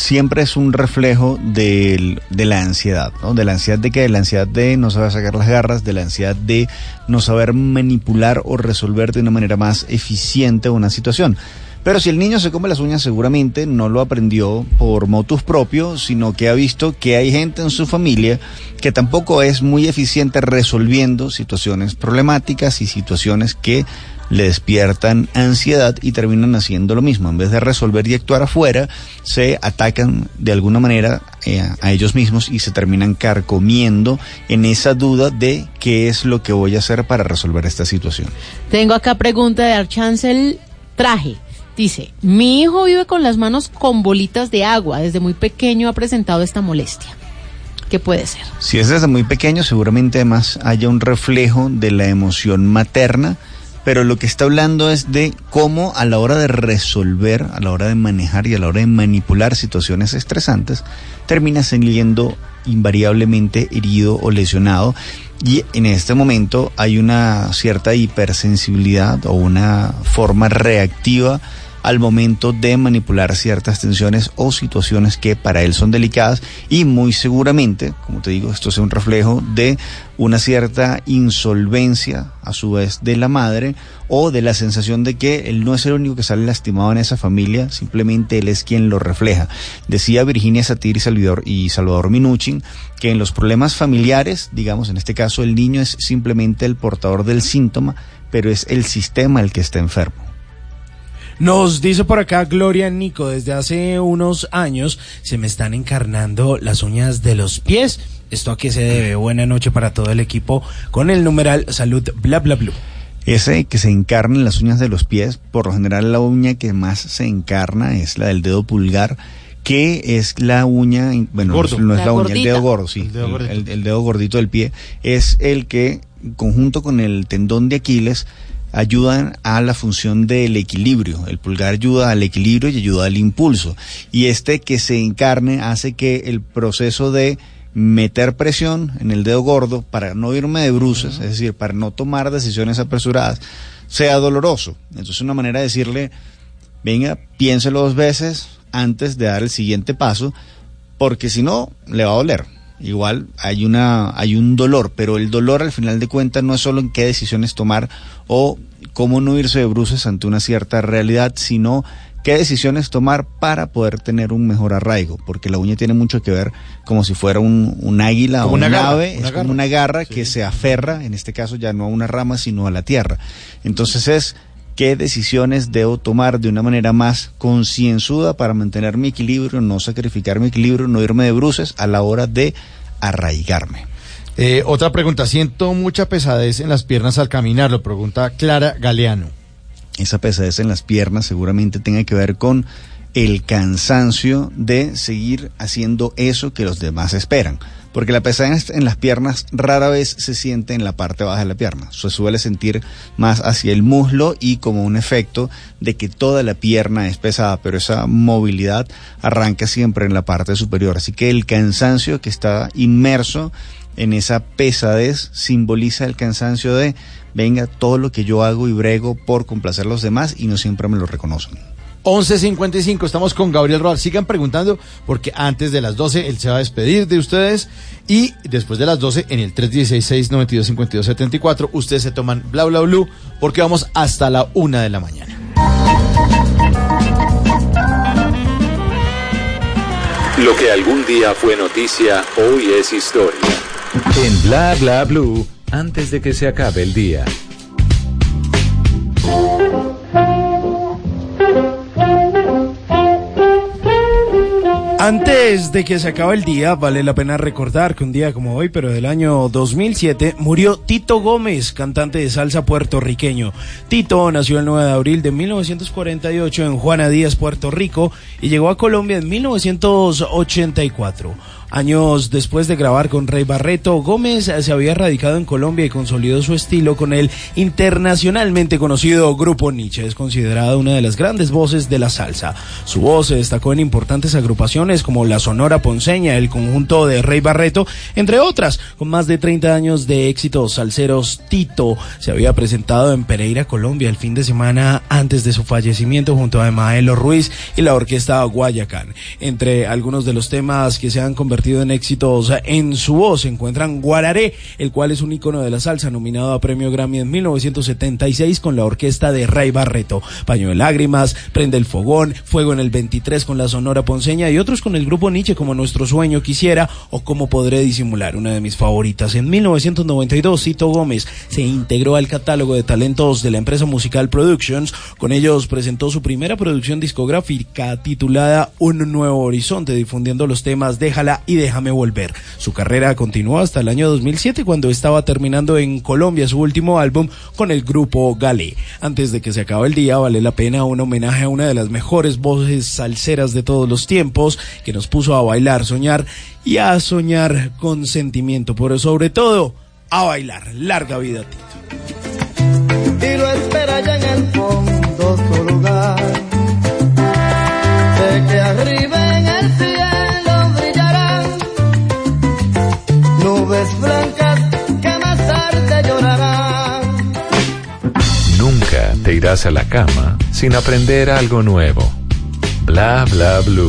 siempre es un reflejo de la ansiedad, ¿no? De la ansiedad de que, de la ansiedad de no saber sacar las garras, de la ansiedad de no saber manipular o resolver de una manera más eficiente una situación. Pero si el niño se come las uñas, seguramente no lo aprendió por motus propio, sino que ha visto que hay gente en su familia que tampoco es muy eficiente resolviendo situaciones problemáticas y situaciones que le despiertan ansiedad y terminan haciendo lo mismo. En vez de resolver y actuar afuera, se atacan de alguna manera eh, a ellos mismos y se terminan carcomiendo en esa duda de qué es lo que voy a hacer para resolver esta situación. Tengo acá pregunta de Archancel Traje. Dice, mi hijo vive con las manos con bolitas de agua. Desde muy pequeño ha presentado esta molestia. que puede ser. Si es desde muy pequeño, seguramente además haya un reflejo de la emoción materna, pero lo que está hablando es de cómo a la hora de resolver, a la hora de manejar y a la hora de manipular situaciones estresantes, termina saliendo invariablemente herido o lesionado. Y en este momento hay una cierta hipersensibilidad o una forma reactiva al momento de manipular ciertas tensiones o situaciones que para él son delicadas y muy seguramente, como te digo, esto es un reflejo de una cierta insolvencia a su vez de la madre o de la sensación de que él no es el único que sale lastimado en esa familia, simplemente él es quien lo refleja. Decía Virginia Satir y Salvador, y Salvador Minuchin que en los problemas familiares, digamos en este caso el niño es simplemente el portador del síntoma, pero es el sistema el que está enfermo. Nos dice por acá Gloria Nico, desde hace unos años se me están encarnando las uñas de los pies. ¿Esto a qué se debe? Buena noche para todo el equipo con el numeral salud bla bla bla. Ese que se encarna en las uñas de los pies, por lo general la uña que más se encarna es la del dedo pulgar, que es la uña, bueno, Gordo. no es La la, uña, el dedo gordo, sí, El dedo el, gordito. el- el dedo gordito del pie, es el que, conjunto con el tendón de Aquiles, ayudan a la función del equilibrio. El pulgar ayuda al equilibrio y ayuda al impulso. Y este que se encarne hace que el proceso de meter presión en el dedo gordo para no irme de bruces, es decir, para no tomar decisiones apresuradas, sea doloroso. Entonces una manera de decirle, venga, piénselo dos veces antes de dar el siguiente paso, porque si no, le va a doler. Igual hay, una, hay un dolor, pero el dolor al final de cuentas no es solo en qué decisiones tomar o cómo no irse de bruces ante una cierta realidad, sino qué decisiones tomar para poder tener un mejor arraigo, porque la uña tiene mucho que ver como si fuera un, un águila Como o una un garra, ave, una es como una garra que se aferra, en este caso ya no a una rama, sino a la tierra. Entonces es qué decisiones debo tomar de una manera más concienzuda para mantener mi equilibrio, no sacrificar mi equilibrio, no irme de bruces a la hora de arraigarme. Eh, otra pregunta, siento mucha pesadez en las piernas al caminar, lo pregunta Clara Galeano. Esa pesadez en las piernas seguramente tenga que ver con el cansancio de seguir haciendo eso que los demás esperan. Porque la pesadez en las piernas rara vez se siente en la parte baja de la pierna. Se suele sentir más hacia el muslo y como un efecto de que toda la pierna es pesada, pero esa movilidad arranca siempre en la parte superior. Así que el cansancio que está inmerso en esa pesadez simboliza el cansancio de, venga, todo lo que yo hago y brego por complacer a los demás y no siempre me lo reconocen. 11.55, estamos con Gabriel Roal. Sigan preguntando porque antes de las 12 él se va a despedir de ustedes y después de las 12 en el 316-692-5274 ustedes se toman bla bla blue porque vamos hasta la una de la mañana. Lo que algún día fue noticia, hoy es historia. En Bla Bla Blue, antes de que se acabe el día. Antes de que se acabe el día, vale la pena recordar que un día como hoy, pero del año 2007, murió Tito Gómez, cantante de salsa puertorriqueño. Tito nació el 9 de abril de 1948 en Juana Díaz, Puerto Rico, y llegó a Colombia en 1984. Años después de grabar con Rey Barreto, Gómez se había radicado en Colombia y consolidó su estilo con el internacionalmente conocido Grupo Nietzsche. Es considerado una de las grandes voces de la salsa. Su voz se destacó en importantes agrupaciones como la Sonora Ponceña, el conjunto de Rey Barreto, entre otras. Con más de 30 años de éxitos salseros, Tito se había presentado en Pereira, Colombia, el fin de semana antes de su fallecimiento junto a Emaelo Ruiz y la orquesta Guayacán. Entre algunos de los temas que se han convertido en éxitos en su voz se encuentran Guararé, el cual es un icono de la salsa nominado a premio Grammy en 1976 con la orquesta de Ray Barreto, Paño de Lágrimas, Prende el Fogón, Fuego en el 23 con la Sonora Ponceña y otros con el grupo Nietzsche como Nuestro Sueño Quisiera o Cómo Podré Disimular, una de mis favoritas. En 1992, Tito Gómez se integró al catálogo de talentos de la empresa musical Productions. Con ellos presentó su primera producción discográfica titulada Un Nuevo Horizonte, difundiendo los temas Déjala y Déjame Volver. Su carrera continuó hasta el año 2007 cuando estaba terminando en Colombia su último álbum con el grupo Galé. Antes de que se acabe el día, vale la pena un homenaje a una de las mejores voces salseras de todos los tiempos que nos puso a bailar, soñar y a soñar con sentimiento, pero sobre todo a bailar. Larga vida, Tito. y lo espera en el fondo lugar. Irás a la cama sin aprender algo nuevo. Bla bla blue.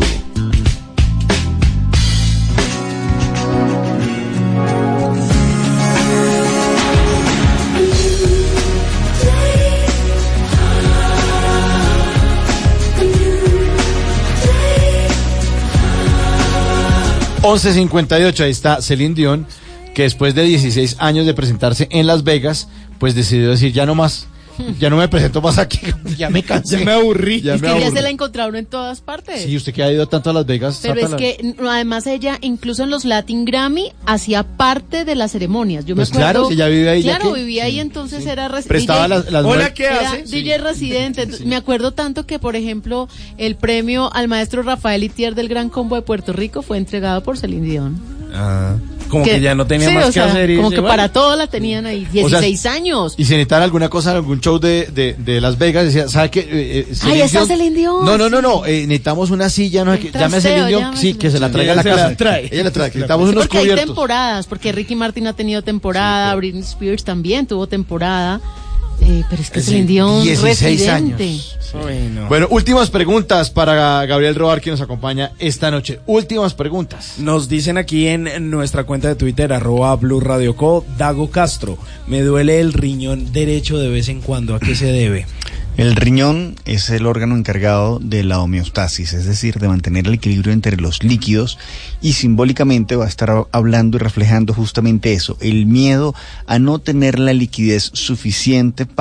Once cincuenta y ocho, ahí está Celine Dion, que después de 16 años de presentarse en Las Vegas, pues decidió decir ya no más, ya no me presento más aquí, ya me cansé. Ya me aburrí. Ya es me que ya aburrí. se la encontraron en todas partes. Sí, usted que ha ido tanto a Las Vegas. Pero es que además ella, incluso en los Latin Grammy, hacía parte de las ceremonias. Yo Pues me acuerdo. claro, si ella vive ahí, ¿ya Claro, vivía ahí, entonces era res- Prestaba DJ las- las Hola, ¿qué era hace? DJ residente. Me acuerdo tanto que, por ejemplo, el premio al maestro Rafael Itier del Gran Combo de Puerto Rico fue entregado por Celine Dion. Ah, como que, ya no tenía sí, más o que sea, hacer. y Como dice, que "Bueno". para todo la tenían ahí. O sea, 16 años. Y si necesitaban alguna cosa en algún show de, de, de Las Vegas, decía, ¿sabe qué? Eh, eh, Celine está Celine Dion, No, no, no, sí. no, eh, necesitamos una silla, no sé. Llame a Celine Dion, sí, que se la traiga a la casa. la trae. Ella la trae, que necesitamos Sí, unos porque hay cubiertos. temporadas, porque Ricky Martin ha tenido temporada, Britney Spears también tuvo temporada. Eh, pero es que Sí, Celine Dion 16 residente. años. Bueno, últimas preguntas para Gabriel Robar, que nos acompaña esta noche. Últimas preguntas. Nos dicen aquí en nuestra cuenta de Twitter, arroba Blue Radio Co, Dago Castro. Me duele el riñón derecho de vez en cuando. ¿A qué se debe? El riñón es el órgano encargado de la homeostasis, es decir, de mantener el equilibrio entre los líquidos y simbólicamente va a estar hablando y reflejando justamente eso, el miedo a no tener la liquidez suficiente para